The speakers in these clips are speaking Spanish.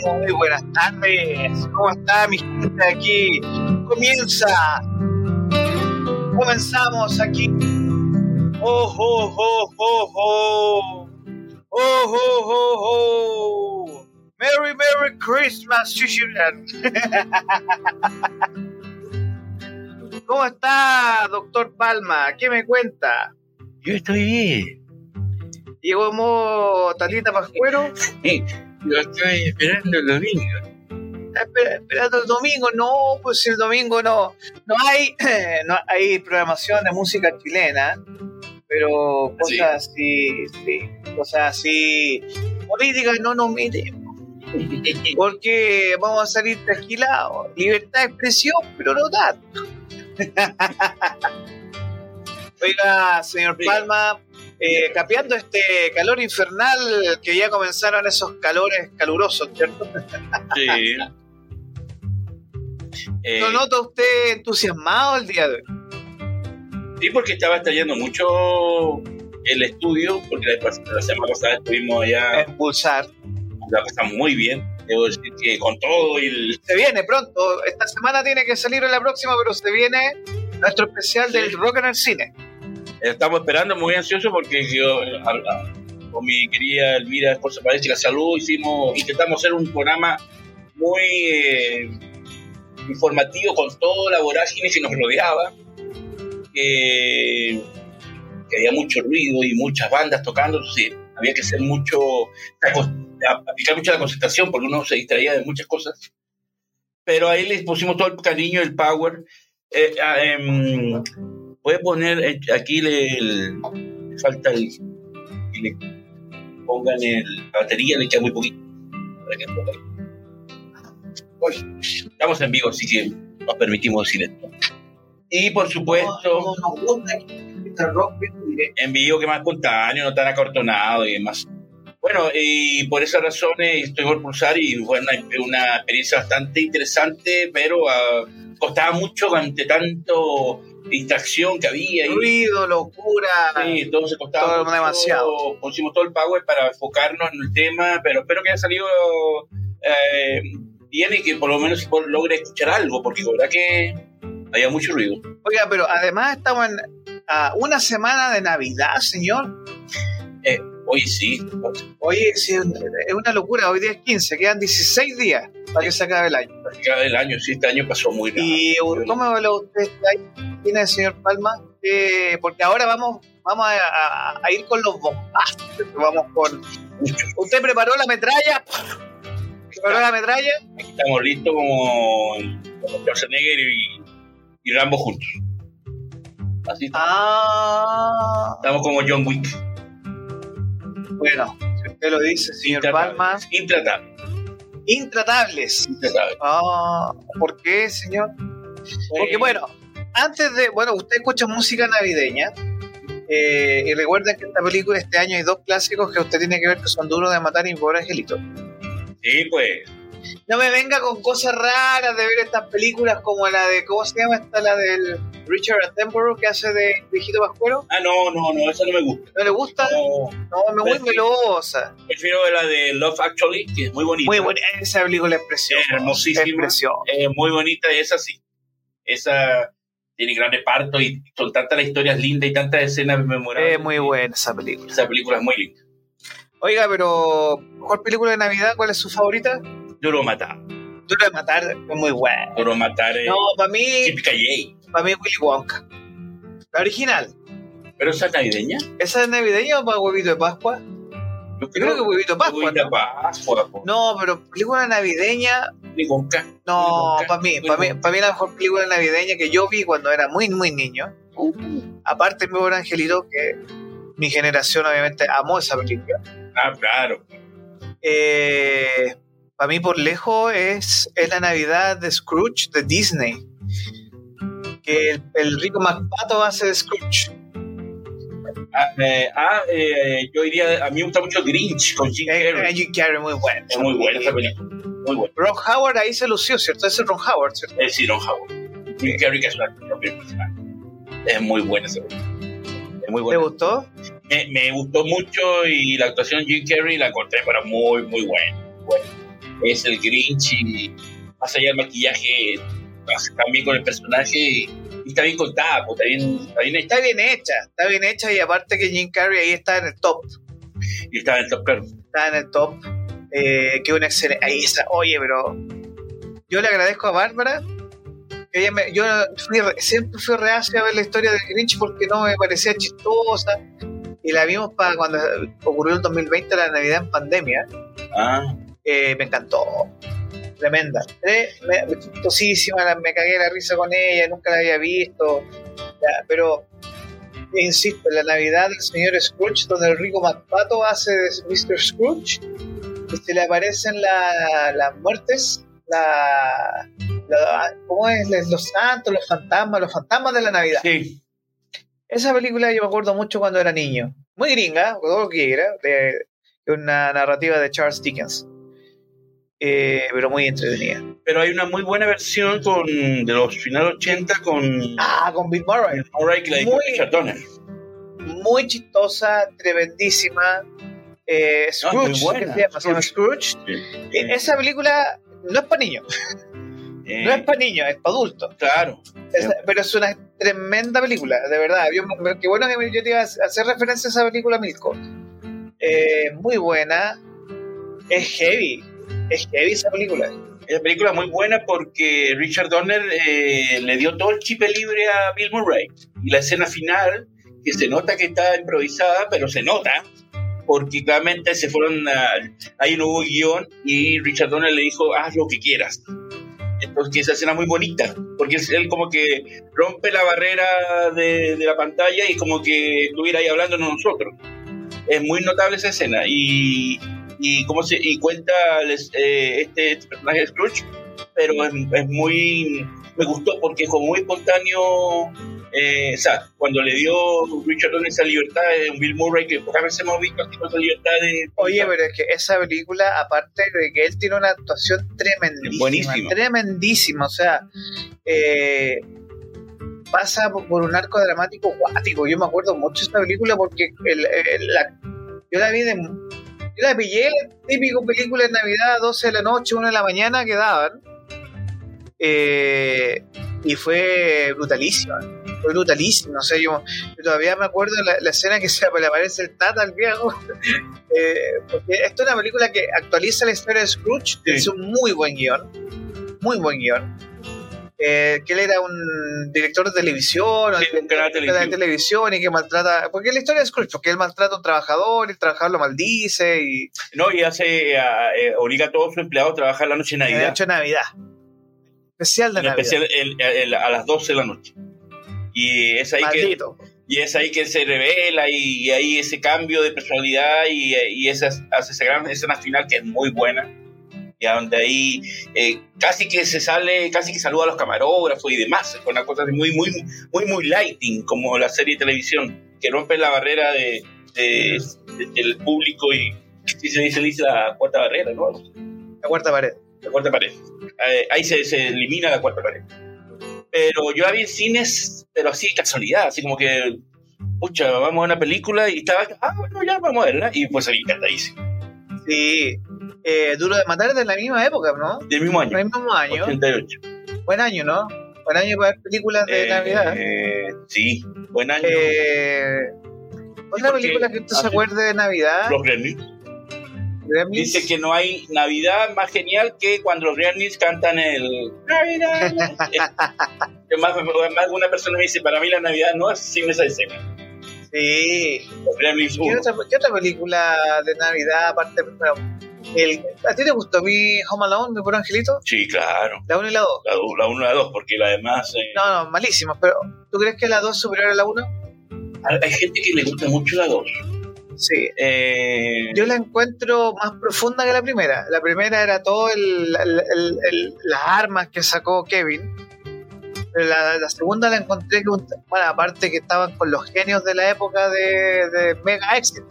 Muy, buenas tardes. ¿Cómo está mi gente aquí? Comienza. Comenzamos aquí. Oh, oh, oh, oh, oh. Oh, oh, oh, oh. Merry, Merry Christmas, children. ¿Cómo está, doctor Palma? ¿Qué me cuenta? Yo estoy bien. ¿Llegó mo Talita Pascuero? Yo estoy esperando el domingo. Espera- esperando el domingo, no, pues el domingo no, no hay, no hay programación de música chilena, pero cosas así, sí, cosas así, políticas no nos metemos, porque vamos a salir trasquilados, libertad de expresión, pero no tanto. Oiga, señor. Palma, eh, capeando este calor infernal que ya comenzaron esos calores calurosos, ¿cierto? Sí. Eh, ¿Lo nota usted entusiasmado el día de hoy? sí, porque estaba estallando mucho el estudio, porque la, la semana pasada estuvimos allá, Impulsar. la pasamos muy bien. Debo decir que con todo y el. Se viene pronto. Esta semana tiene que salir en la próxima, pero se viene nuestro especial Sí. del rock en el cine. Estamos esperando muy ansioso porque yo, con mi querida Elvira Esposa Parece la Salud, hicimos, intentamos hacer un programa muy eh, informativo con toda la vorágine que nos rodeaba. que había mucho ruido y muchas bandas tocando, entonces había que hacer mucho, aplicar mucho la concentración porque uno se distraía de muchas cosas. Pero ahí les pusimos todo el cariño, el power. Eh, ah, em, Puede poner eh, aquí le, el- falta el que le pongan el, la batería, le queda muy poquito. Para que estamos en vivo, así que nos permitimos decir esto. Y por supuesto, en vivo que más espontáneo, no tan acortonado y demás. Bueno, y por esas razones estoy por pulsar y fue una, una experiencia bastante interesante, pero ah, costaba mucho ante tanto distracción que había. Y, Ruido, locura. sí, entonces costaba todo demasiado. Pusimos todo el power para enfocarnos en el tema, pero espero que haya salido eh, bien y que por lo menos logre escuchar algo, porque la verdad que había mucho ruido. Oiga, pero además estamos en a una semana de Navidad, señor. Eh, hoy sí. Oye, sí, es una locura. Hoy día es 15, quedan 16 días para que se acabe el año. Para que acabe el año, sí, este año pasó muy rápido. ¿Y cómo habló usted tiene el señor Palma? Eh, porque ahora vamos vamos a, ir con los bombastos. Vamos con. ¿Usted preparó la metralla? ¿Preparó la metralla? Estamos listos como, Schwarzenegger y, y Rambo juntos. Así Ah. Estamos como John Wick. Bueno, si usted lo dice, señor Palma. Intratables. Intratables. Intratables. Ah, ¿por qué, señor? Porque bueno, antes de, bueno, usted escucha música navideña eh, y recuerden que esta película este año hay dos clásicos que usted tiene que ver que son duros de matar y pobre angelito. Sí, pues. No me venga con cosas raras de ver estas películas como la de, ¿cómo se llama esta? La del Richard Attenborough que hace de viejito pascuero. Ah, no, no, no, esa no me gusta. ¿No le gusta? No, no me muy melosa. Prefiero la de Love Actually, que es muy bonita. Muy bonita, esa película es preciosa. Es hermosísima. Es muy bonita y esa sí. Esa tiene gran reparto y son tantas las historias lindas y tantas escenas memorables. Es muy buena esa película. Esa película es muy linda. Oiga, pero mejor película de Navidad, ¿cuál es su favorita? Duro Matar. Duro Matar es muy buena. Duro Matar es... No, para mí... Típica Jay. Para mí Willy Wonka. La original. ¿Pero esa es navideña? ¿Esa es navideña o para huevito de Pascua? Yo creo, que huevito de Pascua. Huevito de Pascua. No, pero película navideña... Willy Wonka. No, para mí, para mí, para mí la mejor película navideña que yo vi cuando era muy, muy niño. Uh. Aparte, mi buen angelito, que mi generación obviamente amó esa película. Ah, claro. Eh, para mí por lejos es, es la Navidad de Scrooge de Disney. Que el, el rico MacPato hace de Scrooge. Ah, eh, ah eh, yo diría, a mí me gusta mucho Grinch con Jim Eh, Carrey. eh, Jim Carrey, muy bueno. Es muy buena esa película. Muy buena. Ron Howard ahí se lució, ¿cierto? Es Ron Howard, ¿cierto? Es decir, Ron Howard. Jim Carrey, que es una propia personaje. Es muy buena esa película. Es muy ¿Te buena. gustó? Me, me gustó mucho y la actuación de Jim Carrey la encontré para muy, muy buena. Es el Grinch y más allá del maquillaje, hace también con el personaje y, y está bien contada, pues, está bien, está bien hecha. Está bien hecha, está bien hecha y aparte que Jim Carrey ahí está en el top. y está en el top claro. Está en el top. Eh, que un excelente. Ahí está. Oye, pero yo le agradezco a Bárbara. que ella me- yo fui siempre fui reacio a ver la historia del Grinch porque no me parecía chistosa. Y la vimos para cuando ocurrió el 2020, la Navidad en pandemia. Ah, Eh, me encantó. Tremenda. Tre- chistosísima, la- me cagué la risa con ella, nunca la había visto. Ya, pero, insisto, la Navidad del señor Scrooge, donde el rico MacPato hace de Mr. Scrooge, que se le aparecen la- las muertes, la, la- ¿cómo es? Los santos, los fantasmas, los fantasmas de la Navidad. sí. Esa película yo me acuerdo mucho cuando era niño. Muy gringa, todo lo que era, de, de una narrativa de Charles Dickens. Eh, pero muy entretenida. Pero hay una muy buena versión con, de los finales 80 con Ah, con Bill Murray. Murray que la dijo Muy- Richard Donner. Muy chistosa, tremendísima. Eh, Scrooge, muy buena. ¿qué se llama? Se llama Scrooge. Eh, esa película no es para niños, Eh, no es para niños, es para adultos. claro. Es- pero es una tremenda película, de verdad. Yo, qué bueno que yo te iba a hacer referencia a esa película, Milko. Eh, muy buena. Es heavy. Es heavy esa película. Esa película es muy buena porque Richard Donner eh, le dio todo el chip libre a Bill Murray. Y la escena final, que se nota que está improvisada, pero se nota, porque claramente se fueron a, ahí no hubo guion y Richard Donner le dijo, haz lo que quieras. Entonces, esa escena es muy bonita, porque él como que rompe la barrera de, de la pantalla y como que estuviera ahí hablándonos nosotros. Es muy notable esa escena y, y cómo se y cuenta les- eh, este, este personaje de Scrooge, pero es, es muy me gustó porque como muy espontáneo. eh, o sea, cuando le dio Richard Donner esa libertad de Bill Murray que pocas veces hemos visto así con esa libertad de Oye, pero es que esa película, aparte de que él tiene una actuación tremendísima, Buenísima. tremendísima, o sea, eh, pasa por un arco dramático guático. Yo me acuerdo mucho de esa película porque el- el- la- yo la vi de, Yo la pillé, típico película de Navidad, 12 de la noche, 1 de la mañana que daban. Eh, y fue brutalísima. Fue brutalísima. O sea, yo, todavía me acuerdo de la, escena que se le aparece el Tata al viejo. eh, porque esto es una película que actualiza la historia de Scrooge. Es un muy buen guion. Muy buen guion. Eh, que él era un director de televisión, sí, un canal de televisión y que maltrata, porque la historia es Scrooge, porque él maltrata a un trabajador, y el trabajador lo maldice y... No, y hace, eh, obliga a todos sus empleados a trabajar la noche de Navidad. La noche de Navidad especial de Navidad. Especial a las 12 de la noche. Y es ahí que y es ahí que se revela y, hay ese cambio de personalidad y, y esa, hace esa gran escena final que es muy buena y donde ahí eh, casi que se sale, casi que saluda a los camarógrafos y demás, con una cosa muy, muy, muy, muy lighting, como la serie de televisión, que rompe la barrera de, del público y se dice, dice la cuarta barrera, ¿no? La cuarta pared. La cuarta pared. Eh, ahí se, se, elimina la cuarta pared. Pero yo había cines, pero así casualidad, así como que, pucha, vamos a una película y estaba, ah, bueno, ya vamos a verla, y pues salí encantadísimo. Sí, eh, Duro de Matar de la misma época, ¿no? Del mismo año. Del mismo año. 88. Buen año, ¿no? Buen año para ver películas de eh, Navidad. sí, buen año. Eh, ¿Otra película que usted se acuerde de Navidad? Los Gremlins. Dice que no hay Navidad más genial que cuando los Gremlins cantan el Navidad. más, más una persona me dice, para mí la Navidad no es sin esa escena. Sí. Los Gremlins ¿Qué otra, ¿Qué otra, película de Navidad aparte? El, ¿A ti te gustó mi Home Alone, mi puro angelito? Sí, claro. ¿La 1 y la 2? La 1 y la 2, porque la demás... Eh... No, no, malísimas, pero ¿tú crees que la 2 es superior a la 1? Hay gente que le gusta mucho la 2. Sí. Eh... Yo la encuentro más profunda que la primera. La primera era todo el, el, el, las armas que sacó Kevin. Pero la, la, segunda la encontré que, bueno, aparte que estaban con los genios de la época de, de Mega Exit,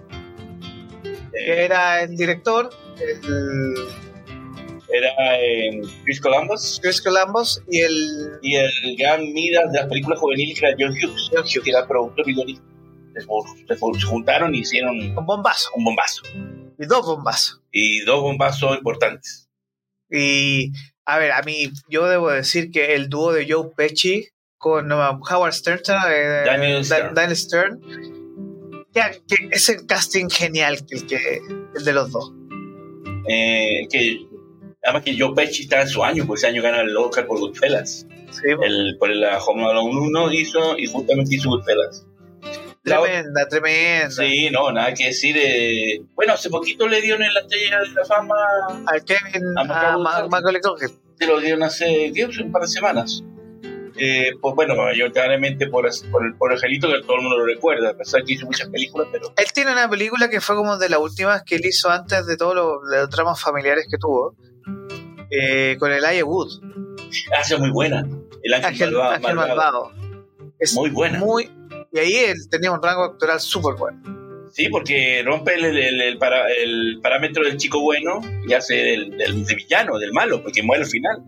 que era el director, el, era eh, Chris Columbus. Chris Columbus y el. Y el gran Midas de las películas juveniles que era John Hughes. John Hughes. Que era productor y se juntaron y hicieron un bombazo. Un bombazo. Y dos bombazos. Y dos bombazos importantes. Y, a ver, a mí, yo debo decir que el dúo de Joe Pesci con Howard Stern, eh, Daniel Stern, Daniel Stern que, que es el casting genial el, que, el de los dos. Eh, que, además que Joe Pesci está en su año, porque ese año gana el Oscar por Goodfellas. Sí, el, por la Home Alone 1 hizo y justamente hizo Goodfellas. Tremenda, tremenda. Sí, no, nada que decir. Eh, bueno, hace poquito le dieron en la estrella de la fama a Kevin, a, a Macaulay Culkin. Se lo dieron hace, ¿qué? un par de semanas. Eh, pues bueno, mayoritariamente por, por, el, por Angelito, que todo el mundo lo recuerda, a pesar que hizo muchas películas, pero... Él tiene una película que fue como de las últimas que él hizo antes de todos los, dramas familiares que tuvo, eh, con el Aya Wood. Ah, es muy buena. El Ángel, Ángel malvado. Es muy buena. Muy, y ahí él tenía un rango actoral súper bueno. Sí, porque rompe el, el, el, para, el, parámetro del chico bueno y hace del, del, villano, del malo, porque muere al final.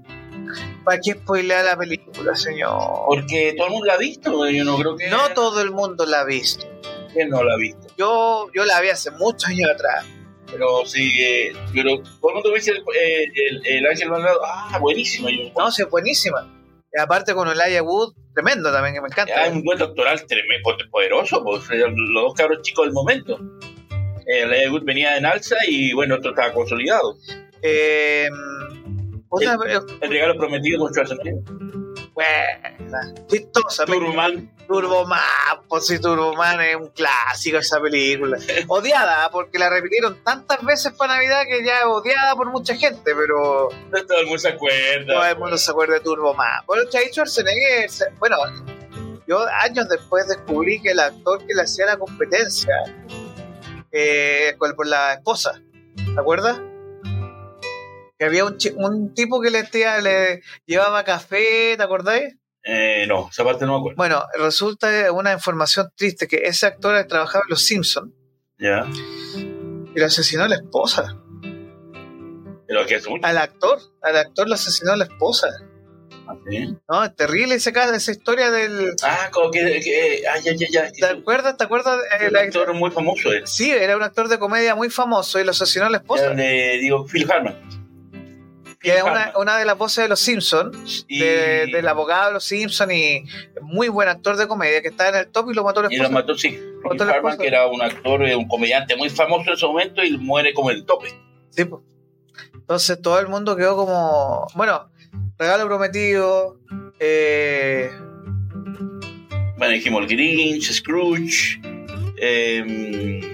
¿Para qué spoilea la película, señor? Porque todo el mundo la ha visto, yo no creo que... No todo el mundo la ha visto. ¿Quién no la ha visto? Yo, yo la vi hace muchos años atrás. Pero sí, eh, pero todo el mundo dice el, el, el, Ángel Malvado, ah, buenísima. No, sí, buenísima. Y aparte con Elijah Wood, tremendo también, que me encanta. Es un buen doctoral tremendo, poderoso, pues, los dos cabros chicos del momento. Eh, Elijah Wood venía en alza y bueno, otro estaba consolidado. Eh, otra, el, el, regalo prometido con Schwarzenegger. Buena, chistosa. Turboman. Turboman, pues sí, Turboman es un clásico esa película. Odiada, porque la repitieron tantas veces para Navidad que ya es odiada por mucha gente, pero. No todo el mundo se acuerda. Todo el mundo se acuerda de Turboman. Bueno, Chay Schwarzenegger, bueno, yo años después descubrí que el actor que le hacía la competencia eh, por la esposa, ¿te acuerdas? Que había un, un tipo que le, tía, le llevaba café, ¿te acordáis? Eh, no, esa parte no me acuerdo. Bueno, resulta una información triste que ese actor trabajaba en Los Simpsons. Ya. Y lo asesinó a la esposa. ¿Pero qué es? Al actor, al actor lo asesinó a la esposa. ¿No? Es terrible esa, esa historia del. Ah, como que. que ah, ya, ya, ya. ¿Te acuerdas? ¿Te acuerdas? Eh, un actor muy famoso. Él. Sí, era un actor de comedia muy famoso y lo asesinó la esposa. de, digo, Phil Hartman. Que es una, una, de las voces de los Simpsons, y... de, del abogado de los Simpsons y muy buen actor de comedia que está en el top y lo mató la esposa. Y lo mató, sí. Phil Hartman, que era un actor, un comediante muy famoso en ese momento y muere como el tope. Sí, pues. Entonces todo el mundo quedó como. Bueno, regalo prometido. Eh... Bueno, dijimos el Grinch, Scrooge. Eh,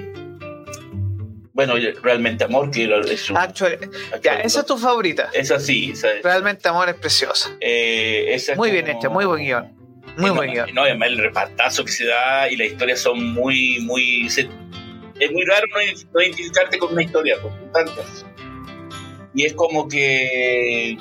bueno, realmente amor, que es un, Actual, ya, esa es tu favorita. Esa sí. Esa es. Realmente amor es preciosa. Eh, esa muy como... bien hecha, muy buen guion. Muy no, buen guion. No, además el repartazo que se da y las historias son muy, muy. Se, es muy raro no, no identificarte con una historia, con tantas y es como que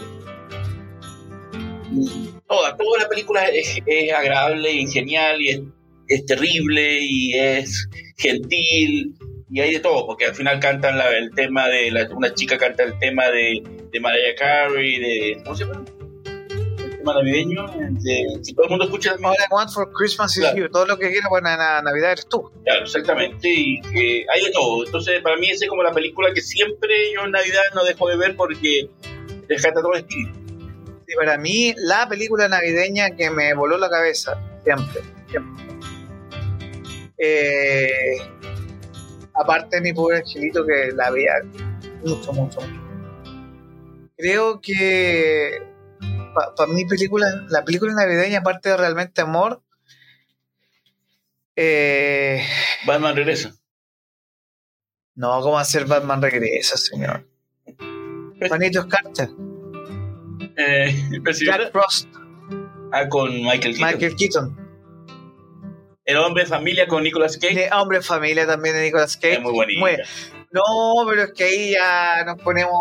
toda, toda la película es, es agradable y genial y es, es, terrible y es gentil y hay de todo, porque al final cantan la, el tema de, la, una chica canta el tema de, de Mariah Carey, de, ¿cómo se llama? El tema navideño, de, si todo el mundo escucha All I want for Christmas is claro. you, todo lo que quiero para Navidad eres tú. Claro, exactamente, y que hay de todo. Entonces, para mí, esa es como la película que siempre yo en Navidad no dejo de ver porque rescata todo el espíritu. Sí, para mí, la película navideña que me voló la cabeza, siempre, siempre. Eh, aparte de mi pobre angelito que la veía mucho, mucho, mucho. Creo que para pa mi película, la película navideña, aparte de realmente amor, eh, Batman regresa. No, ¿cómo hacer Batman regresa, señor? Juanito Carter. Eh, Jack Frost. Ah, con Michael Keaton. Michael Keaton. El hombre de familia con Nicolas Cage. El hombre de familia también de Nicolas Cage. Es muy bonito. Muy, no, pero es que ahí ya nos ponemos.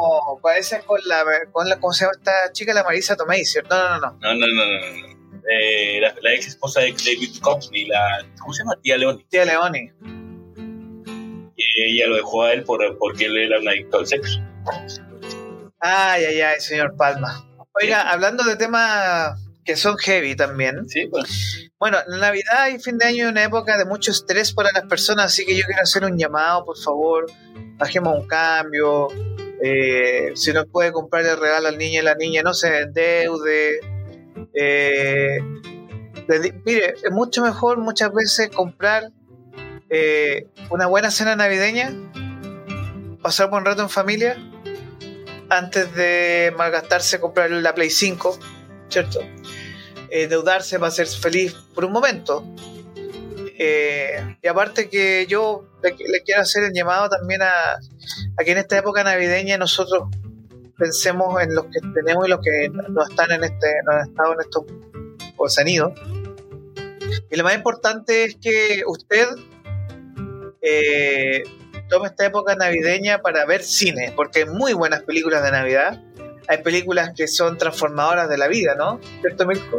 Parece con la, con la. ¿Cómo se llama esta chica? La Marisa Tomei, ¿cierto? No, no, no. No, no, no, no. no. Eh, la, la, ex esposa de David Coxney, la. ¿Cómo se llama? Tía Leoni. Tía Leoni. Y ella lo dejó a él por, porque él era un adicto al sexo. Ay, ay, ay, señor Palma. Oiga, hablando de temas que son heavy también. Sí, pues. Bueno, la Navidad y fin de año es una época de mucho estrés para las personas, así que yo quiero hacer un llamado, por favor, bajemos un cambio. Eh, si no puede comprar el regalo al niño y la niña, no se endeude. Eh, de, mire, es mucho mejor muchas veces comprar eh, una buena cena navideña, pasar buen rato en familia, antes de malgastarse comprar la Play 5, ¿cierto? Endeudarse para ser feliz por un momento. Eh, y aparte que yo le, le, quiero hacer el llamado también a, a, que en esta época navideña nosotros pensemos en los que tenemos y los que no están en este, no han estado en estos o se han ido. Y lo más importante es que usted eh, tome esta época navideña para ver cine, porque hay muy buenas películas de Navidad hay películas que son transformadoras de la vida, ¿no? ¿Cierto, Mirko?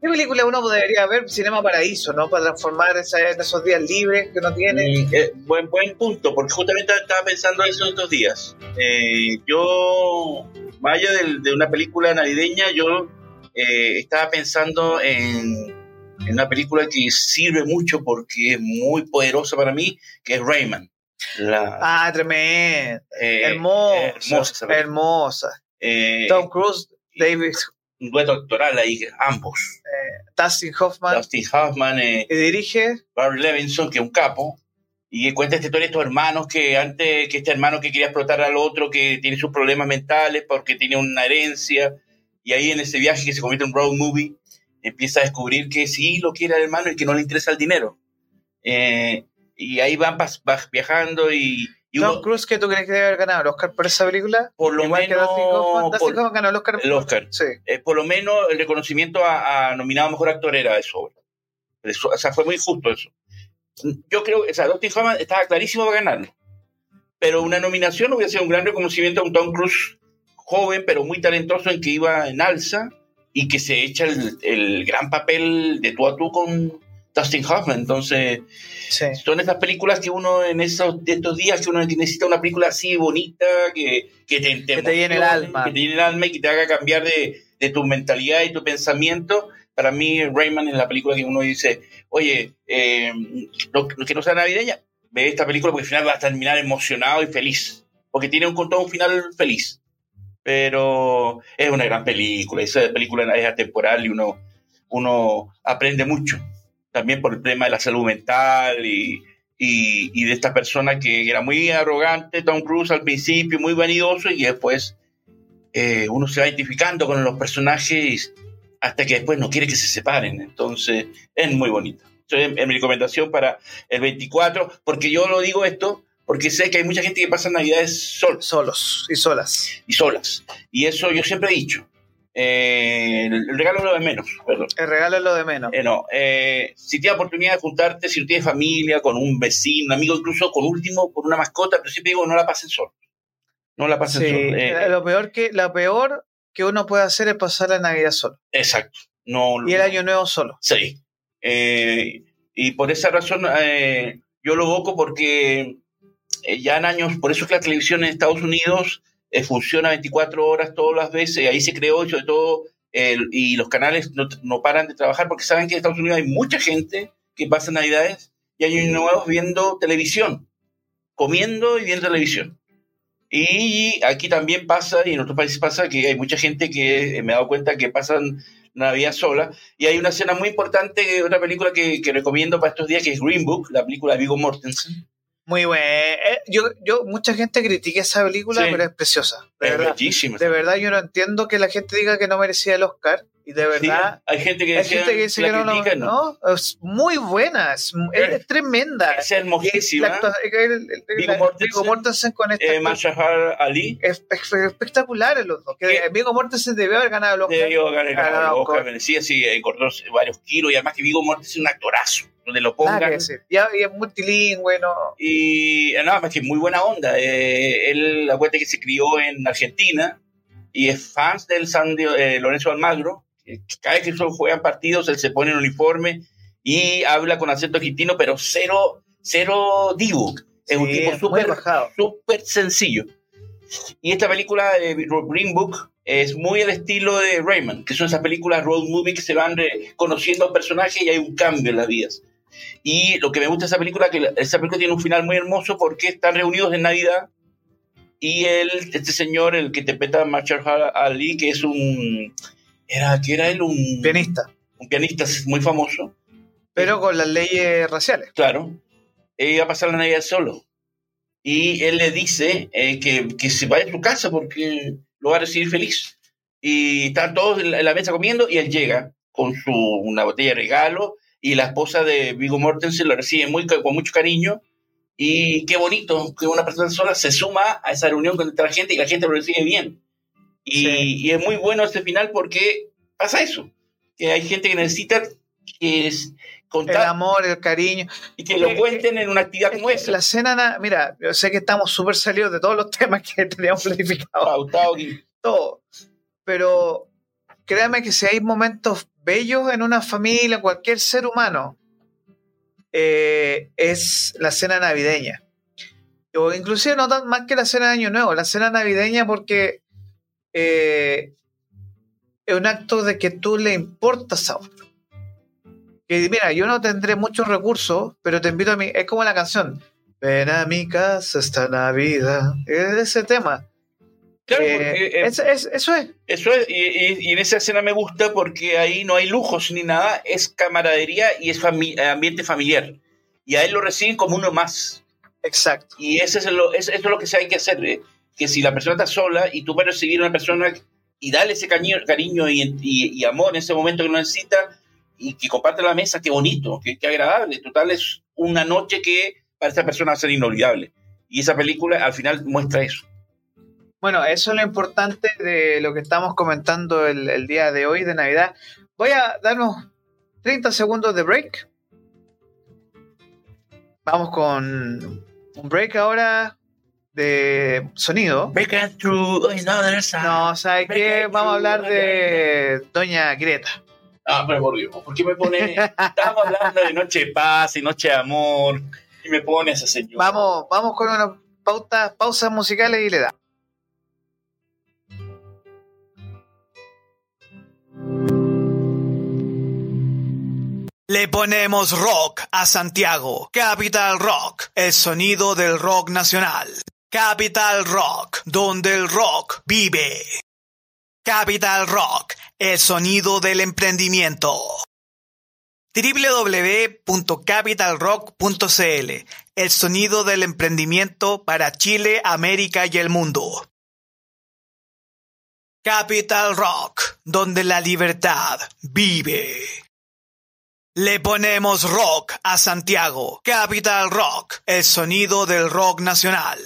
¿Qué película uno podría ver? Cinema Paraíso, ¿no? Para transformar esa, esos días libres que uno tiene. Mm, eh, buen, buen punto, porque justamente estaba pensando eso estos días. Eh, yo, vaya de, de, una película navideña, yo eh, estaba pensando en, en, una película que sirve mucho porque es muy poderosa para mí, que es Rayman. La, ah, tremendo. hermosa. Hermosa. Eh, Tom Cruise, David. Un dueto actoral ahí, ambos. Eh, Dustin Hoffman. Dustin Hoffman. Eh, que dirige. Barry Levinson, que es un capo. Y cuenta esta historia de estos hermanos que antes, que este hermano que quería explotar al otro, que tiene sus problemas mentales porque tiene una herencia. Y ahí en ese viaje que se convierte en un road movie, empieza a descubrir que sí lo quiere el hermano y que no le interesa el dinero. Eh, y ahí van, viajando y, y Tom Cruise, ¿qué tú crees que debe haber ganado el Oscar por esa película? Por lo Igual menos. Que Dustin Hoffman, Dustin Hoffman ganó el Oscar. El Oscar. Sí. Eh, por lo menos el reconocimiento a, a, nominado a mejor actor era de su obra. Eso, o sea, fue muy justo eso. Yo creo, o sea, Dustin Hoffman estaba clarísimo para ganarlo. Pero una nominación hubiera sido un gran reconocimiento a un Tom Cruise joven, pero muy talentoso, en que iba en alza y que se echa el, el gran papel de tú a tú con Dustin Hoffman. Entonces, sí. son estas películas que uno en esos, estos días que uno necesita una película así bonita, que, que te, te, que te llene el alma. Que te llene el alma y que te haga cambiar de, de de tu mentalidad y tu pensamiento. Para mí, Rayman es la película que uno dice, oye, eh, que no sea navideña, ve esta película porque al final vas a terminar emocionado y feliz, porque tiene un, un final feliz. Pero es una gran película, esa película es atemporal y uno, uno aprende mucho, también por el tema de la salud mental y, y, de esta persona que era muy arrogante, Tom Cruise al principio, muy vanidoso y después eh, uno se va identificando con los personajes hasta que después no quiere que se separen. Entonces es muy bonito. Es, mi recomendación para el 24, porque yo lo digo esto porque sé que hay mucha gente que pasa navidades solos. Solos y solas. Y solas. Y eso yo siempre he dicho. Eh, el regalo es lo de menos, perdón. El regalo es lo de menos. Eh, no, eh, si tienes oportunidad de juntarte, si tienes familia, con un vecino, un amigo, incluso con último, con una mascota, pero siempre digo, no la pasen solo. No la pasen solo. lo, peor que, lo peor que uno puede hacer es pasar la Navidad solo. Exacto. No, y el Año Nuevo solo. Sí. y por esa razón yo lo evoco porque ya en años, por eso es que la televisión en Estados Unidos eh, funciona 24 horas todas las veces, ahí se creó y sobre todo, y los canales no, paran de trabajar porque saben que en Estados Unidos hay mucha gente que pasa Navidades y años nuevos viendo televisión, comiendo y viendo televisión. Y aquí también pasa, y en otros países pasa, que hay mucha gente que eh, me he dado cuenta que pasan Navidad sola. Y hay una escena muy importante, otra película que, que recomiendo para estos días, que es Green Book, la película de Vigo Mortensen. Muy buena. Eh, yo, yo, mucha gente critica esa película, pero es preciosa. De es verdad. bellísima. De verdad, yo no entiendo que la gente diga que no merecía el Oscar. Y de verdad. hay gente que, dice que, no, no, no, Es muy buena, es, es, tremenda. Es hermosísima. Vigo Mortensen, con esta. Eh, Ali. Es, espectacular los dos. Que Vigo Mortensen debió haber ganado el Oscar. Debió haber ganado el Oscar. Sí, sí, engordó varios kilos y además que Vigo Mortensen es un actorazo donde lo pongan. y, es multilingüe, ¿no? Y nada más que muy buena onda. Eh, él, la cuenta que se crió en Argentina y es fan del San eh, Lorenzo Almagro. Cada vez que juegan partidos, él se pone en uniforme y habla con acento argentino, pero cero, cero divo. Es un tipo súper súper sencillo. Y esta película, de Green Book, es muy el estilo de Raymond, que son esas películas road movie que se van conociendo a personajes y hay un cambio en las vidas. Y lo que me gusta de esa película es que esa película tiene un final muy hermoso porque están reunidos en Navidad y él, este señor, el que interpreta Marshall Ali, que es un... Era, que era él un... Pianista. Un pianista muy famoso. Pero con las leyes raciales. Claro. Él iba a pasar la Navidad solo. Y él le dice eh, que, que se vaya a su casa porque lo va a recibir feliz. Y están todos en la mesa comiendo y él llega con su, una botella de regalo y la esposa de Vigo Mortensen lo recibe muy, con mucho cariño y qué bonito que una persona sola se suma a esa reunión con otra gente y la gente lo recibe bien. Y, es muy bueno este final porque pasa eso, que hay gente que necesita que es contar. El amor, el cariño. Y que lo cuenten en una actividad como esa. La cena, mira, yo sé que estamos súper salidos de todos los temas que teníamos planificados. Todo. Pero créame que si hay momentos bellos en una familia, cualquier ser humano, eh, es la cena navideña. O inclusive no más que la cena de Año Nuevo, la cena navideña porque eh, es un acto de que tú le importas a otro. Que mira, yo no tendré muchos recursos, pero te invito a mí, es como la canción, ven a mi casa esta Navidad, es ese tema. Claro, eh, eh, eso es. Eso es, y, en esa escena me gusta porque ahí no hay lujos ni nada, es camaradería y es ambiente familiar. Y a él lo reciben como uno más. Exacto. Y eso es lo, eso es lo que se hay que hacer. ¿eh? Que si la persona está sola y tú puedes recibir a una persona y darle ese cariño, cariño y, amor en ese momento que lo necesita y que comparte la mesa, qué bonito, qué, qué agradable. Total, es una noche que para esa persona va a ser inolvidable. Y esa película al final muestra eso. Bueno, eso es lo importante de lo que estamos comentando el, día de hoy de Navidad. Voy a darnos 30 segundos de break. Vamos con un break ahora de sonido. No, ¿sabes qué? Vamos a hablar de Doña Greta. Ah, pero por Dios, ¿por qué me pone? Estamos hablando de noche de paz y noche de amor y me pone esa señora. Vamos, vamos con una pauta, pausas musicales y le da. Le ponemos rock a Santiago. Capital Rock, el sonido del rock nacional. Capital Rock, donde el rock vive. Capital Rock, el sonido del emprendimiento www.capitalrock.cl El sonido del emprendimiento para Chile, América y el mundo. Capital Rock, donde la libertad vive. Le ponemos rock a Santiago. Capital Rock, el sonido del rock nacional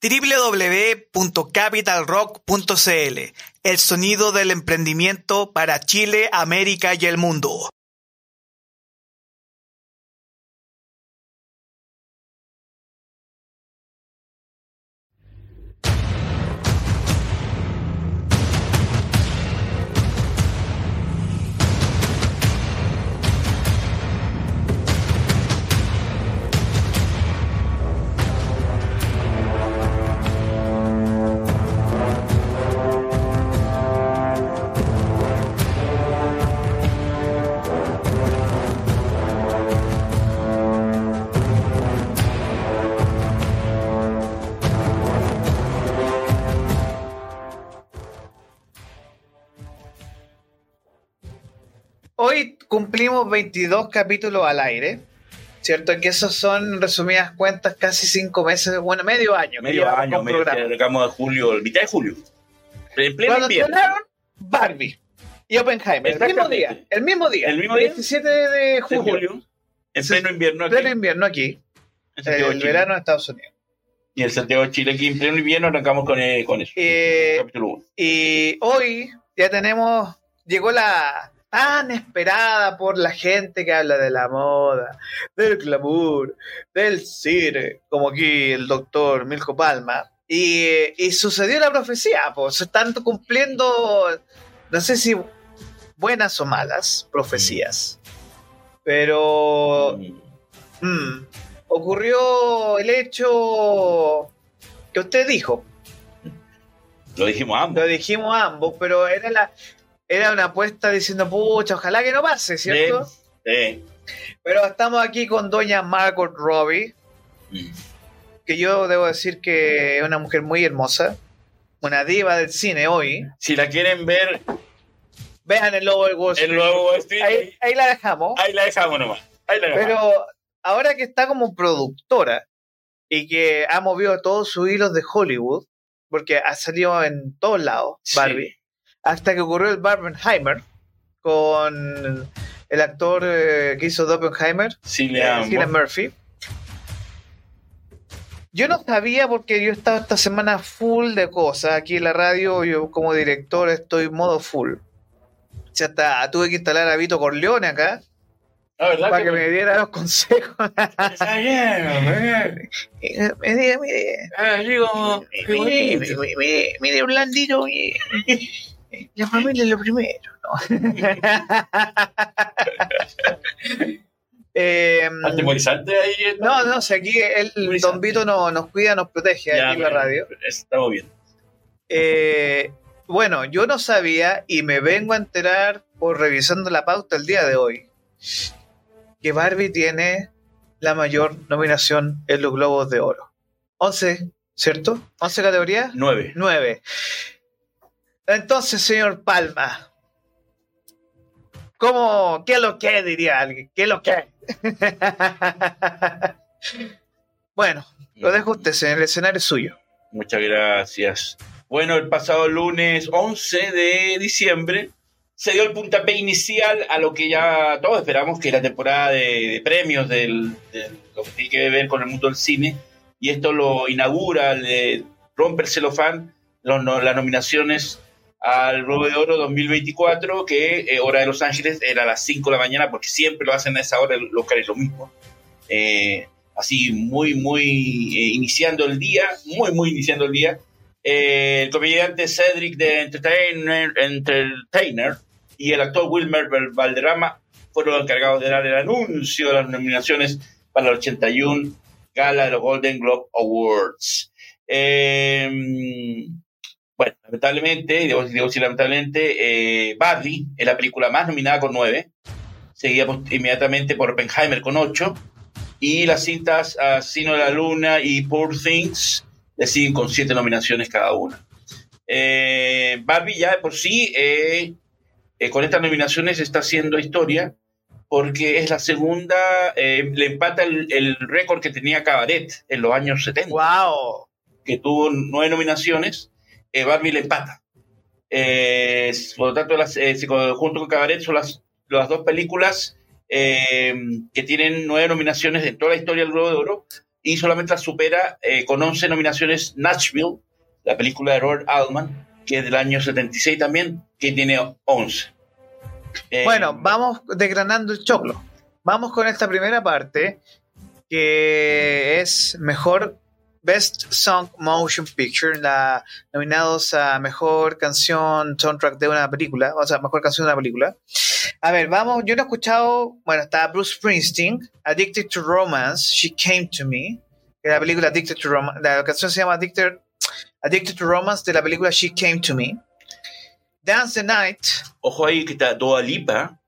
www.capitalrock.cl El sonido del emprendimiento para Chile, América y el mundo. Cumplimos 22 capítulos al aire, ¿cierto? Que esos son, resumidas cuentas, casi cinco meses, bueno, medio año. Medio año, medio de julio, mitad de julio. En pleno Cuando estrenaron Barbie y Oppenheimer, el mismo día, el mismo día, el mismo día, 17 de julio. De julio en pleno invierno aquí. Pleno invierno aquí. En el verano en Estados Unidos. Y en Santiago de Chile, aquí en pleno invierno, arrancamos con, eh, con eso. Eh, capítulo 1. Y hoy ya tenemos, llegó la, tan esperada por la gente que habla de la moda, del glamour, del cine, como aquí el doctor Milko Palma. Y, sucedió la profecía, pues se están cumpliendo, no sé si buenas o malas profecías, pero mm, ocurrió el hecho que usted dijo. Lo dijimos ambos. Lo dijimos ambos, pero era la, era una apuesta diciendo, pucha, ojalá que no pase, ¿cierto? Sí. Pero estamos aquí con doña Margot Robbie, mm. que yo debo decir que es una mujer muy hermosa, una diva del cine hoy. Si la quieren ver, vean el logo del Wall Street. El logo Ahí, ahí, la dejamos. Ahí la dejamos nomás. Ahí la dejamos. Pero ahora que está como productora y que ha movido todos sus hilos de Hollywood, porque ha salido en todos lados, Barbie hasta que ocurrió el Barbenheimer con el actor eh, que hizo Oppenheimer, Cillian eh, Murphy. Yo no sabía porque yo estaba esta semana full de cosas. Aquí en la radio, yo como director estoy modo full. Ya está, tuve que instalar a Vito Corleone acá. Ah, ¿verdad? Para que, me diera los consejos. Está bien, me diga. Ah, mire, mire, mire, blandito, la familia es lo primero, ¿no? eh, ahí. No, no, si aquí el Don Vito no, nos cuida, nos protege aquí en la radio. Estamos bien. Eh, bueno, yo no sabía y me vengo a enterar por revisando la pauta el día de hoy que Barbie tiene la mayor nominación en los Globos de Oro. 11, ¿cierto? ¿11 categorías? 9. 9. Entonces, señor Palma, ¿cómo, qué es lo que diría alguien? ¿Qué es lo que? bueno, lo dejo usted, señor, el escenario es suyo. Muchas gracias. Bueno, el pasado lunes 11 de diciembre se dio el puntapié inicial a lo que ya todos esperamos, que es la temporada de, premios del, lo que tiene que ver con el mundo del cine. Y esto lo inaugura, le rompe el celofán, las nominaciones al Globo de Oro 2024, que eh, hora de Los Ángeles era a las 5 de la mañana, porque siempre lo hacen a esa hora, los es lo mismo. Eh, así, muy, muy eh, iniciando el día, muy, muy iniciando el día. el comediante Cedric de Entertainer, y el actor Wilmer Valderrama fueron encargados de dar el anuncio de las nominaciones para el 81 gala de los Golden Globe Awards. Eh, bueno, lamentablemente, debo, decir lamentablemente, eh, Barbie es la película más nominada con nueve. seguida inmediatamente por Oppenheimer con 8, y las cintas Sino de la Luna y Poor Things le siguen con 7 nominaciones cada una. Eh, Barbie ya de por sí, eh, eh, con estas nominaciones está haciendo historia, porque es la segunda, le empata el, récord que tenía Cabaret en los años 70. ¡Wow! Que tuvo nueve nominaciones, Barbie le empata. por lo tanto, las, junto con Cabaret son las las dos películas eh, que tienen nueve nominaciones en toda la historia del Globo de Oro y solamente las supera eh, con once nominaciones Nashville, la película de Robert Altman, que es del año 76 también, que tiene 11. Eh, bueno, vamos desgranando el choclo. Vamos con esta primera parte, que es mejor Best Song Motion Picture, la, nominados a mejor canción soundtrack de una película, o sea, mejor canción de una película. A ver, vamos, yo no he escuchado, bueno, está Bruce Springsteen, Addicted to Romance, She Came to Me, que la película Addicted to Romance, la canción se llama Addicted, Addicted to Romance de la película She Came to Me. Dance the Night. Ojo ahí que está Dua Lipa.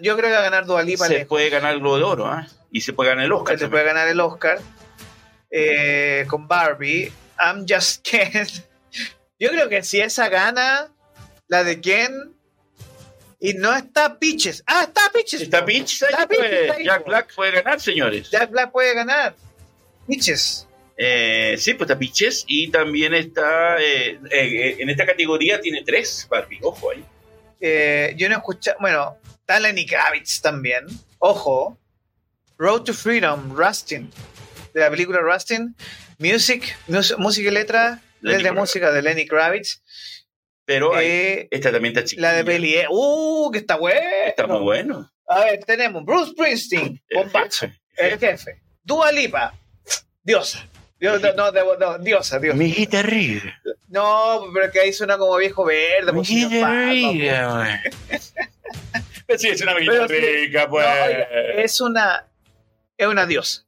yo creo que va a ganar Dua Lipa. Se puede ganar el Globo de Oro, ¿eh? Y se puede ganar el Oscar. Se puede ganar el Oscar. Eh, con Barbie, I'm Just Ken. Yo creo que si esa gana, la de Ken, y no está Peaches. Ah, está Peaches. Está Peaches ahí. Jack Black puede ganar, señores. Jack Black puede ganar. Peaches. Eh, sí, pues está Peaches y también está eh, en esta categoría tiene tres Barbie, ojo ahí. yo no escuché, bueno, está Lenny Kravitz también, ojo. Road to Freedom, Rustin de la película Rustin. Music, música y letra, de música de Lenny Kravitz. Pero eh, esta también está chiquita. La de Belly, ¡uh! que está bueno. Está muy bueno. A ver, tenemos Bruce Springsteen, jefe. El jefe. Dua Lipa, diosa. Dios, no, no, diosa, diosa. Mi guitarrilla. No, pero que ahí suena como viejo verde. Mi guitarrilla, sí, es una guitarrica, pues. es una, es una diosa.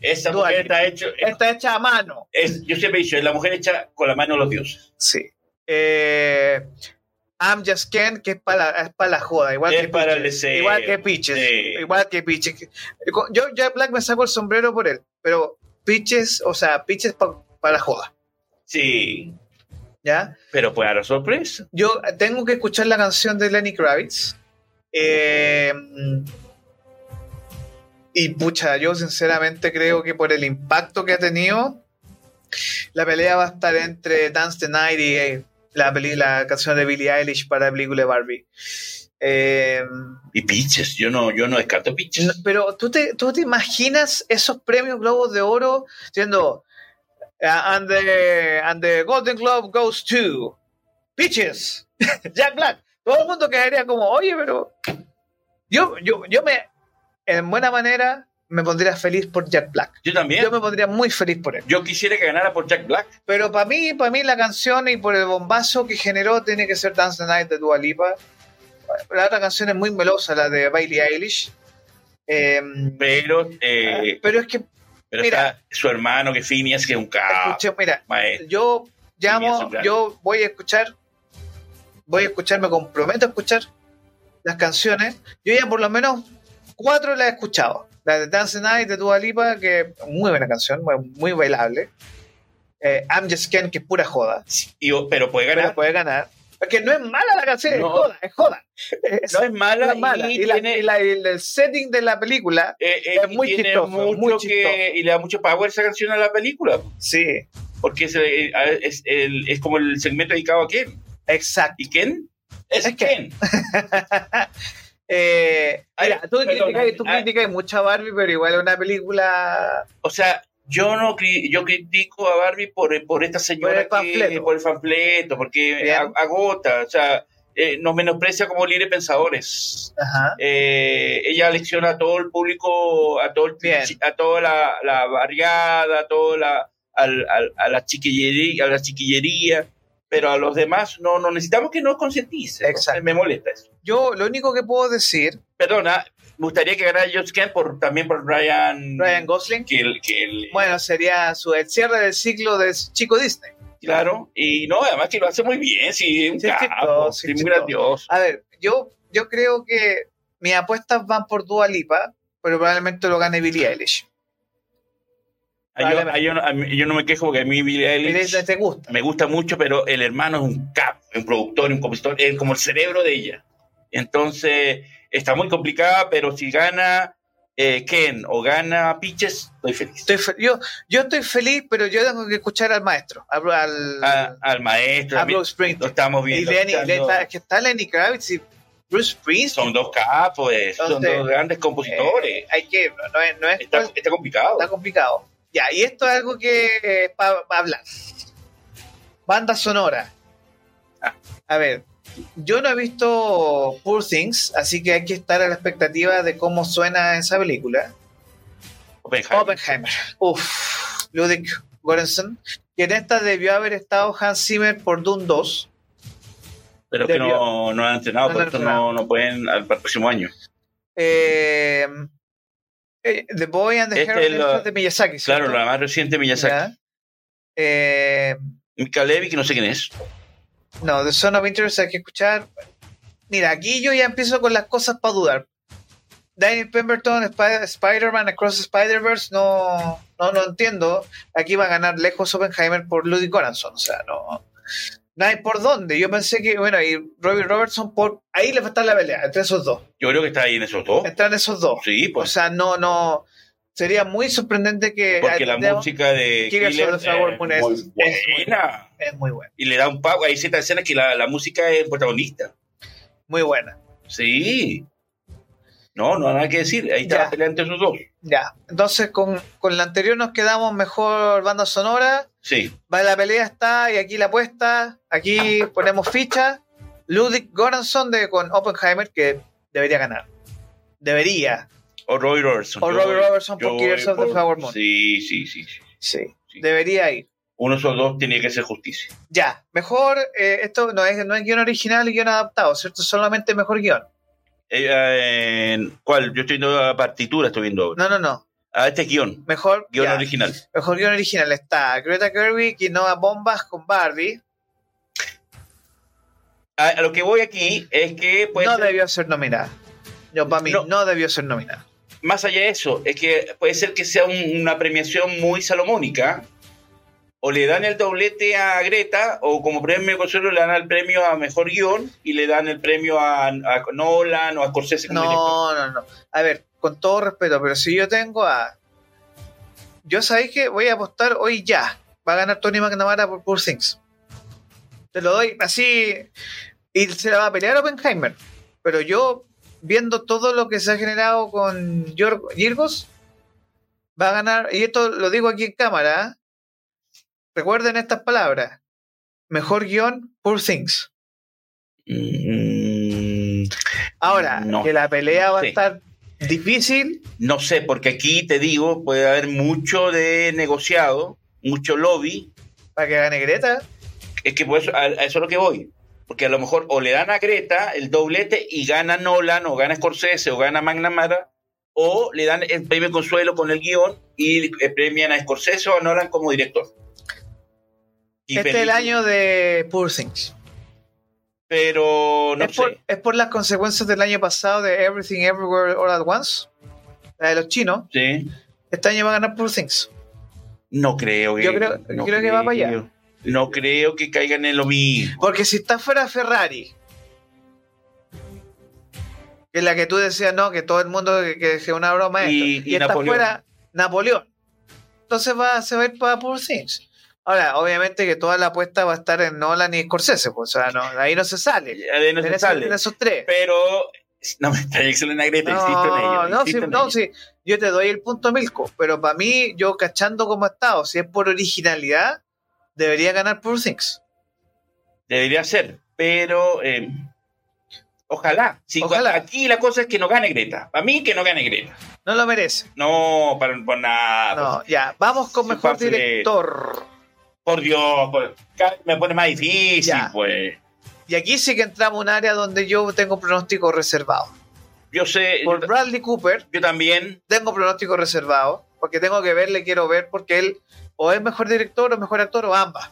Esa mujer está, hecho, está hecha a mano. Es, yo siempre he dicho, es la mujer hecha con la mano de los dioses. Sí. Eh, I'm Just Ken, que es para, es para la joda, igual que para Peaches. igual que Peaches. Igual que Peaches. Yo, ya Black me saco el sombrero por él, pero Peaches, o sea, Peaches para la joda. Sí. ¿Ya? Pero pues a la sorpresa. Yo tengo que escuchar la canción de Lenny Kravitz. Eh, y pucha, yo sinceramente creo que por el impacto que ha tenido, la pelea va a estar entre Dance the Night y eh, la, la canción de Billie Eilish para la película de Barbie. Eh, y Pitches, yo no, yo no descarto Pitches. pero ¿tú te, tú te imaginas esos premios Globos de Oro siendo uh, and, the, and the Golden Globe goes to Pitches, Jack Black. Todo el mundo quedaría como, oye, pero yo, yo, yo me en buena manera, me pondría feliz por Jack Black. Yo también. Yo me pondría muy feliz por él. Yo quisiera que ganara por Jack Black. Pero para mí, para mí la canción y por el bombazo que generó tiene que ser Dance the Night de Dua Lipa. La otra canción es muy melosa, la de Bailey Eilish. Em, pero, eh, ah, pero es que pero mira, su hermano que Phineas que es un cabrón. mira, yo llamo, yo voy a escuchar, voy a escuchar, me comprometo a escuchar las canciones. Yo ya por lo menos cuatro las he escuchado. La de Dance Night de Dua Lipa, que muy buena canción, muy, bailable. Eh, I'm Just Ken, que es pura joda. pero puede ganar. puede ganar. Porque no es mala la canción, es joda, es joda. no es mala, Y, el setting de la película eh, eh, es muy chistoso, y le da mucho power esa canción a la película. Sí. Porque es, es, es como el segmento dedicado a Ken. Exacto. ¿Y Ken? Es, es Ken. Eh, mira, tú, criticas, mucho a Barbie, pero igual es una película. O sea, yo no yo critico a Barbie por, por esta señora por el que, por el fanfleto, porque agota, o sea, eh, nos menosprecia como libres pensadores. Eh, ella lecciona a todo el público, a todo a toda la, la, barriada, a toda la, a, la chiquillería, a la chiquillería pero a los demás no, no necesitamos que nos concientice. Exacto. Me molesta eso. Yo lo único que puedo decir. Perdona, me gustaría que ganara George Kemp por, también por Ryan. Ryan Gosling. Que que bueno, sería su, el cierre del ciclo de Chico Disney. Claro, y no, además que lo hace muy bien, sí, un sí, capo, sí, muy grandioso. A ver, yo, yo creo que mis apuestas van por Dua Lipa, pero probablemente lo gane Billie Eilish. Yo, yo no, yo no me quejo porque a mí Billie Eilish te gusta. me gusta mucho, pero el hermano es un cap, un productor, un compositor, es como el cerebro de ella. Entonces, está muy complicada, pero si gana eh, Ken o gana Pitches, estoy feliz. Estoy fe- yo, yo estoy feliz, pero yo tengo que escuchar al maestro, al, al, A- al maestro, a Bruce lo Springsteen. estamos Y viendo. Lenny, escuchando. le- es que está Lenny Kravitz y Bruce Springsteen. son dos capos, eh, son Entonces, dos grandes compositores. Eh, hay que, no es, no es está, está complicado. está complicado. Ya, y esto es algo que para hablar. Banda sonora. Ah. A ver, yo no he visto Poor Things, así que hay que estar a la expectativa de cómo suena esa película. Oppenheimer. Oppenheimer. Uf, Ludwig Göransson, que en esta debió haber estado Hans Zimmer por Doom 2. pero que no, no han entrenado, No por han esto entrenado. no, no pueden al, para el próximo año. Eh, eh, The Boy and the Este Heron es la- de Miyazaki. Claro, ¿cierto? la más reciente Miyazaki. Ya. Eh, Mika Levy, que no sé quién es. No, The Son of Interest hay que escuchar. Mira, aquí yo ya empiezo con las cosas para dudar. Daniel Pemberton, Sp- Spider-Man Across Spider-Verse, no, no lo entiendo. Aquí va a ganar lejos Oppenheimer por Ludwig Göransson. O sea, no, no hay por dónde. Yo pensé que, bueno, y Robbie Robertson, por ahí le va a estar la pelea entre esos dos. Yo creo que está ahí en esos dos. Entran esos dos. Sí, O pues. sea, no, no. Sería muy sorprendente que. porque la música de Killer the Flower es Moon es- muy buena. Es muy buena. Y le da un pago. Hay ciertas escenas que la, la música es protagonista. Muy buena. Sí. No, no hay nada que decir. Ahí está Ya. la pelea entre esos dos. Ya. Entonces, con, con la anterior nos quedamos mejor banda sonora. Sí. Va, la pelea está y aquí la apuesta. Aquí ponemos ficha. Ludwig Göransson de, con Oppenheimer, que debería ganar. Debería. O Roy Robertson. O voy- Robertson por Killers of the Flower Moon. Sí, sí, sí. sí. Sí. Sí. Debería ir. Uno de esos dos tiene que hacer justicia. Ya. Mejor, eh, esto no es, no es guion original y guion adaptado, ¿cierto? Solamente mejor guion. Eh, eh, ¿Cuál? Yo estoy viendo la partitura, estoy viendo ahora. No, no, no. Ah, este es guion. Mejor. Guión ya. original. Mejor guion original está Greta Gerwig Noah Bombas con Barbie. A, a lo que voy aquí es que puede no ser- debió ser nominada. Yo, para mí, No. no. debió ser nominada. más allá de eso, es que puede ser que sea un- una premiación muy salomónica. O le dan el doblete a Greta, o como premio de consuelo le dan el premio a mejor guion y le dan el premio a, a Nolan o a Scorsese como director. No, no, no. A ver, con todo respeto, pero si yo tengo a. Yo sabéis que voy a apostar hoy ya. Va a ganar Tony McNamara por Poor Things. Te lo doy así. Y se la va a pelear Oppenheimer. Pero yo, viendo todo lo que se ha generado con Yor- Yorgos, va a ganar. Y esto lo digo aquí en cámara. ¿eh? Recuerden estas palabras. Mejor guion, Poor Things. Mm, Ahora, No, que la pelea no va a estar difícil, no sé, porque aquí te digo, puede haber mucho de negociado, mucho lobby. para que gane Greta. Es que por eso, a, a eso es lo que voy. Porque a lo mejor o le dan a Greta el doblete y gana Nolan, o gana Scorsese, o gana McNamara, o le dan el premio consuelo con el guion y premian a Scorsese o a Nolan como director. Y este es el año de Poor Things. Pero no es, sé. por, es por las consecuencias del año pasado de Everything Everywhere All at Once, la de los chinos. Sí. Este año va a ganar Poor Things. No creo que. Yo creo- no creo que va para allá. No creo que caigan en lo mismo. Porque si está fuera Ferrari, que es la que tú decías, no, que todo el mundo que, que es una broma esto, Y- y está fuera Napoleón. Entonces va, se va a ir para Poor Things. Ahora, obviamente que toda la apuesta va a estar en Nolan y Scorsese, pues, o sea, no, ahí no se sale. De no se esos, sale. en esos tres. Pero. No me está en Greta, insisto en ello. No, no, sí, en no, ello. sí, yo te doy el punto Milko, pero para mí, yo cachando cómo ha estado, si es por originalidad, debería ganar Poor Things. Debería ser, pero eh, ojalá. Si Ojalá. Aquí la cosa es que no gane Greta. Para mí que no gane Greta. No lo merece. No, para, por nada. No, ya, vamos con mejor director. Por Dios, me pone más difícil, Ya. pues. Y aquí sí que entramos a un área donde yo tengo pronóstico reservado. Yo sé, Por yo, Bradley Cooper, yo también. tengo pronóstico reservado, porque tengo que verle, quiero ver, porque él o es mejor director o mejor actor o ambas.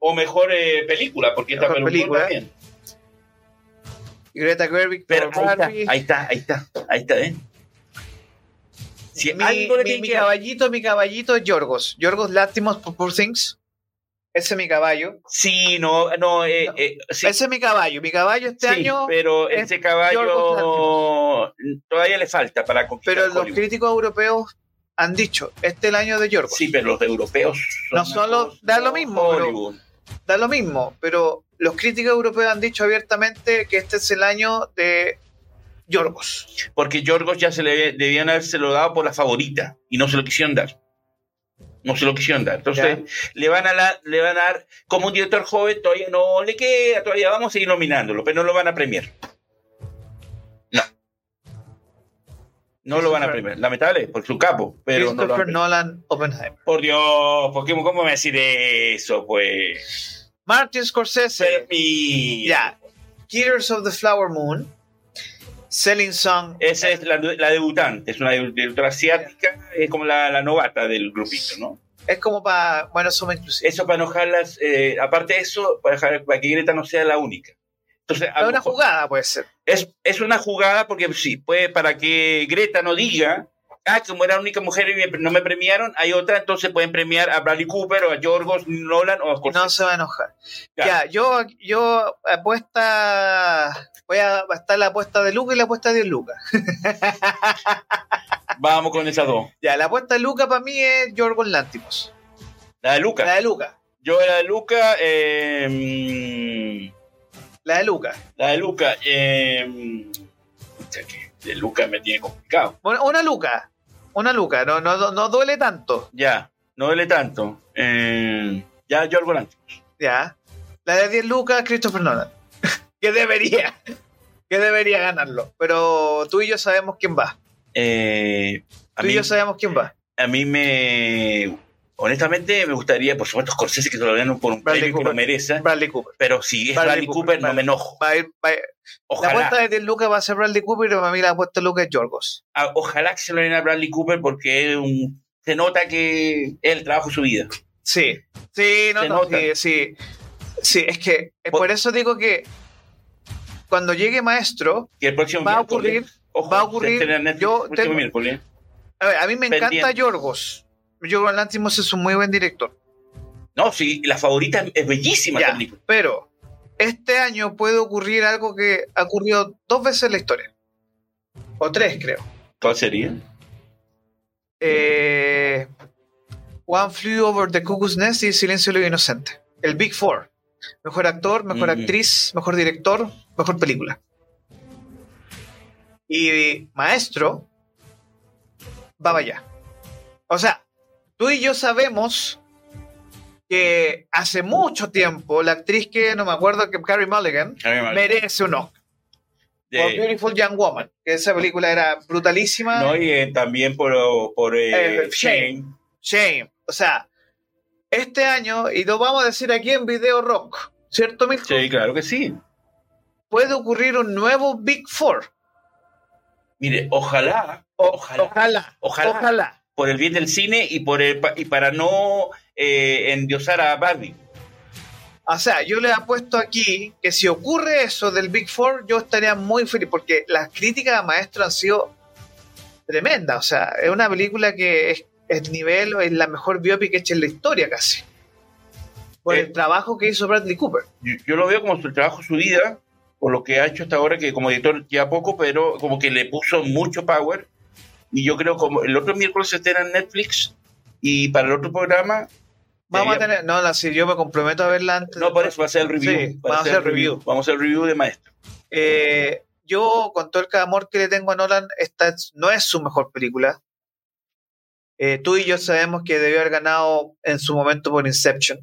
O mejor eh, película, porque esta Mejor película película. también. Greta Gerwig Pero ahí está, ahí está, ahí está, ahí está, ¿eh? Si mi, mi- mi caballito, mi caballito es Yorgos. Yorgos Látimos por Poor Things. Ese es mi caballo. Sí, no, no, eh, No. eh, sí, Ese es mi caballo. Mi caballo este sí, año. pero es ese caballo todavía le falta para conquistar Pero los Hollywood. críticos europeos han dicho, este es el año de Yorgos. Sí, pero los europeos son No solo cosa- da lo mismo, pero-. Da lo mismo, pero los críticos europeos han dicho abiertamente que este es el año de Yorgos. Porque Yorgos ya se le debían habérselo dado por la favorita y no se lo quisieron dar. No se lo quisieron dar. Entonces, le van, a la- le van a dar, como un director joven, todavía no le queda, todavía vamos a seguir nominándolo, pero no lo van a premiar. No lo van a premiar. Lamentable, por su capo, pero Christopher. Nolan, Oppenheimer. Por Dios, ¿por qué, ¿cómo me decir eso, pues? Martin Scorsese. Ya. Killers of the Flower Moon. Selling Song. Esa es la, la debutante, es una directora asiática, es como la, la novata del grupito, ¿no? Es como para. Bueno, suma inclusive. Eso para enojarlas, eh, aparte de eso, para, dejar, para que Greta no sea la única. Entonces, Es una jugada, puede ser. es, es una jugada porque sí, puede para que Greta no diga, ah, como era la única mujer y me- no me premiaron, hay otra, entonces pueden premiar a Bradley Cooper o a Yorgos Nolan o a No Scorsese. se va a enojar. Ya. Ya, yo, yo apuesta. Voy a estar la apuesta de Luca y la apuesta de 10 Lucas. Vamos con esas dos. Ya, la apuesta de Luca para mí es Yorgos Lántimos. La de Luca. La de Luca. Yo la de Luca, eh, mm, La de Luca. la de Luca, eh, de Luca me tiene complicado. Bueno, una Luca. Una Luca. No, no, no duele tanto. Ya, no duele tanto. Eh, ya, Yorgos Lanthimos. Ya. La de 10 Lucas, Christopher Nolan. que debería. Que debería ganarlo. Pero tú y yo sabemos quién va. Eh, Tú y yo sabemos quién va. a mí me. Honestamente, me gustaría, por supuesto, Scorsese que se lo ganen por un Bradley premio que lo merece. Bradley Cooper. Pero si es Bradley Bradley, Cooper, no me enojo. Ir- La Ojalá, apuesta de 10 Lucas va a ser Bradley Cooper y para mí la apuesta de Lucas es Yorgos. a- ojalá que se lo den a Bradley Cooper porque es un, se nota que es el trabajo de su vida. Sí. Sí, no, Se no, nota. sí, sí. Sí, es que es Por- por eso digo que cuando llegue Maestro, Que el próximo va a ocurrir. ojo, va a ocurrir- yo tengo-. A ver, a mí me encanta. Yorgos. Yorgos Lantimos es un muy buen director. No, sí, la favorita es, bellísima Ya. película. Pero este año puede ocurrir algo que ha ocurrido dos veces en la historia. O tres, creo. ¿Cuál sería? Eh, One Flew Over the Cuckoo's Nest y Silencio de lo Inocente. El Big Four. Mejor actor, mejor Mm. actriz, mejor director, mejor película. Y Maestro va allá. O sea, tú y yo sabemos que hace mucho tiempo la actriz que no me acuerdo que Carrie Mulligan merece un Oscar por Beautiful Young Woman, que esa película era brutalísima. no, y eh, también por, por eh, Eh, Shane. Shame. O sea, este año, y lo vamos a decir aquí en Video Rock, ¿cierto, Mirko? Sí, claro que sí. Puede ocurrir un nuevo Big Four. Mire, ojalá, Ojalá. ojalá. Ojalá. Ojalá. Por el bien del cine y por el, y para no eh, endiosar a Barbie. O sea, yo le apuesto aquí que si ocurre eso del Big Four, yo estaría muy feliz, porque las críticas a Maestro han sido tremendas. O sea, es una película que es el nivel, es la mejor biopic hecha en la historia casi. Por Eh. el trabajo que hizo Bradley Cooper. Yo, yo lo veo como su trabajo, su vida, por lo que ha hecho hasta ahora, que como director ya poco, pero como que le puso mucho power. Y yo creo como el otro miércoles se estrena en Netflix y para el otro programa... Vamos a tener, no, la, si yo me comprometo a verla antes. No, por eso va a ser el review. Sí, va vamos a hacer el review. Vamos a hacer el review de Maestro. Eh, yo, con todo el amor que le tengo a Nolan, esta es- no es su mejor película. Eh, tú y yo sabemos que debió haber ganado en su momento por Inception.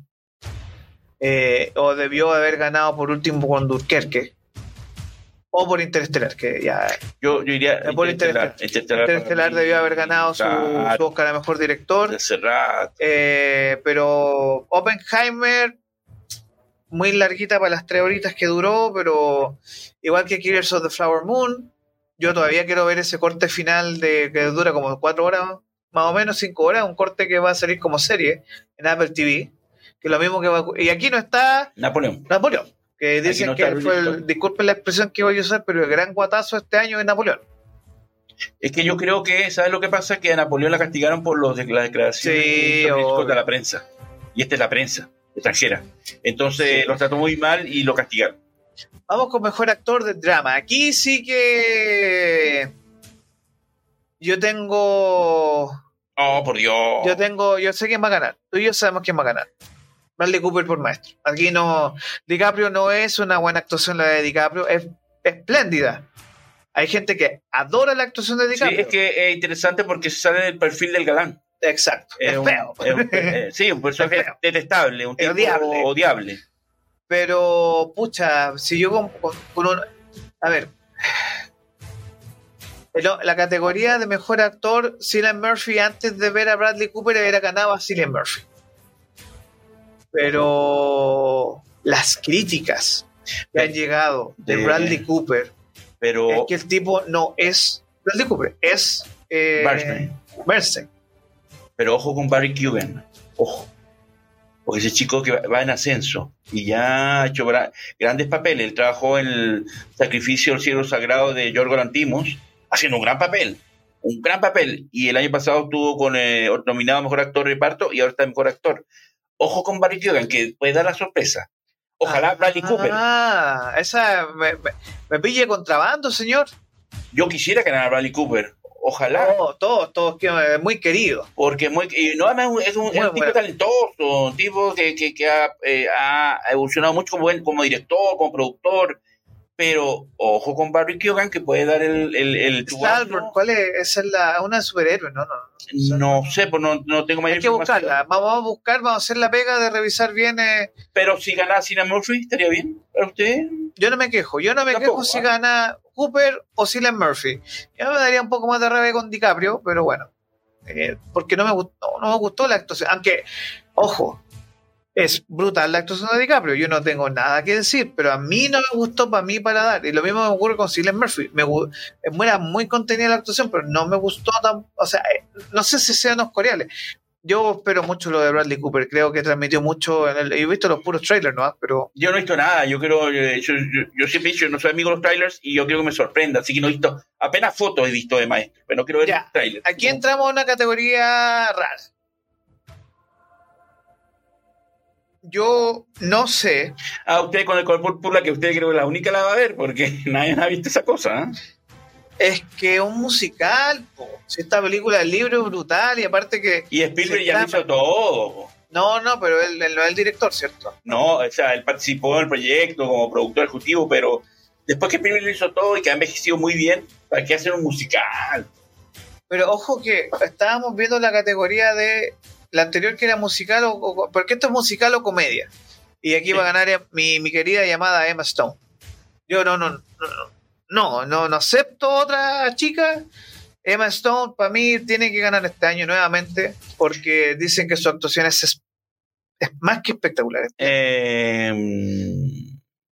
Eh, o debió haber ganado por último con Dunkerque. O por Interestelar, que ya. Yo, yo iría por Interestelar. Interestelar, debió haber ganado su, su Oscar a mejor director. Eh, pero Oppenheimer, muy larguita para las tres horitas que duró, pero igual que Killers of the Flower Moon, yo todavía quiero ver ese corte final de que dura como cuatro horas, más o menos cinco horas, un corte que va a salir como serie en Apple TV, que es lo mismo que va a- y aquí no está Napoleón. Napoleón, Que dicen que fue el, disculpen la expresión que voy a usar, pero el gran guatazo este año es Napoleón. Es que yo creo que, ¿sabes lo que pasa? Que a Napoleón la castigaron por los de las declaraciones de la prensa. Y esta es la prensa extranjera. Entonces lo trató muy mal y lo castigaron. Vamos con mejor actor de drama. Aquí sí que. Yo tengo. Oh, por Dios. Yo tengo. Yo sé quién va a ganar. Tú y yo sabemos quién va a ganar. Bradley Cooper por maestro. Aquí no. DiCaprio no es una buena actuación la de DiCaprio. Es espléndida. Hay gente que adora la actuación de DiCaprio. Sí, es que es interesante porque sale del perfil del galán. Exacto. Es, feo. Eh, sí, un personaje detestable, un tipo odiable. Pero, pucha, si yo con, un. A ver. La categoría de mejor actor, Cillian Murphy, antes de ver a Bradley Cooper, era ganado a Cillian Murphy. Pero las críticas que han llegado de, Bradley Cooper pero, es que el tipo no es Bradley Cooper, es eh, Bernstein. Pero ojo con Barry Cuban, ojo. Porque ese chico que va en ascenso y ya ha hecho grandes papeles. Él trabajó en el Sacrificio del Cielo Sagrado de Yorgo Lantimos, haciendo un gran papel. Un gran papel. Y el año pasado estuvo con eh, nominado a mejor actor de reparto y ahora está mejor actor. Ojo con Barry Cuban, que puede dar la sorpresa. Ojalá ah, Bradley Cooper. Ah, esa me, me, pille contrabando, señor. Yo quisiera ganar a Bradley Cooper. Ojalá. Todos, todos, muy querido. Porque muy, no, es un, tipo talentoso, un tipo que, que, que ha, eh, ha, evolucionado mucho como, como director, como productor. Pero ojo con Barry Keoghan que puede dar el. el, el ¿cuál es? Es la, una superhéroe, ¿no? No, no, sé, pues no, no tengo mayor Hay que buscarla. Vamos a buscar, vamos a hacer la pega de revisar bien. Eh. Pero si gana Cina Murphy, ¿estaría bien para usted? Yo no me quejo. Yo no me quejo si ¿ah? gana Cooper o Cillian Murphy. Yo me daría un poco más de rabia con DiCaprio, pero bueno. Eh, porque no me gustó, no me gustó la actuación. Aunque, ojo, es brutal la actuación de DiCaprio. Yo no tengo nada que decir, pero a mí no me gustó para mí para dar. Y lo mismo me ocurre con Cillian Murphy. Me, era muy contenida la actuación, pero no me gustó tan. O sea, eh, no sé si sean los coreales. Yo espero mucho lo de Bradley Cooper. Creo que transmitió mucho. En el, he visto los puros trailers, ¿no? Pero yo no he visto nada. Yo creo. Yo, yo, siempre he dicho, no soy amigo de los trailers y yo creo que me sorprenda. Así que no he visto. Apenas fotos he visto de maestro, pero no quiero ver ya, trailers. Aquí entramos a una categoría rara yo no sé. Ah, usted con el color púrpura, que usted creo que la única la va a ver, porque nadie ha visto esa cosa. ¿eh? Es que un musical, si esta película, el libro es brutal y aparte que. Y Spielberg ya hizo todo. No, no, pero él, no es el director, ¿cierto? No, o sea, él participó en el proyecto como productor ejecutivo, pero después que Spielberg lo hizo todo y que ha envejecido muy bien, ¿para qué hacer un musical? Pero ojo que estábamos viendo la categoría de la anterior que era musical, o, porque esto es musical o comedia. Y aquí va a ganar mi, mi, querida llamada Emma Stone. Yo no, no, no, no, no, no acepto otra chica. Emma Stone para mí tiene que ganar este año nuevamente porque dicen que su actuación es, es más que espectacular. Eh,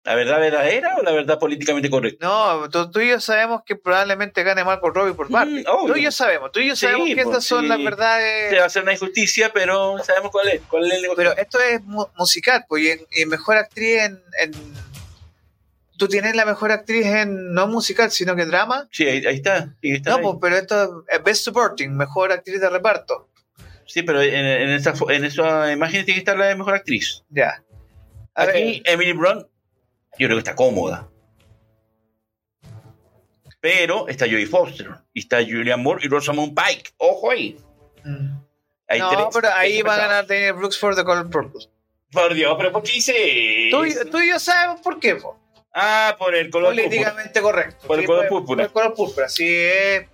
¿La verdad verdadera o la verdad políticamente correcta? No, tú, y yo sabemos que probablemente gane Marco Robbie por Barbie. Mm, tú y yo sabemos, tú y yo sabemos que pues estas son las verdades. Se va a hacer una injusticia, pero sabemos cuál es, cuál es el negocio. Pero esto es musical, pues, y, mejor actriz en, Tú tienes la mejor actriz en no musical, sino que drama. Sí, ahí, está, No, pues, pero esto es Best Supporting, mejor actriz de reparto. Sí, pero en, en, esa, en esa imagen tiene que estar la de mejor actriz. Ya. Aquí, Emily Blunt yo creo que está cómoda. Pero está Joey Foster, y está Julian Moore y Rosamund Pike. Ojo ahí. Mm. no, pero ahí va a ganar Daniel Brooks for The Color Purpose. Por Dios, pero ¿por qué hice tú, tú, y yo sabemos por qué. Ah, por el color Políticamente correcto. Por el color púrpura. Por el color púrpura. Si es,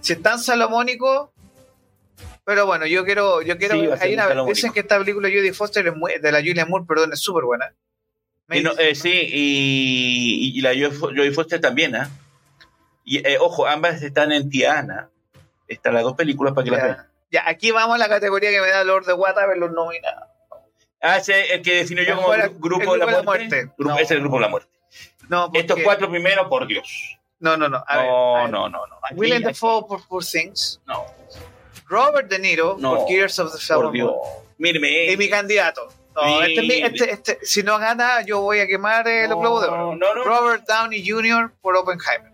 si es tan salomónico. Pero bueno, yo quiero. Yo quiero hay una, dicen que esta película de Jodie Foster es muy, de la Julian Moore, perdón, es súper buena. Eh, sí, y, la Joy Foster también, ¿ah? Y eh, ojo, ambas están en Tiana. Están las dos películas para que las vean. Ya, aquí vamos a la categoría que me da Lord de ver los nominados. Ah, ese el que defino yo como grupo, de la muerte. Grupo, Es el grupo de la muerte. No, Estos cuatro primeros, por Dios. No, no, no. no, no, no, no. Willem Dafoe por Poor Things. No. Robert De Niro por Gears of the Shadow. Míreme. Y mi candidato. No, este, este, este, si no gana, yo voy a quemar el no, de Oro. No, Robert Downey Jr. por Oppenheimer.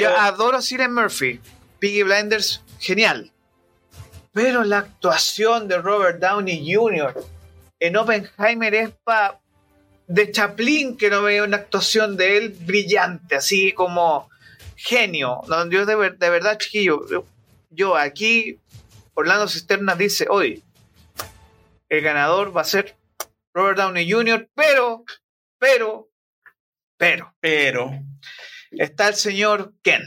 Yo adoro Cillian Murphy. Piggy Blinders, genial. Pero la actuación de Robert Downey Jr. en Oppenheimer es pa de Chaplin que no veo una actuación de él brillante, así como genio. Yo de, verdad, chiquillo, yo, aquí, Orlando Cisterna dice, hoy el ganador va a ser Robert Downey Jr., pero, pero, pero, pero, está el señor Ken,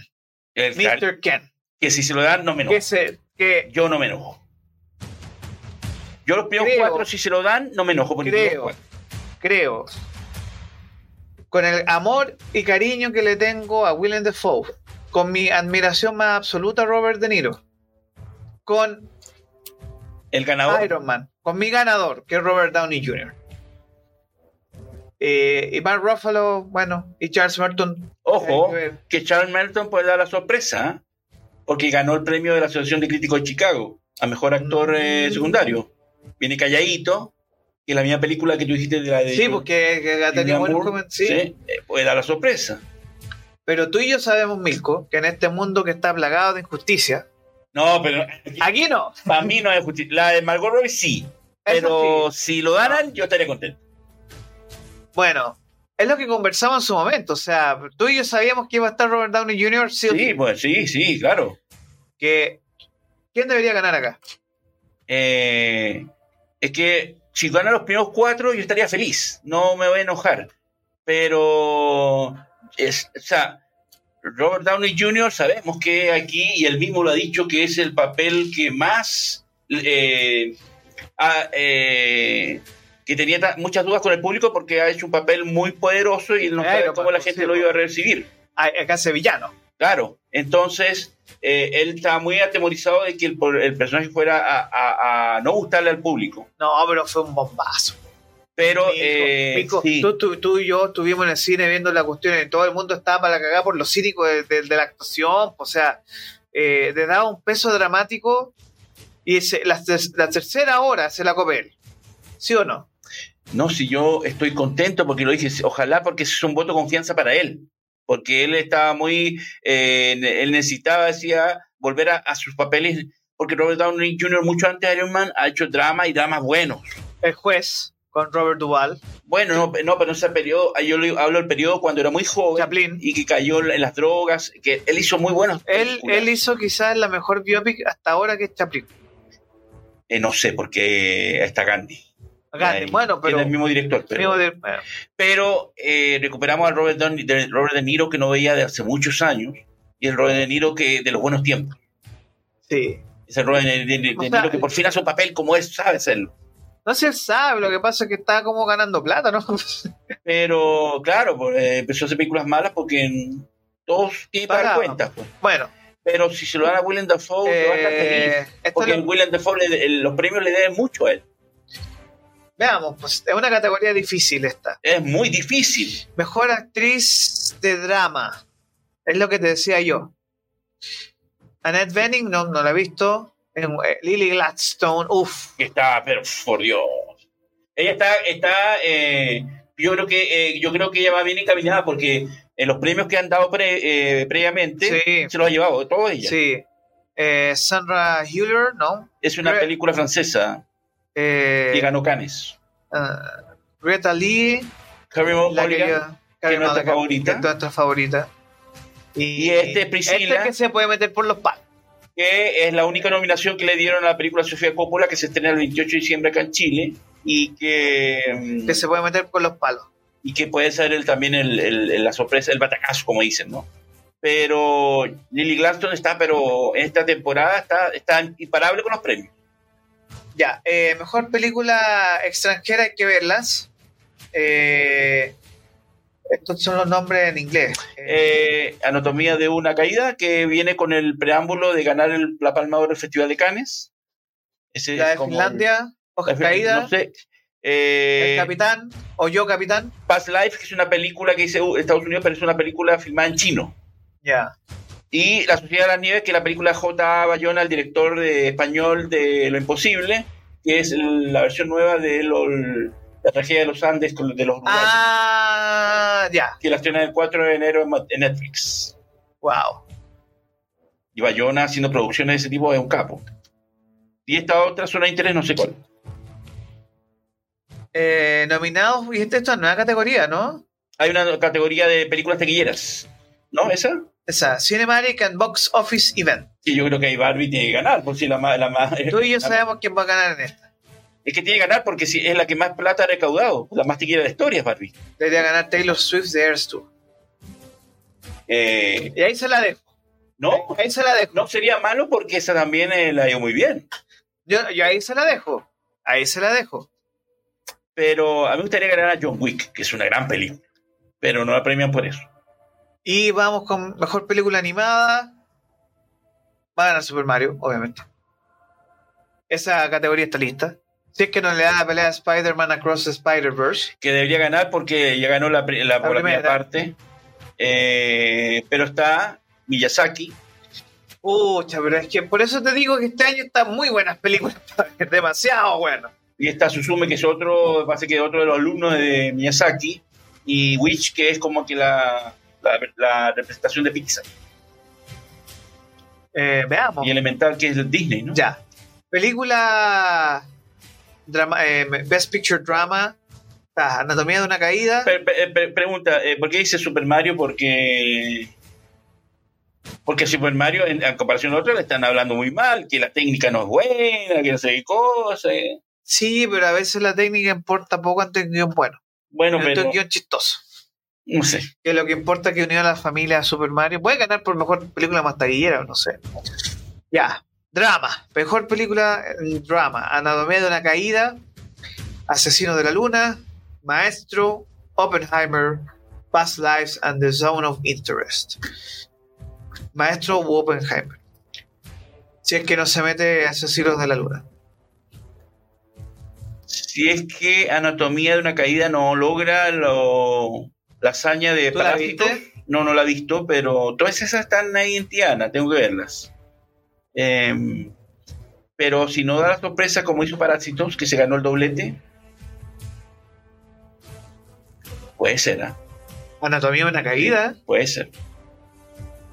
el Mr. Ken. Que si se lo dan, no me enojo. Que, Yo no me enojo. Yo los primeros cuatro, si se lo dan, no me enojo. creo, creo, con el amor y cariño que le tengo a Willem Dafoe, con mi admiración más absoluta a Robert De Niro, con el ganador. Iron Man, con mi ganador, que es Robert Downey Jr. Eh, y Mark Ruffalo, bueno, y Charles Merton. Ojo, que, Charles Merton puede dar la sorpresa, ¿eh? porque ganó el premio de la Asociación de Críticos de Chicago a mejor actor eh, mm. secundario. Viene calladito, y la misma película que tú dijiste de la de. Sí, porque tenido buenos comentarios. Sí, puede dar la sorpresa. Pero tú y yo sabemos, Milko, que en este mundo que está plagado de injusticia, no, pero. Aquí no. Para mí no es justicia. La de Margot Robbie sí. Pero si lo ganan, yo estaría contento. Bueno, es lo que conversamos en su momento. O sea, tú y yo sabíamos que iba a estar Robert Downey Jr. Sí, sí pues sí, sí, claro. Que, ¿Quién debería ganar acá? Eh, es que si ganan los primeros cuatro, yo estaría feliz. No me voy a enojar. Pero. Es, o sea, Robert Downey Jr. sabemos que aquí, y él mismo lo ha dicho, que es el papel que más... Eh, eh, que tenía muchas dudas con el público porque ha hecho un papel muy poderoso y no sabe cómo la gente lo iba a recibir. Acá sevillano. Claro, entonces eh, él estaba muy atemorizado de que el, el personaje fuera a, a, no gustarle al público. No, pero fue un bombazo. Pero eh, tú, y yo estuvimos en el cine viendo la cuestión y todo el mundo estaba para cagar por lo cínico de, la actuación. O sea, eh, le daba un peso dramático y la, tercera hora se la copé ¿Sí o no? No, si yo estoy contento porque lo dije, ojalá porque es un voto de confianza para él. Porque él estaba muy. Eh, él necesitaba, decía, volver a, sus papeles. Porque Robert Downey Jr., mucho antes de Iron Man, ha hecho drama y dramas buenos. El juez con Robert Duvall. Bueno, no, no pero en ese periodo, yo hablo del periodo cuando era muy joven Chaplin. y que cayó en las drogas, que él hizo muy buenos. Él, él hizo quizás la mejor biopic hasta ahora que es Chaplin. Eh, no sé, porque está Gandhi. Gandhi, bueno, pero. Es el mismo director. Pero, eh, recuperamos al Robert de, Robert de Niro que no veía de hace muchos años y el Robert De Niro que de los buenos tiempos. Sí. Ese Robert de, Niro que por fin hace un papel como él sabe hacerlo. No se sabe, lo que pasa es que está como ganando plata, ¿no? Pero claro, pues, eh, empezó a hacer películas malas porque todos tienen que dar cuenta. Pues. Bueno. Pero si se lo dan a Willem Dafoe, va a estar feliz. Eh, porque lo... Willem Dafoe los premios le deben mucho a él. Veamos, pues es una categoría difícil esta. Es muy difícil. Mejor actriz de drama. Es lo que te decía yo. Annette Bening, no, no la he visto. Eh, Lily Gladstone, uff. Está, pero por Dios. Ella está, está eh, yo creo que eh, yo creo que ella va bien encaminada porque en los premios que han dado previamente se los ha llevado, todo ella. Sí. Sandra Hüller, ¿no? Es una película francesa que ganó Cannes. Greta Lee. Carrie Mulligan, que, es nuestra favorita. nuestra favorita. Y, este Priscila. Este que se puede meter por los palos que es la única nominación que le dieron a la película Sofía Coppola, que se estrena el 28 de diciembre acá en Chile, y que... Mm, que se puede meter con los palos. Y que puede ser el, también el, la sorpresa, el batacazo, como dicen, ¿no? Pero Lily Gladstone está, pero en esta temporada está, está imparable con los premios. Ya, eh, mejor película extranjera, hay que verlas. Eh, estos son los nombres en inglés. Eh, Anatomía de una caída, que viene con el preámbulo de ganar el, la Palma del Festival de Cannes. Ese la de Finlandia, Hoja Caída. No sé. Eh, el Capitán, o Yo Capitán. Past Life, que es una película que hice Estados Unidos, pero es una película filmada en chino. Ya. Y La Sociedad de las Nieves, que es la película J. Bayona, el director de español de Lo Imposible, que es la versión nueva de la tragedia de los Andes con de los Ah, ya. Que la estrena el 4 de enero en Netflix. Wow. Y Bayona haciendo producciones de ese tipo es un capo. Y esta otra zona de interés, no sé cuál. Eh, nominados, dijiste esto, nueva categoría, ¿no? Hay una categoría de películas tequilleras, ¿no? ¿Esa? Esa, Cinematic and Box Office Event. Y yo creo que ahí Barbie tiene que ganar, por si la más... La más Tú y yo sabemos quién va a ganar en esta. Es que tiene que ganar porque es la que más plata ha recaudado, la más tequillera de la historia Barbie. Debería ganar Taylor Swift de Airs Tour. Eh, y ahí se la dejo. No, ahí se la dejo. No sería malo porque esa también eh, la dio muy bien. Yo, ahí se la dejo. Ahí se la dejo. Pero a mí me gustaría ganar a John Wick, que es una gran película. Pero no la premian por eso. Y vamos con mejor película animada. Va a ganar Super Mario, obviamente. Esa categoría está lista. Si es que no le da la pelea a Spider-Man Across the Spider-Verse. Que debería ganar porque ya ganó la, la, primera parte. Eh, pero está Miyazaki. Pucha, pero es que por eso te digo que este año están muy buenas películas. demasiado bueno. Y está Susume, que es otro, parece que otro de los alumnos de Miyazaki. Y Witch, que es como que la, la, representación de Pixar. Eh, veamos. Y Elemental, que es Disney, ¿no? Ya. Película. Drama, eh, Best Picture Drama. Anatomía de una caída. pregunta, ¿por qué dice Super Mario? Porque porque Super Mario, en, comparación a otros, le están hablando muy mal, que la técnica no es buena, que no sé qué cosa. Sí, pero a veces la técnica importa poco ante un guion bueno. Bueno, pero. un guion chistoso. No sé. Que lo que importa es que unió a la familia a Super Mario. Puede ganar por mejor película más taquillera, no sé. Ya. Drama. Mejor película drama. Anatomía de una caída. Asesino de la Luna. Maestro. Oppenheimer. Past Lives and the Zone of Interest. Maestro Oppenheimer. Si es que no se mete Asesinos de la Luna. Si es que Anatomía de una caída no logra lo, la hazaña de. No, no la he visto, pero todas esas están ahí en Tiana, tengo que verlas. Em, pero si no da la sorpresa como hizo Parásitos, que se ganó el doblete, puede ser, ¿ah? Anatomía de una caída. puede ser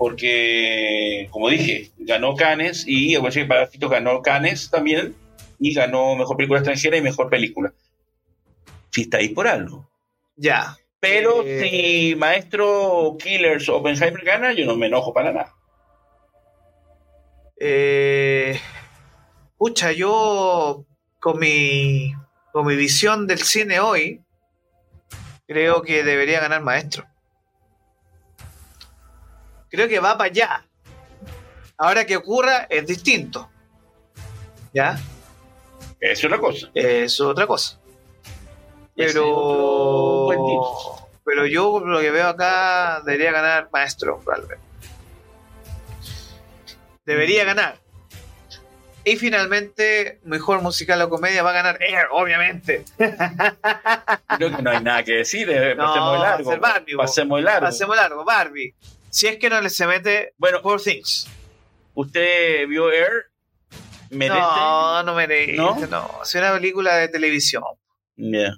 porque, como dije, ganó Cannes y el que Parásito ganó Cannes también y ganó Mejor Película Extranjera y Mejor Película. Si está ahí por algo. Ya. Pero eh, si Maestro Killers o Oppenheimer gana, yo no me enojo para nada. Eh, pucha, yo con mi, con mi visión del cine hoy, creo que debería ganar Maestro creo que va para allá. Ahora que ocurra es distinto. ¿Ya? Es otra cosa. Es otra cosa. Pero. Pero yo lo que veo acá debería ganar Maestro. Debería ganar. Y finalmente, mejor musical o comedia va a ganar Air, obviamente. Creo que no hay nada que decir. Eh, pasemos largo. pasemos largo. Pasemos largo, Barbie. Si es que no le se mete bueno, Poor Things. ¿Usted vio Air? ¿Merece? No, no merece. No, no es una película de televisión. Yeah.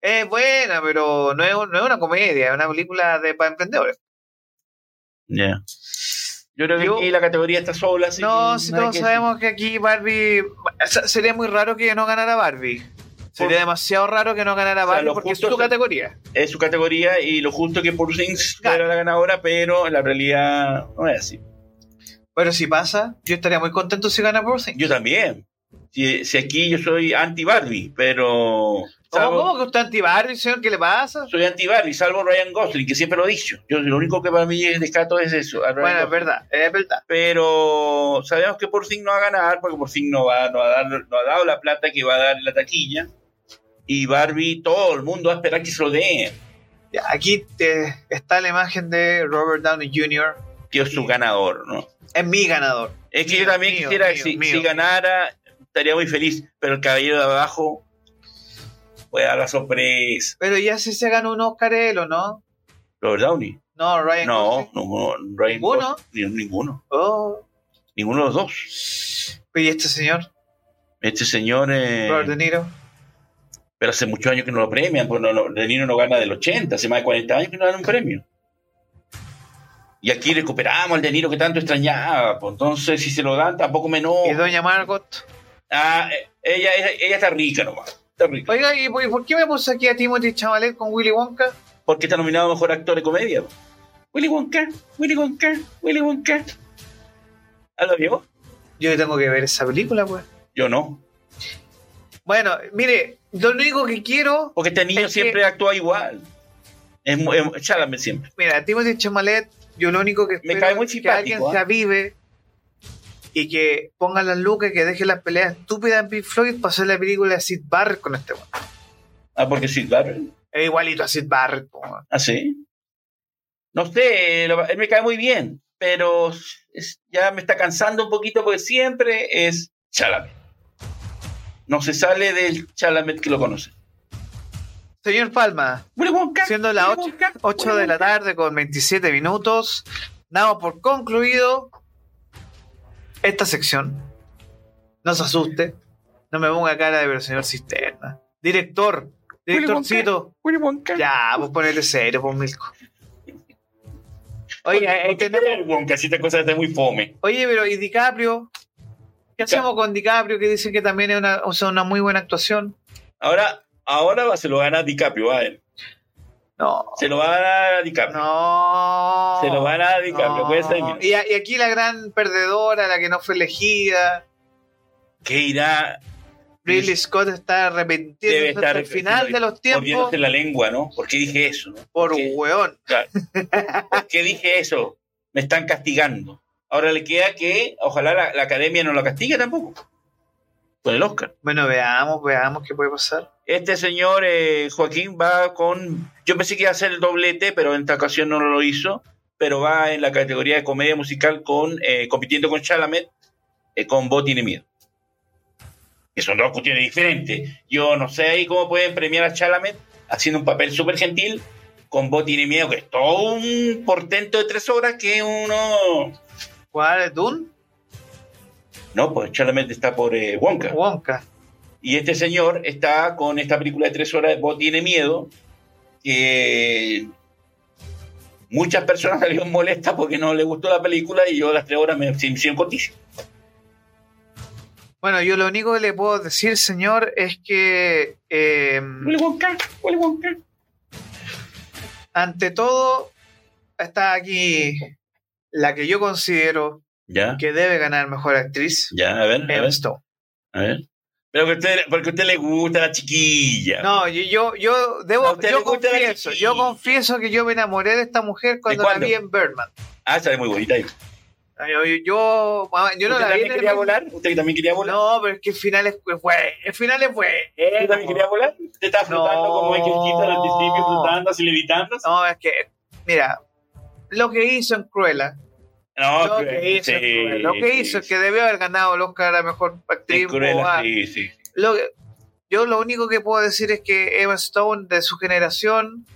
Es buena, pero no es, no es una comedia, es una película de para emprendedores. Ya. Yo creo que aquí la categoría está sola. no, si todos sabemos que aquí Barbie. Sería muy raro que no ganara Barbie. Sería demasiado raro que no ganara Barbie porque es su categoría. Es su categoría y lo justo que por Things fuera la ganadora, pero en la realidad no es así. Pero si pasa, yo estaría muy contento si gana por Yo también. Si, si, aquí yo soy anti-Barbie, pero... ¿Cómo, que usted es anti-Barbie, señor? ¿Qué le pasa? Soy anti-Barbie, salvo Ryan Gosling, que siempre lo he dicho. Yo, lo único que para mí es descato es eso. Bueno, es verdad, es verdad. Pero sabemos que por fin no va a ganar, porque por fin no, va, no, va a dar, no ha dado la plata que va a dar la taquilla y Barbie, todo el mundo va a esperar que se lo dé. Aquí te, está la imagen de Robert Downey Jr. Que es su ganador, ¿no? Es mi ganador. Es que yo también quisiera, que si, ganara, estaría muy feliz, pero el caballero de abajo puede dar la sorpresa. Pero ya si se ganó un Oscar él, ¿o no? Robert Downey. No, Ryan No, no, Ryan ¿Ninguno? ninguno. Oh. Ninguno de los dos. ¿Y este señor? Este señor. Eh, Robert De Niro. Pero hace muchos años que no lo premian, pues no, no, De Niro no gana del 80, hace más de 40 años que no gana un premio. Y aquí recuperamos al De Niro que tanto extrañaba, pues entonces si se lo dan tampoco me enojo. ¿Y Doña Margot? Ah, eh, ella, ella, ella está rica nomás. Oiga, ¿y por, qué me puse aquí a Timothy Chalamet con Willy Wonka? Porque está nominado a Mejor Actor de Comedia. Willy Wonka, Willy Wonka, Willy Wonka. ¿Ah, lo vio? Yo tengo que ver esa película, pues. Yo no. Bueno, mire, lo único que quiero... Porque este niño Es que- siempre actúa igual. Es, siempre. Mira, Timothy Chalamet, yo lo único que Me espero cae muy es que alguien ¿ah? se avive y que ponga las lucas y que deje las peleas estúpidas en Pink Floyd para hacer la película de Sid Barrett con este weón. Ah, porque sí, claro. Es igualito a Sid Barrett, weón. ¿Ah, sí? No sé, él me cae muy bien, pero es- ya me está cansando un poquito porque siempre es Chalamet. No se sale del Chalamet que lo conoce. Señor Palma, siendo las Willy 8, Wonka, 8 Willy de la tarde con 27 minutos, damos por concluido esta sección. No se asuste, no me ponga cara de ver señor Cisterna. Director, directorcito, Willy Wonka. ya, pues ponele serio, pues Milko. Oye, ahí porque tenemos- Wonka, si esta cosa está muy fome. Oye, pero ¿y DiCaprio? ¿Qué hacemos con DiCaprio? Que dicen que también es una, o sea, una muy buena actuación. Ahora, ahora se lo gana DiCaprio, va a él. No. Se lo va a dar a DiCaprio. No. Se lo va a dar a DiCaprio, No. puede ser, mira. Y, a- y aquí la gran perdedora, la que no fue elegida, ¿Qué irá? Ridley Scott está Debe estar hasta el final de los tiempos la lengua, ¿no? ¿Por qué dije eso? no? por ¿Por hueón. Claro. ¿Por qué dije eso? Me están castigando. Ahora le queda que, ojalá la, la academia no lo castigue tampoco. Con el Oscar. Bueno, veamos, veamos qué puede pasar. Este señor eh, Joaquín va con. Yo pensé que iba a hacer el doblete, pero en esta ocasión no lo hizo. Pero va en la categoría de comedia musical con eh, compitiendo con Chalamet, eh, con Bo tiene miedo. Que son dos cuestiones diferentes. Yo no sé ahí cómo pueden premiar a Chalamet haciendo un papel súper gentil con Bo tiene miedo, que es todo un portento de tres horas que uno. ¿Cuál es Dune? No, pues Chalamet está por eh, Wonka. Wonka. Y este señor está con esta película de tres horas, Vos tiene miedo, que muchas personas salieron molestas porque no les gustó la película y yo a las tres horas me, hicieron cortísimo. Bueno, yo lo único que le puedo decir, señor, es que eh, ante todo está aquí la que yo considero Ya, que debe ganar mejor actriz, ya, a ver, a Emma ver, Stone. a ver. Pero que usted, porque a usted le gusta la chiquilla. No, yo, yo, yo debo, ¿A usted yo le gusta la confieso, yo confieso que yo me enamoré de esta mujer cuando la vi en Birdman. Ah, esa es muy bonita. ¿Usted Yo, yo, yo, yo no la vi también en el- quería volar? ¿Usted también quería volar? No, pero es que el final es bueno. El final es bueno. ¿Usted también quería volar? ¿Usted estaba flotando No. como Michael Keaton al principio, flotando, así levitando? No, es que, mira, lo que hizo en Cruella, No, lo que hizo en sí, Cruella, lo que sí, hizo es que debió haber ganado el Oscar a mejor actriz. Lo que- yo lo único que puedo decir es que Emma Stone de su generación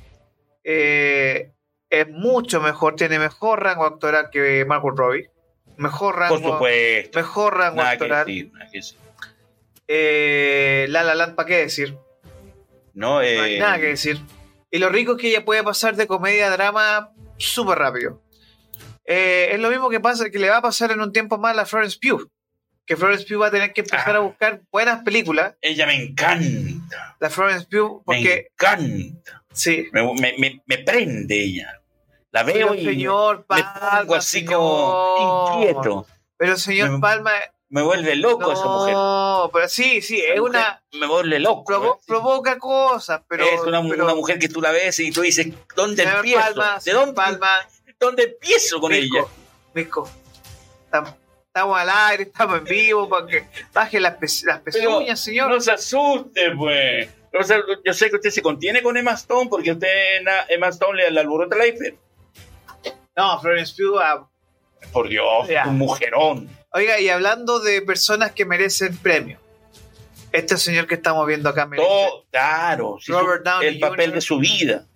eh, es mucho mejor, tiene mejor rango actoral que Margot Robbie, mejor Por rango, supuesto. mejor rango Nada que actoral. decir, nada que decir. Eh, La La Land, ¿para qué decir? No, No eh, hay nada que decir. Y lo rico es que ella puede pasar de comedia a drama súper rápido. Eh, es lo mismo que pasa que le va a pasar en un tiempo más a Florence Pugh. Que Florence Pugh va a tener que empezar Ah. a buscar buenas películas. Ella me encanta. La Florence Pugh, Me porque encanta. sí. Me, me, me, me prende ella. La Pero veo y señor me pongo así señor. como inquieto. Pero señor Me- Palma, Me vuelve loco esa mujer. no, pero sí, sí, es Esa una Me vuelve loco. provo- ¿eh? provoca cosas, pero es una, pero, una mujer que tú la ves y tú dices, ¿dónde empiezo? Palma, ¿De dónde, Palma, dónde empiezo con ella? Tam- estamos al aire, estamos en vivo, para que baje las, pe- las pezuñas, señor. No se asuste, pues. O sea, yo sé que usted se contiene con Emma Stone porque usted Emma Stone le, le alborota la hiper. No, Florence Pugh, ah, Por Dios, Ya. un mujerón. oiga, y hablando de personas que merecen premio, este señor que estamos viendo acá merece, Todo, claro. Robert Downey el papel Jr. de su vida.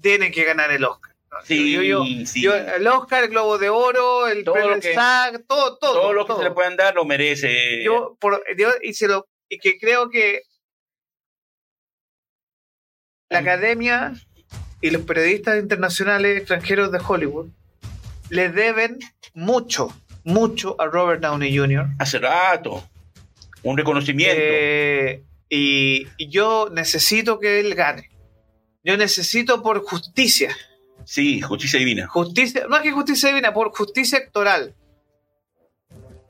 tiene que ganar el Oscar. Sí, Yo- yo- sí. yo- el Oscar, el Globo de Oro, el Todo premio que- SAG, todo, todo. todo lo que todo. se le puedan dar lo merece. Yo, por, yo- y, se lo, y que creo que la academia y los periodistas internacionales extranjeros de Hollywood le deben mucho, mucho a Robert Downey Jr. Hace rato. Un reconocimiento. Eh, y, y yo necesito que él gane. Yo necesito por justicia. Sí, justicia divina. Justicia, no es que justicia divina, por justicia actoral.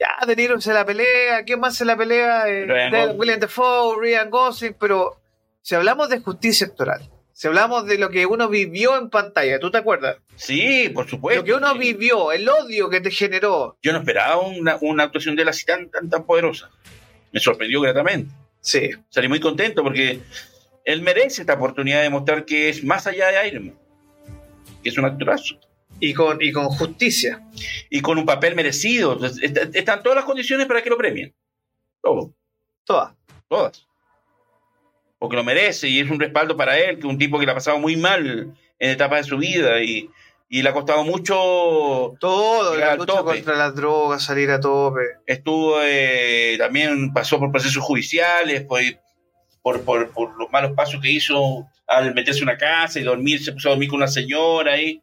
Ya, De Niro se la pelea, ¿quién más se la pelea? Eh, de-. William Defoe, Ryan Gosling, pero si hablamos de justicia actoral, si hablamos de lo que uno vivió en pantalla, ¿tú te acuerdas? Sí, por supuesto. lo que uno sí. vivió, el odio que te generó. Yo no esperaba una, una actuación de así tan, tan, tan poderosa. Me sorprendió gratamente. Sí, Salí muy contento porque él merece esta oportunidad de mostrar que es más allá de Iron Man. Que es un actorazo. y con, y con justicia. Y con un papel merecido. Están todas las condiciones para que lo premien. Todo. Toda. Todas. Porque lo merece y es un respaldo para él, que es un tipo que le ha pasado muy mal en etapas de su vida y, y le ha costado mucho. Todo, la lucha tope. contra las drogas, salir a tope. Estuvo eh, también pasó por procesos judiciales, por, por, por los malos pasos que hizo al meterse en una casa y dormir, se puso a dormir con una señora ahí.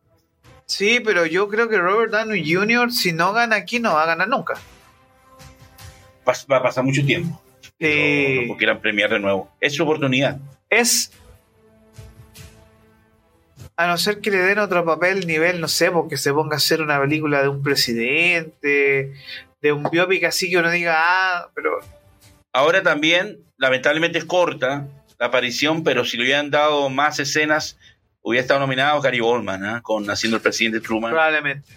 Sí, pero yo creo que Robert Downey Jr., si no gana aquí, no va a ganar nunca. Va a pasar mucho tiempo. Eh, No, no quieran premiar de nuevo. Es su oportunidad. es. A no ser que le den otro papel nivel, no sé, porque se ponga a hacer una película de un presidente, de un biopic así que uno diga, ah, pero Ahora también, lamentablemente es corta la aparición, pero si le hubieran dado más escenas, hubiera estado nominado Gary Oldman, ¿ah? con haciendo el presidente Truman. probablemente.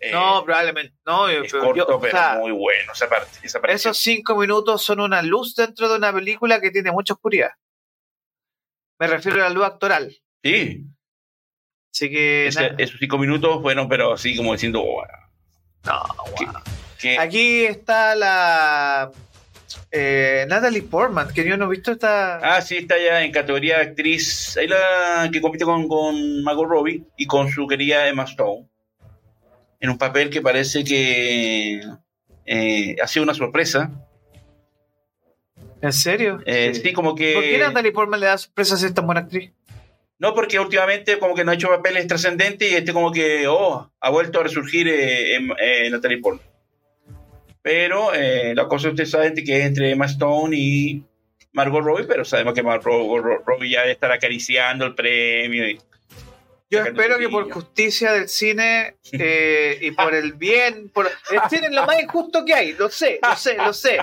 Eh, no, probablemente. No, es pero corto, yo- o pero sea, muy bueno esa parte. Esa esos cinco minutos son una luz dentro de una película que tiene mucha oscuridad. Me refiero a la luz actoral. Sí, Así que. ese- esos cinco minutos fueron, pero así como diciendo, "Oh, No, que Aquí está la eh, Natalie Portman, que yo no he visto esta. Ah, sí, está ya en categoría de actriz. Ahí la que compite con, con Margot Robbie y con su querida Emma Stone. En un papel que parece que eh, ha sido una sorpresa. ¿En serio? Eh, sí. como que. ¿Por qué Natalie Portman le da sorpresa a ser tan buena actriz? No, porque últimamente como que no ha hecho papeles trascendentes y este como que, oh, ha vuelto a resurgir en, eh, Natalie Portman. Pero eh, la cosa ustedes saben que es entre Emma Stone y Margot Robbie, pero sabemos que Margot Ro- Robbie ya debe estar acariciando el premio. Y, Yo espero que por justicia del cine eh, y por el bien, por el cine es lo más injusto que hay, lo sé, lo sé, lo sé,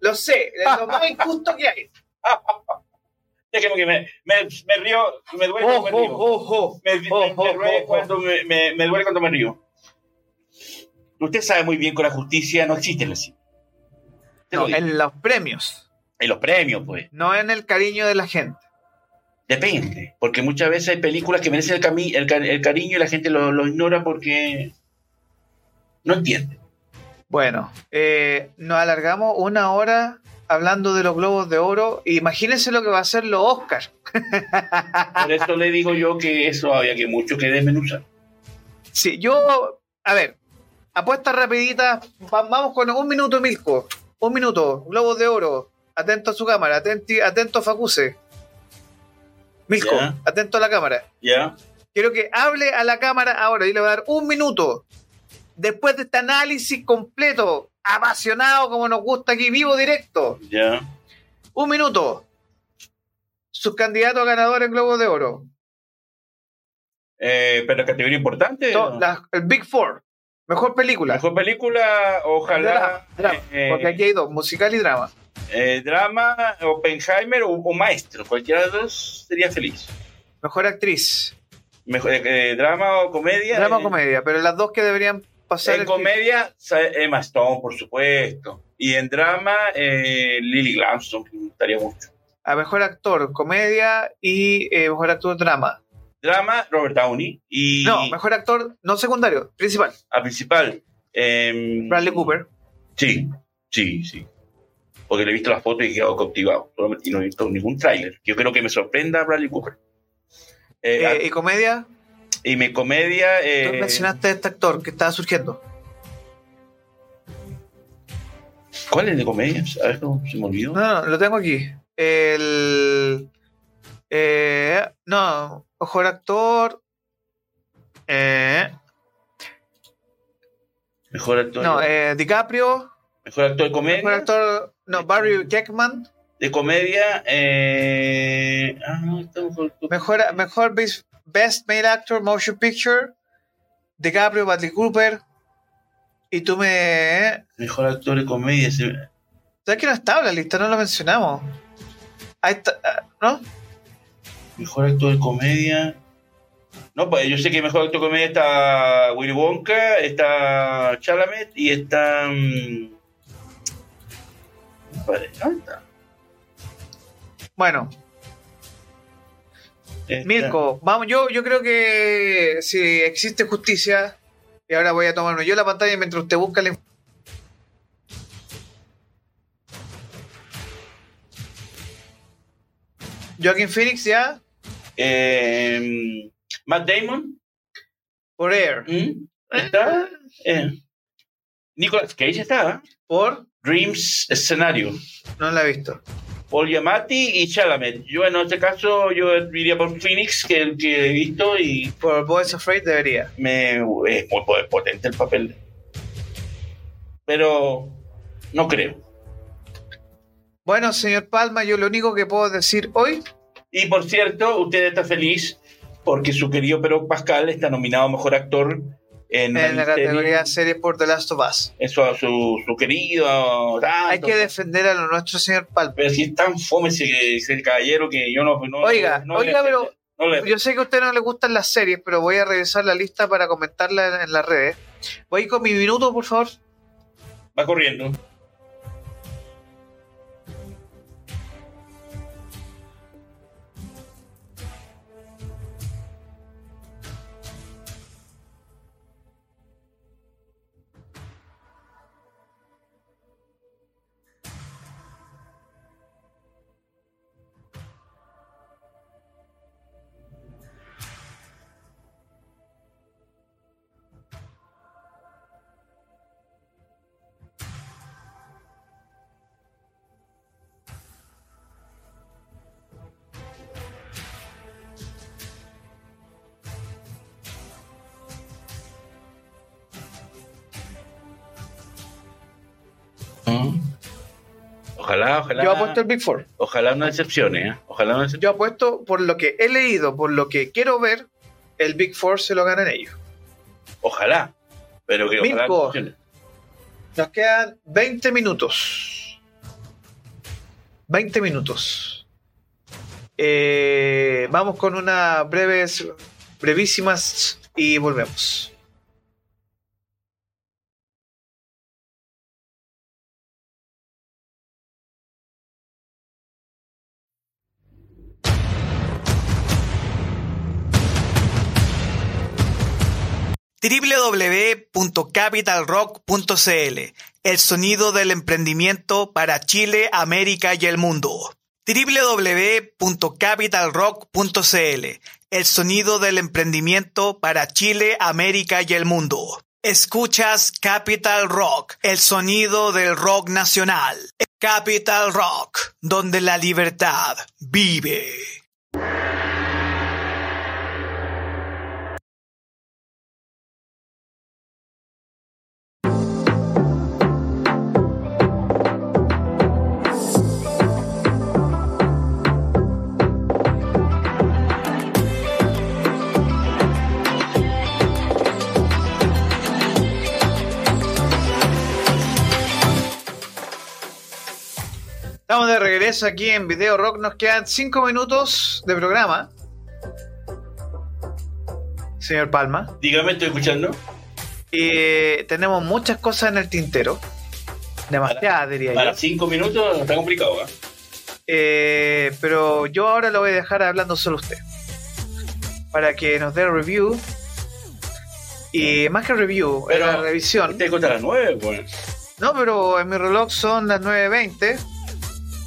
lo sé, es lo más injusto que hay. Déjame que me, me, me río, me duele cuando me río. me duele cuando me río. Usted sabe muy bien que la justicia no existe en el cine. Lo No, en los premios, En los premios, pues. no en el cariño de la gente. Depende, porque muchas veces hay películas que merecen el, cariño y la gente lo, lo ignora porque no entiende. Bueno, eh, nos alargamos una hora hablando de los globos de oro. Imagínense lo que va a ser los Oscar. Por eso le digo yo que eso había que mucho que desmenuzar. Sí, yo, a ver, apuestas rapiditas, va- vamos con un minuto, Milko. Un minuto, globos de oro. Atento a su cámara, atenti, atento a Facuse. Milko, atento a la cámara. ¿Ya? Quiero que hable a la cámara ahora y le voy a dar un minuto. Después de este análisis completo, apasionado como nos gusta aquí, vivo directo. ¿Ya? Un minuto. Sus candidatos a ganadores en Globo de Oro. Eh, pero categoría importante. To- el Big Four. Mejor película. Mejor película, ojalá. Drama, drama, eh, porque aquí hay dos, musical y drama. eh, drama, Oppenheimer o, o Maestro. Cualquiera de los dos sería feliz. Mejor actriz. Mejor, eh, drama o comedia. Drama o eh, comedia, pero las dos que deberían pasar. En el- comedia, Emma Stone, por supuesto. Y en drama, eh, Lily Gladstone, que me gustaría mucho. A mejor actor, comedia y eh, mejor actor, drama. Drama, Robert Downey. Y No, mejor actor, no secundario, principal. a principal. em, Bradley Cooper. Sí, sí, sí. Porque le he visto las fotos y he quedado cautivado. Y no he visto ningún tráiler. Yo creo que me sorprenda Bradley Cooper. Eh, Eh, y comedia, Y mi comedia. Tú Eh, mencionaste a este actor que estaba surgiendo. ¿Cuál es de comedia? A ver, no, se me olvidó. No, no, lo tengo aquí. El. Eh, no, mejor actor. Eh, Mejor actor. no, eh, DiCaprio. mejor actor de comedia. Mejor actor. No, Barry Jackman. De comedia. Eh, ah, no, está mejor. Mejor, mejor best, best Male Actor Motion Picture. DiCaprio, Bradley Cooper. Y tú me. Mejor actor de comedia. ¿Sabes que no estaba en la lista? No lo mencionamos. Ahí está. ah, ¿No? Mejor actor de comedia. No, pues yo sé que mejor actor de comedia está Willy Wonka, está Chalamet y está. mm, Vale, ¿dónde está? Bueno, Está- Mirko, vamos, yo, yo creo que si existe justicia, y ahora voy a tomarme yo la pantalla mientras usted busca la Joaquin Phoenix ya, Eh, Matt Damon. por Air. ¿Mm? Está. Eh. Nicolas Cage está. Por, Dreams Escenario. no la he visto. Paul Giamatti y Chalamet. Yo en este caso yo iría por Phoenix, que es el que he visto y Por Boys Afraid debería. me es muy po- potente el papel. Pero no creo. Bueno, señor Palma, yo lo único que puedo decir hoy, Y por cierto, usted está feliz porque su querido Pedro Pascal está nominado a mejor actor en, en la serie. categoría serie por The Last of Us. Eso a su, su querido. tanto. Hay que defender a lo nuestro, señor Palma. Pero si es tan fome ese, ese caballero que yo no. no Oiga, no oiga, le- pero le- Yo sé que a usted no le gustan las series, pero voy a revisar la lista para comentarla en, en las redes. Voy con mi minuto, por favor. va corriendo. Ojalá, ojalá. Yo apuesto el Big Four. Ojalá no decepcione, ¿eh? Ojalá no decepcione. Yo apuesto por lo que he leído, por lo que quiero ver, el Big Four se lo ganan ellos. Ojalá. Pero que ojalá Mirko. Nos quedan 20 minutos. 20 minutos. Eh, vamos con unas breves, brevísimas y volvemos. www.capitalrock.cl El sonido del emprendimiento para Chile, América y el mundo. www.capitalrock.cl El sonido del emprendimiento para Chile, América y el mundo. Escuchas Capital Rock, el sonido del rock nacional. Capital Rock, donde la libertad vive. Estamos de regreso aquí en Video Rock. Nos quedan 5 minutos de programa. Señor Palma. Dígame, estoy escuchando. Y tenemos muchas cosas en el tintero. Demasiadas, diría Para yo. cinco minutos está complicado, ¿eh? Eh, pero yo ahora lo voy a dejar hablando solo usted. Para que nos dé review. Y más que review, Pero- era revisión. Te cuesta las nueve, pues. No, pero en mi reloj son las 9.20.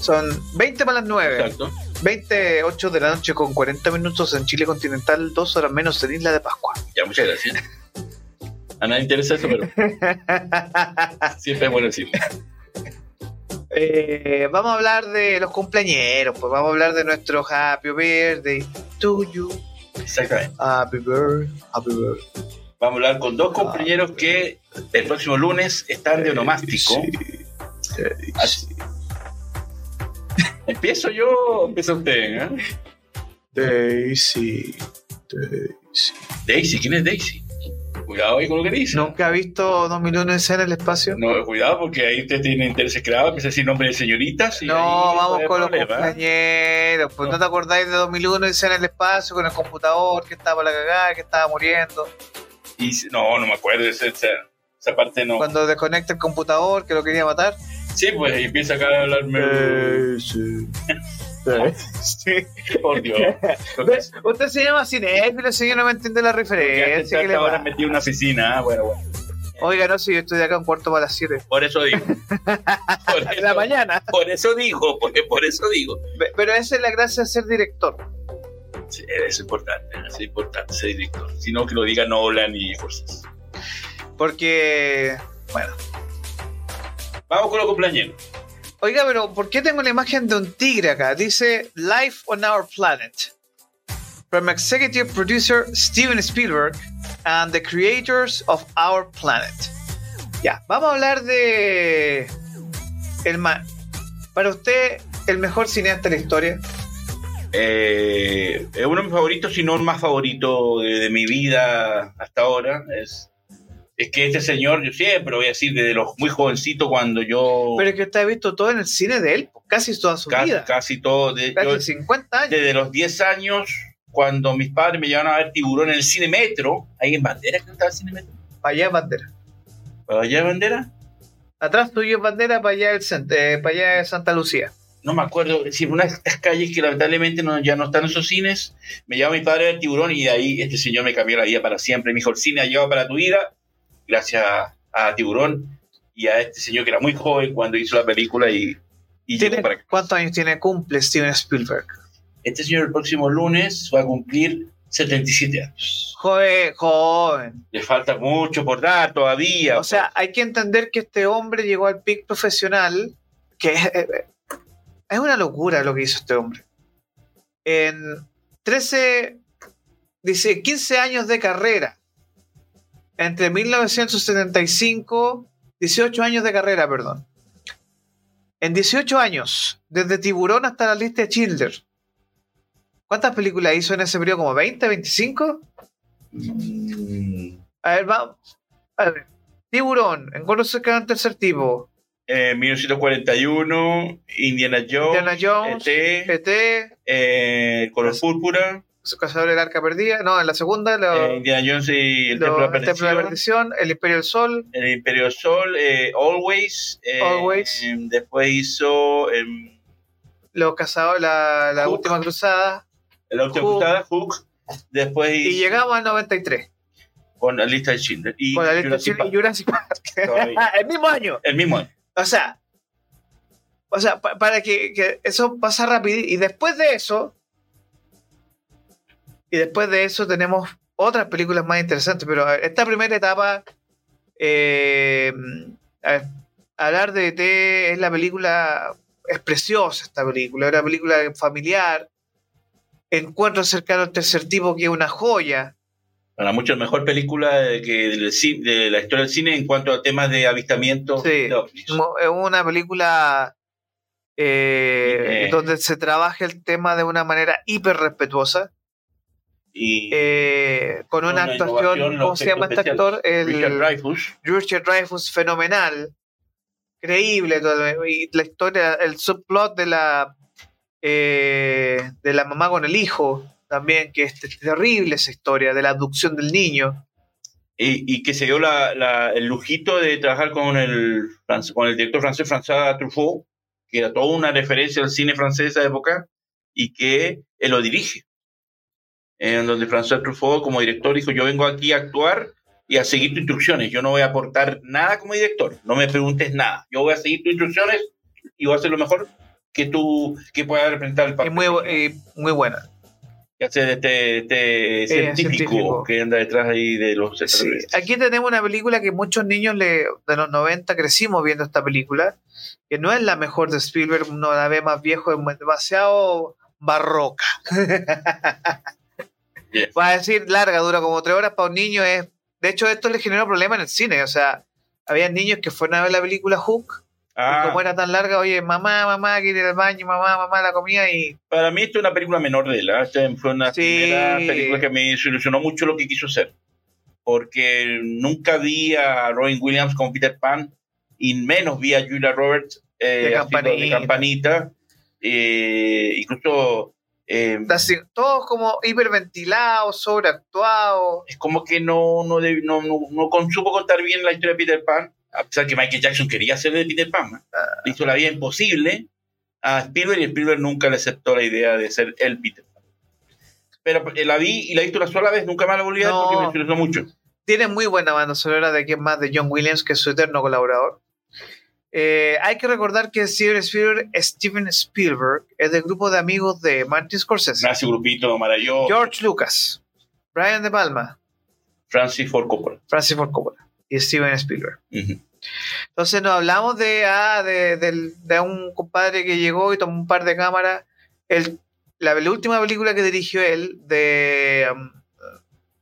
Son 20 para las 9. Exacto. 28 de la noche con 40 minutos en Chile continental, dos horas menos en Isla de Pascua. Ya, muchas gracias. A nadie interesa eso, pero siempre es bueno decirlo. Eh, vamos a hablar de los cumpleañeros, pues vamos a hablar de nuestro Happy Birthday to you. Exactamente. Happy birthday, happy birthday. Vamos a hablar con dos compañeros que el próximo lunes están de onomástico. Así- ¿Empiezo yo o empieza usted? eh? Daisy, Daisy. Daisy, ¿quién es Daisy? Cuidado ahí con lo que dice. ¿Nunca ha visto 2001 en el espacio? No, cuidado porque ahí usted tiene intereses creados, empieza a decir nombre de señoritas. y No, vamos con los problema. cumpleañeros. Pues no. No. te acordáis de 2001 en el espacio con el computador que estaba la cagada, que estaba muriendo. Y no, no me acuerdo, esa, esa, esa parte no. Cuando desconecta el computador que lo quería matar. Sí, pues y empieza acá a hablarme. sí. Por Dios. Usted se llama cinéfilo, si yo no me entiende la referencia. ¿qué le ahora metí en una oficina. ah, Bueno, bueno. Oiga, no, si yo estoy acá un cuarto para las 7 Por eso digo. Por la mañana. por eso digo, por, por eso digo. Pe- Pero esa es la gracia de ser director. Sí, es importante, es importante ser director. Si no, que lo diga Nolan y cosas. Porque, bueno. Vamos con los cumpleaños. Oiga, pero ¿por qué tengo la imagen de un tigre acá? Dice Life on Our Planet. From executive producer Steven Spielberg and the creators of Our Planet. Ya, vamos a hablar de. El ma- Para usted, el mejor cineasta de la historia. Eh, es uno de mis favoritos, si no el más favorito de, de mi vida hasta ahora. Es, es que este señor, yo siempre voy a decir, desde los muy jovencito, cuando yo Pero es que usted ha visto todo en el cine de él, casi toda su casi, vida. casi todo, de- Casi yo- 50 años. desde los 10 años, cuando mis padres me llevaron a ver tiburón en el cine metro, ahí en Bandera, que estaba el cine metro. Para allá es bandera. ¿Para allá de Bandera? Atrás tuyo es bandera, para allá, el, eh, para allá es Santa Lucía. no me acuerdo, si una de estas calles que lamentablemente no, ya no están esos cines, me llevó mi padre a ver tiburón y de ahí este señor me cambió la vida para siempre. Me dijo, el cine ha llegado para tu vida, gracias a tiburón y a este señor que era muy joven cuando hizo la película y, y llegó ¿Tiene- para acá. ¿Cuántos años tiene cumple Steven Spielberg? Este señor el próximo lunes va a cumplir 77 años. Joven, joven. Le falta mucho por dar todavía. O sea, hay que entender que este hombre llegó al pic profesional, que es, eh, es una locura lo que hizo este hombre. En 13, dice, 15 años de carrera. Entre 1975, 18 años de carrera, perdón. En 18 años, desde Tiburón hasta la lista de Schindler. ¿Cuántas películas hizo en ese periodo? ¿Como 20, 25? Mm, A ver, vamos. A ver. Tiburón, Encuentro cercano al tercer tipo. eh, 1941, Indiana Jones, Indiana Jones, ET, ET, eh, Color Púrpura, Cazador del Arca Perdida. No, en la segunda, lo- eh, Indiana Jones y el lo- Templo de el Templo de la Perdición, El Imperio del Sol, el Imperio del Sol, eh, Always, eh, Always. eh, después hizo em, Los Cazadores, la. Última Cruzada. La Última Hook. Cruzada, Hook, después Y hizo llegamos al 93. con la lista de Schindler y Con la lista de Chile y. Jurassic Park. El mismo año. el mismo año. O sea, o sea, pa- para que, que eso pasa rápido. Y después de eso, y después de eso tenemos otras películas más interesantes. Pero ver, esta primera etapa, eh, a ver, hablar de ET es la película, es preciosa esta película, es una película familiar. Encuentro cercano al tercer tipo, que es una joya. Para mucho la mejor película de, que, de la historia del cine en cuanto a temas de avistamiento Sí. Es una película eh, Eh. donde se trabaja el tema de una manera hiper respetuosa, Y eh, con una, Una actuación, ¿cómo se llama este actor? El Richard Dreyfuss. Richard Dreyfuss, fenomenal, creíble, todo, y la historia, el subplot de la eh, de la mamá con el hijo, también, que es terrible esa historia, de la abducción del niño. Y, y que se dio la, la- el lujito de trabajar con el, con el director francés François Truffaut, que era toda una referencia al cine francés de esa época, y que él lo dirige. En donde François Truffaut, como director, dijo: Yo vengo aquí a actuar y a seguir tus instrucciones. Yo no voy a aportar nada como director. No me preguntes nada. Yo voy a seguir tus instrucciones y voy a hacer lo mejor que tú que pueda representar el papel. Y muy, muy buena. Que hace de este, este científico, que anda detrás ahí de los sí. Aquí tenemos una película que muchos niños le, de los 90 crecimos viendo esta película, que no es la mejor de Spielberg, no la ve más viejo, es demasiado barroca. Va a decir larga, dura como tres horas para un niño. es De hecho, esto le generó problemas en el cine. O sea, había niños que fueron a ver la película Hook. Y ah. como era tan larga, oye, mamá, mamá, quiere ir al baño, mamá, mamá, la comida y... Para mí esto es una película menor de la. Fue una primera película que me ilusionó mucho lo que quiso hacer. Porque nunca vi a Robin Williams como Peter Pan y menos vi a Julia Roberts eh, de, campanita. de campanita. Eh, incluso eh, todos como hiperventilados, sobreactuados. Es como que no, no, no, no, supo contar bien la historia de Peter Pan, a pesar que Michael Jackson quería ser de Peter Pan. Ah. Hizo la vida imposible a Spielberg y Spielberg nunca le aceptó la idea de ser el Peter Pan. Pero eh, la vi y la he visto una sola vez, nunca más la volví a ver porque me interesó mucho. Tiene muy buena banda sonora de aquí más de John Williams, que es su eterno colaborador. Eh, hay que recordar que Steven Spielberg, Steven Spielberg es del grupo de amigos de Martin Scorsese. Ese grupito maravilloso. George Lucas, Brian De Palma, Francis Ford Coppola. Francis Ford Coppola y Steven Spielberg. Entonces nos hablamos de, ah, de, un compadre que llegó y tomó un par de cámaras. El, la, última película que dirigió él, de um,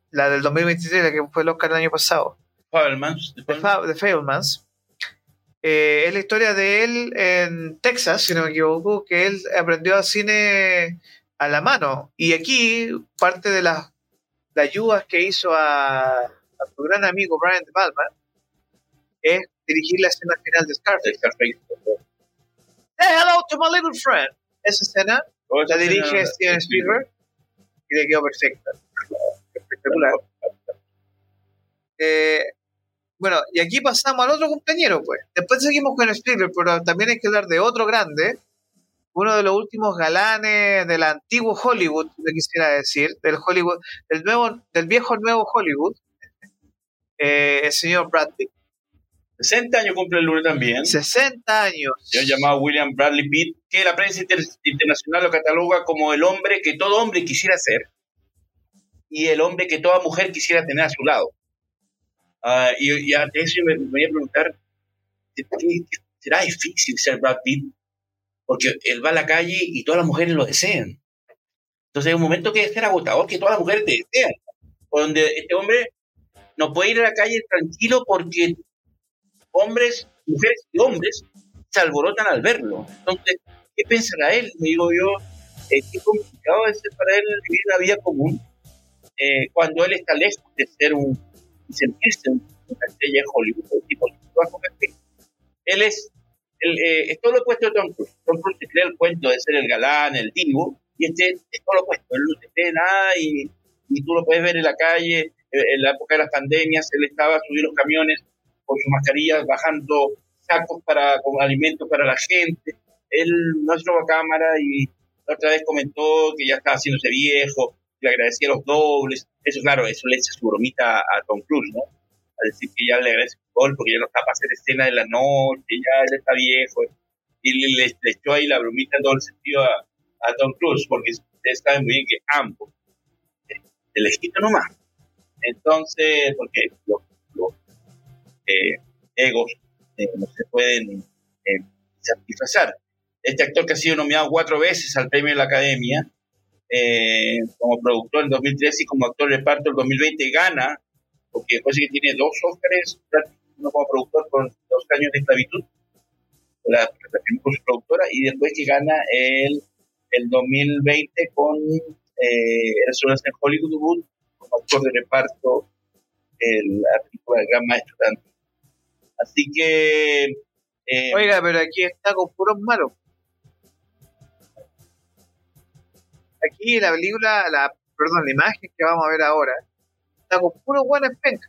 la del 2023, la que fue el Oscar del año pasado. Fablemans. De Fablemans eh, es la historia de él en Texas, si no me equivoco, que él aprendió a cine a la mano. Y aquí parte de las ayudas que hizo a, su gran amigo Brian De Palma es dirigir la escena final de Scarface. hello to my little friend. Esa escena oh, la dirige Steven Spielberg y le quedó perfecta. Espectacular. Eh, bueno, y aquí pasamos al otro compañero, pues. Después seguimos con Spielberg, pero también hay que hablar de otro grande, uno de los últimos galanes del antiguo Hollywood, le quisiera decir, del Hollywood, del nuevo, del viejo nuevo Hollywood, eh, el señor Bradley. 60 años cumple el lunes también. 60 años. Yo llamado William Bradley Pitt, que la prensa internacional lo cataloga como el hombre que todo hombre quisiera ser y el hombre que toda mujer quisiera tener a su lado. Uh, y, a eso me, voy a preguntar, ¿será difícil ser Brad Pitt? Porque él va a la calle y todas las mujeres lo desean. Entonces hay un momento que es ser agotador, que todas las mujeres te desean. Donde este hombre no puede ir a la calle tranquilo porque hombres, mujeres y hombres se alborotan al verlo. Entonces, ¿qué pensará él? Me digo yo, eh, qué complicado es para él vivir la vida común eh, cuando él está lejos de ser un sentirse una estrella de Hollywood, tipo Él es, el, eh, es todo lo opuesto de Tom Cruise. Tom Cruise crea el cuento de ser el galán, el divo, y este es todo lo opuesto. Él no te cree nada y, y, tú lo puedes ver en la calle. Eh, en la época de las pandemias, él estaba subiendo los camiones con sus mascarillas, bajando sacos para, con alimentos para la gente. Él no es roba cámara y otra vez comentó que ya estaba haciéndose viejo, le agradecía los dobles. Eso, claro, eso le echa su bromita a Tom Cruise, ¿no? A decir que ya le agradece su gol porque ya no está para hacer escena de la noche, ya él está viejo. Y le, echó ahí la bromita en todo el sentido a, Tom Cruise, porque ustedes saben muy bien que ambos, el ejito nomás. Entonces, porque los, eh, egos eh, no se pueden eh, satisfacer. Este actor que ha sido nominado cuatro veces al premio de la Academia, eh, como productor en 2013 y como actor de reparto en 2020 gana, porque después que tiene dos Óscares, uno como productor con dos años de esclavitud, la, la su productora, y después que gana el, el 2020 con eh, en Hollywood como actor de reparto en la película del Gran Maestro Así que... Eh, Oiga, pero aquí está con puros malos. Aquí la película, la, perdón, la imagen que vamos a ver ahora, está con puro buena penca.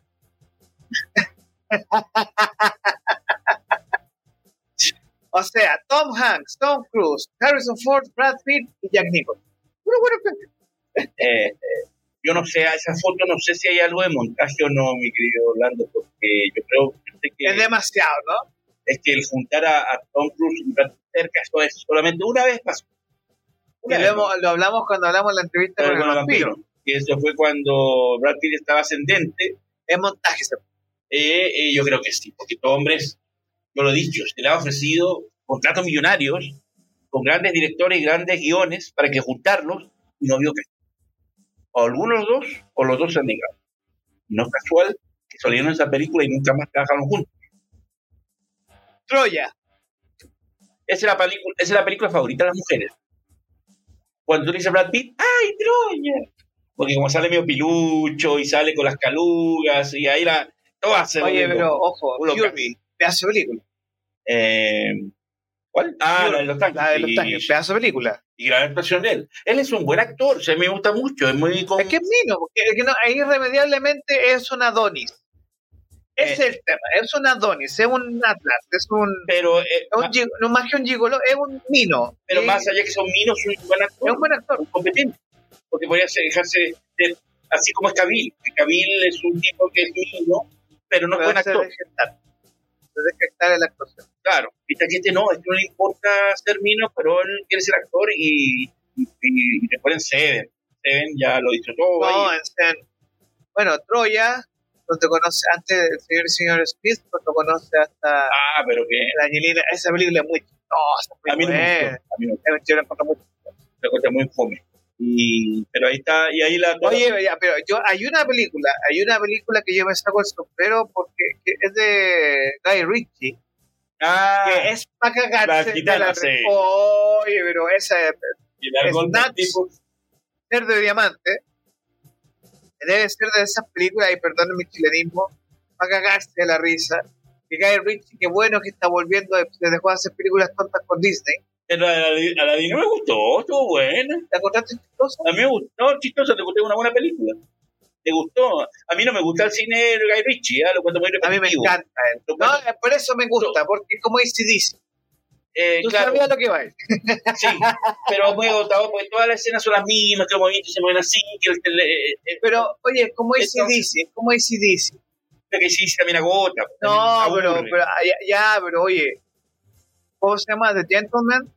o sea, Tom Hanks, Tom Cruise, Harrison Ford, Brad Pitt y Jack Nicholson. Puro buena penca. Eh, eh, yo no sé, a esa foto no sé si hay algo de montaje o no, mi querido Orlando, porque yo creo que... Es demasiado, ¿no? es que el juntar a, Tom Cruise y Brad Pitt cerca, eso es solamente una vez pasó. Vez, lo, lo, hablamos cuando hablamos en la entrevista con, el vampiro. Y eso fue cuando Brad Pitt estaba ascendente. Es montaje, eh, eh, yo creo que sí, porque estos hombres, yo lo he dicho, se le ha ofrecido contratos millonarios con grandes directores y grandes guiones para que juntarlos y no vio que o algunos dos o los dos se han negado. No es casual que salieron esa película y nunca más trabajaron juntos. Troya. Esa es la película, es la película favorita de las mujeres. Cuando tú dices Brad Pitt, ¡ay, Troya! Porque como sale medio pilucho y sale con las calugas y ahí la. Todo hace. Oye, pero ojo, pedazo de película. Eh, ¿Cuál? Ah, la de los tanques. La de los tanques, pedazo de película. Y gran actuación de él. Él es un buen actor, o sea, me gusta mucho, es muy... Es que es mino, porque es que no, irremediablemente es un Adonis. Es eh. el tema, es un Adonis, es un Atlas, es un... Pero... Eh, es un, no más que un gigolo, es un mino. Pero más allá que son minos, es un buen actor. Es un buen actor. Un competente. Porque podría dejarse... así como es Cabil. Cabil es un tipo que es mino, pero no es buen actor que estar en la actuación. Claro, y este no, este no le importa ser mino, pero él quiere ser actor y, y, y después en Seven. Seven ya lo hizo todo. No, en Seven. Bueno, Troya, donde conoce antes del señor y señor Smith, cuando conoce hasta. Ah, pero que. La Angelina, esa película es muy. No, a mí no me gustó. A mí no me gustó. La encontré muy fome. Y, pero ahí está, y ahí la... Oye, ya, pero yo, hay una película, hay una película que yo me saco el sombrero porque es de Guy Ritchie. Ah, que es para cagarse. La la sí. Oye, pero esa es... Ser de Diamante, debe ser de esas películas, y perdón mi chilenismo, para cagarse de la risa. Que Guy Ritchie, qué bueno que está volviendo, se dejó de hacer películas tontas con Disney a la no me gustó, estuvo buena. ¿Te encontraste chistosa? A mí me gustó, no, chistosa, te gustó una buena película. ¿Te gustó? A mí no me gusta el cine de Guy Ritchie, ¿eh? lo cuento muy A mí me encanta. No, por eso me gusta, porque como dice dice. Eh, Tú claro. sabías lo que va. Sí, pero muy agotado porque todas las escenas son las mismas, que los movimientos se mueven así. Que el, eh, pero, oye, como dice dice, como dice dice. Que sí también agota. No, pero, pero ya, ya, pero oye, ¿cómo se llama? The Gentleman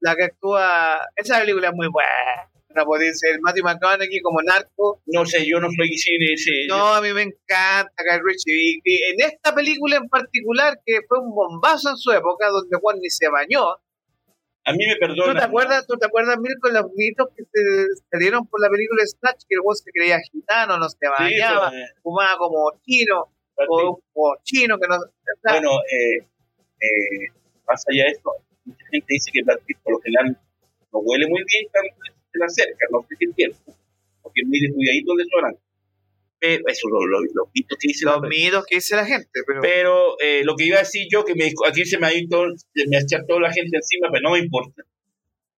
la que actúa, esa película es muy buena. Pues, el Matthew McConaughey como narco. No sé, yo no soy cine ese. No, a mí me encanta Guy Ritchie. Y, en esta película en particular, que fue un bombazo en su época, donde Juan ni se bañó. A mí me perdona. ¿Tú te acuerdas, ¿tú te acuerdas Mirko, los mitos que se, dieron por la película Snatch? Que el Juan se creía gitano, no se bañaba, pues, fumaba como chino, o, chino, que no. Bueno, eh, eh, más allá de eso, mucha gente dice que Brad Pitt por lo general no huele muy bien se le acerca, no sé qué tiempo, porque es muy descuidadito el desodorante. Pero eso lo, lo, los mitos que dice los la mitos que dice la gente. Pero, pero eh, lo que iba a decir yo, que me, aquí se me ha ido se me ha echado toda la gente encima, pero no me importa.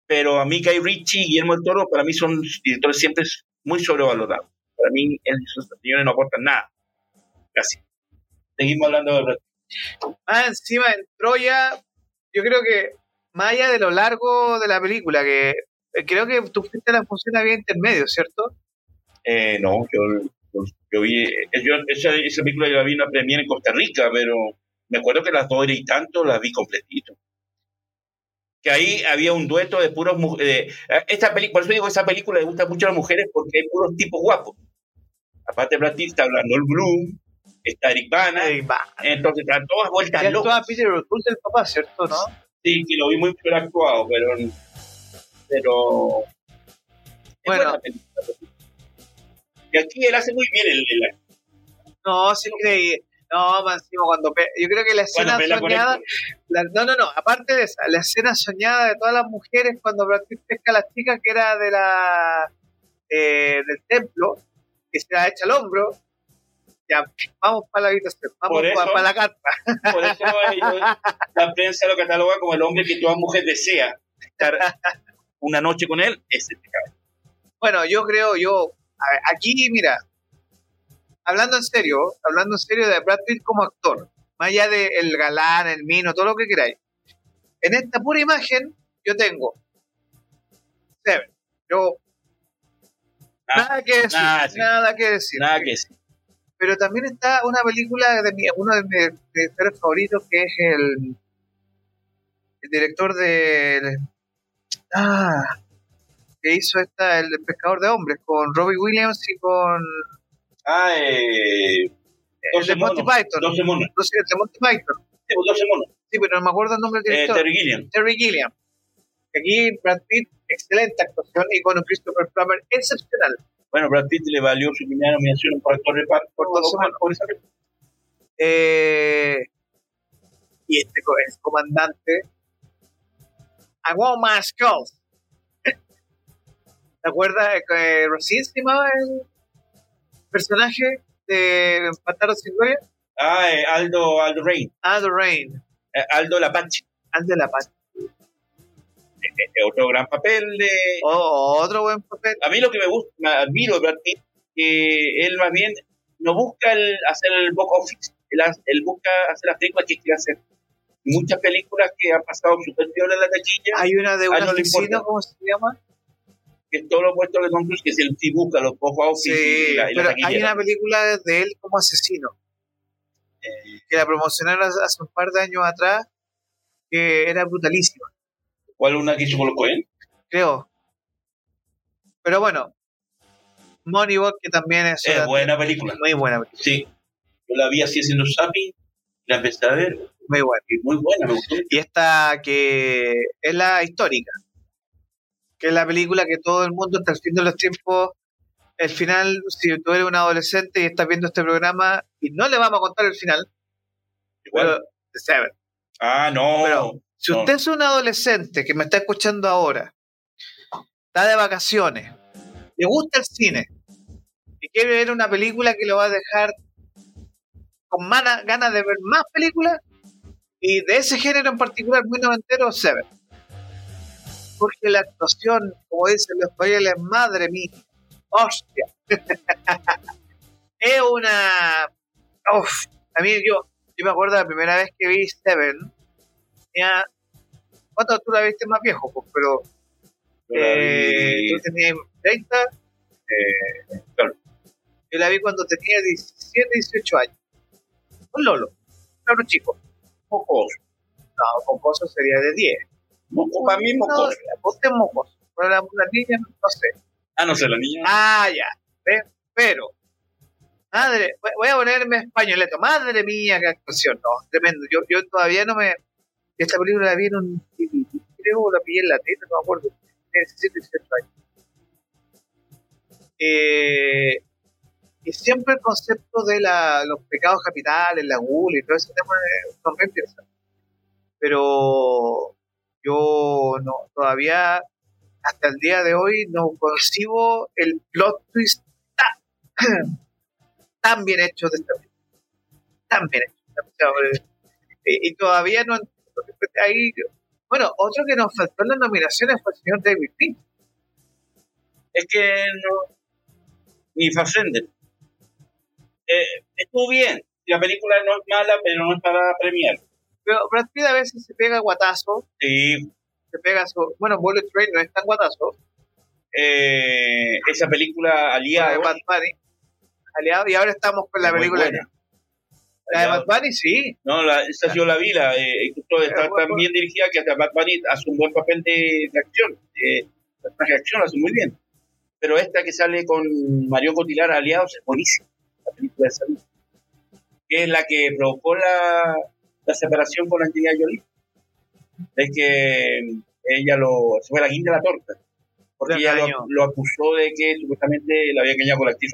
Pero a mí, Guy Ritchie y Guillermo del Toro, para mí son directores siempre muy sobrevalorados. Para mí, esos señores no aportan nada. Casi. Seguimos hablando de Ah, encima en Troya, yo creo que más allá de lo largo de la película, que creo que tú fuiste la función había intermedio, ¿cierto? Eh, no, yo, yo, vi, eh, yo, esa, esa, película yo la vi en una premiere en Costa Rica, pero me acuerdo que las dos y tanto las vi completito. Que ahí había un dueto de puros mujeres. esta película, por eso digo, esa película le gusta mucho a las mujeres porque hay puros tipos guapos. Aparte, Brad Pitt está hablando el Bloom, está Eric Bana, entonces están todas vueltas locas. Toda Peter O'Toole del papá, ¿cierto? ¿No? Sí, que lo vi muy bien actuado, pero. Pero. Bueno. Y aquí él hace muy bien el. el no, sí creí. No, Máximo, cuando. Yo creo que la escena soñada. no, no, no. Aparte de esa, la escena soñada de todas las mujeres cuando Brad pesca a la chica que era de la. Eh, del templo, que se la echa al hombro ya, vamos para la habitación, vamos para, la carta. Por eso la prensa lo cataloga como el hombre que toda mujer desea estar una noche con él, es este Bueno, yo creo, yo, aquí, mira, hablando en serio, hablando en serio de Brad Pitt como actor, más allá del el galán, el mino, todo lo que queráis, en esta pura imagen yo tengo Seven. Yo nada, que decir, nada, que decir. Nada que decir. Pero también está una película de mi, uno de mis directores favoritos que es el, el director de ah que hizo esta el pescador de hombres con Robbie Williams y con ah eh, el de Monty Python. 12 monos. 12, el de Monty Python. Sí, 12 monos. Sí pero no me acuerdo el nombre del eh, director. Terry Gilliam. Terry Gilliam. Aquí Brad Pitt excelente actuación y con un Christopher Plummer excepcional. Bueno, Brad Pitt le valió su primera nominación por actor de reparto por dos semanas. por esa. Eh, y este el comandante I want my skulls ¿te acuerdas que recién se llamaba el personaje de Bastardos sin Gloria? Ah, eh, Aldo, Aldo Rain, Aldo Rain. Eh, Aldo Lapache, Aldo La Paz eh, otro gran papel de... oh, otro buen papel. A mí lo que me gusta, me admiro de Brad Pitt, que él más bien no busca el, hacer el box office, él busca hacer las películas que quiere hacer. Muchas películas que han pasado súper peor en la taquilla, hay una de un no asesino. ¿cómo se llama? que es todo lo opuesto de Tom Cruise, que es el sí busca los office Sí, y la, y la pero hay una película de él como asesino Eh, que la promocionaron hace un par de años atrás que era brutalísima ¿Cuál una que hizo con los Cohen? creo. Pero bueno, Moneyball, que también es, Es buena película. muy buena, Sí. Yo la vi así haciendo zapping, la empecé a ver, muy buena. y muy buena, me gustó. Y esta que es la histórica, que es la película que todo el mundo hasta el fin de los tiempos, el final, si tú eres un adolescente y estás viendo este programa, y no le vamos a contar el final, Igual. pero, Seven. ah, no. Pero, Si No. usted es un adolescente que me está escuchando ahora, está de vacaciones, le gusta el cine y quiere ver una película que lo va a dejar con ganas de ver más películas y de ese género en particular muy noventero, Seven. Porque la actuación, como dicen los españoles, madre mía, hostia. es una... Uf, a mí yo, yo me acuerdo la primera vez que vi Seven, tenía... ¿Cuánto tú la viste más viejo? Pues, pero eh, tú tenías 30, eh, claro. yo la vi cuando tenía 17, 18 años. Un lolo, claro chico. Mocoso. No, mocoso sería de 10. Moco, para mí, mocoso. Es mocoso. Pero la, la niña, no sé. Ah, no sé, la niña. Ah, ya. ¿ves? Pero, madre, voy- a ponerme españoleto. Madre mía, qué actuación. No, tremendo. Yo, yo todavía no me. Esta película la vi en un. Creo la pillé en la tele, no me acuerdo. Tenía 17, 18 años. Eh, y siempre el concepto de la, los pecados capitales, la gula y todo ese tema eh, me interesa. Pero yo no, todavía hasta el día de hoy no concibo el plot twist tan, tan bien hecho de esta película. Tan bien hecho. Sea, eh, y todavía no. Ahí, bueno, otro que nos faltó en las nominaciones fue el señor David Fincher. Es que no. Ni Fassbender. Eh, estuvo bien. La película no es mala, pero no es para premiar. Pero Brad Pitt a veces se pega guatazo, Sí, se pega bueno, Bullet Train no es tan guatazo, eh, esa película la de aliada. Bad Bunny, aliado, y ahora estamos con la película. La de. Bad Bunny, sí, No, la, esa yo la vi, la, eh, justo está tan bien dirigida que hasta Bad Bunny hace un buen papel de, de acción. De, de acción lo hace muy bien. Pero esta que sale con Mario Cotilar aliados es buenísima. La película de salud. Que es la que provocó la, la separación con Angelina Jolie. Es que ella lo, se fue la guinda de la torta. Porque ella lo, acusó de que supuestamente la había engañado con la actriz.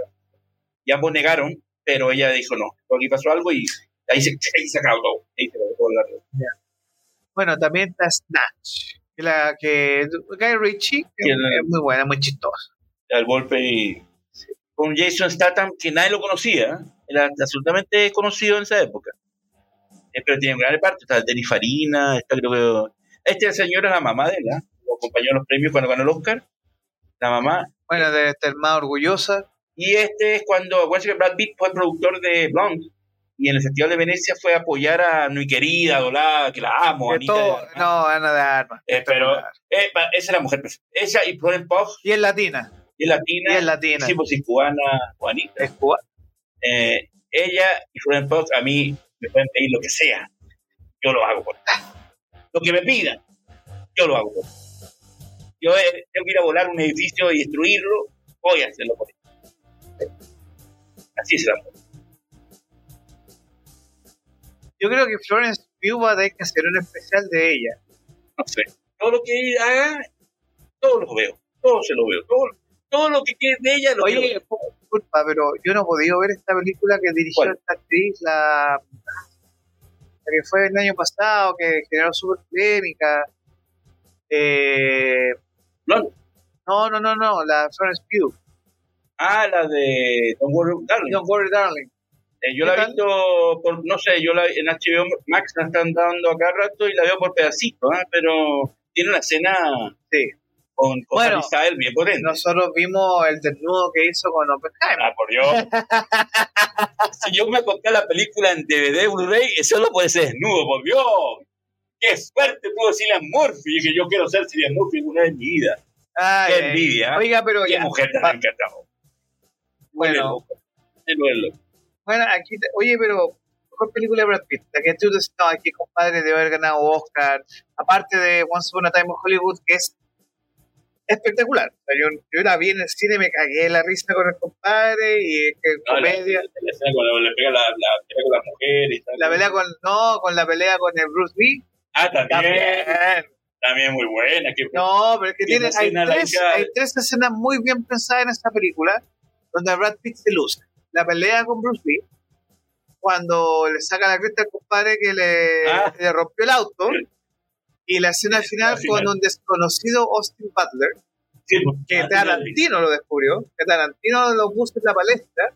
Y ambos negaron, pero ella dijo no. Aquí pasó algo y ahí se, ahí se acabó. Ahí se acabó la bueno, también está Snatch, la que Guy Ritchie, que es, muy buena, muy chistosa. al golpe y con Jason Statham que nadie lo conocía era absolutamente conocido en esa época. Eh, pero tiene un gran parte está Denis Farina está creo que este señor es la mamá de él lo acompañó a los premios cuando ganó el Oscar la mamá. Bueno, debe estar más orgullosa. y este es cuando acuérdense que Brad Pitt fue productor de Blonde y en el Festival de Venecia fue a apoyar a mi querida Dolada que la amo Que Anita todo, de no, Ana de Armas. Eh, pero eh, esa es la mujer esa y Florence Pugh. Y es latina, es latina y es latina. sí, pues, sí, cubana Juanita es cubana. Eh, ella y Florence Pugh a mí me pueden pedir lo que sea. Yo lo hago por Lo que me pidan, yo lo hago por Yo eh, tengo que ir a volar un edificio y destruirlo, voy a hacerlo por Así es el amor. Yo creo que Florence Pugh va a tener que hacer un especial de ella. No sé. Todo lo que ella haga, todo lo veo. Todo se lo veo. Todo, todo lo que quiere de ella lo Oye, disculpa, pero yo no he podido ver esta película que dirigió ¿Cuál? esta actriz, la, la que fue el año pasado, que generó super polémica. Eh, No, no, no, no, la Florence Pugh. Ah, la de Don't Worry, Darling. Don't worry, darling. Eh, yo ¿Qué la he visto, por, no sé, yo la en HBO Max la están dando acá rato y la veo por pedacitos, ¿ah? pero tiene una escena Sí. Con, con Bueno, Styles bien potente. Nosotros vimos el desnudo que hizo con Oppenheimer. Ah, por Dios. si yo me acosté a la película en DVD Blu-ray, eso no puede ser desnudo, por Dios. Qué suerte tuvo Cillian Murphy, que yo quiero ser Cillian Murphy alguna vez en mi vida. Ay, Qué envidia. ¿eh? Oiga, pero Qué ya. mujer tan va- encantadora. Bueno, loco. bueno, aquí, te- oye, pero mejor película de Brad Pitt, la que tú decías, no, aquí compadre de haber ganado Oscar, aparte de Once Upon a Time in Hollywood, que es espectacular. O sea, yo, yo la vi en el cine, me cagué la risa con el compadre y es que No, comedia. la escena cuando le pega la, la, pelea con la mujer y tal. La pelea con, no, con la pelea con el Bruce Lee. Ah, también. También. También muy buena. Que, No, pero es que tiene, hay, tres, hay tres escenas muy bien pensadas en esta película donde Brad Pitt se luce. La pelea con Bruce Lee, cuando le saca la cresta al compadre que le, Ah. le rompió el auto, y la escena final final. con un desconocido Austin Butler, sí, que Tarantino lo descubrió, que Tarantino lo puso en la palestra,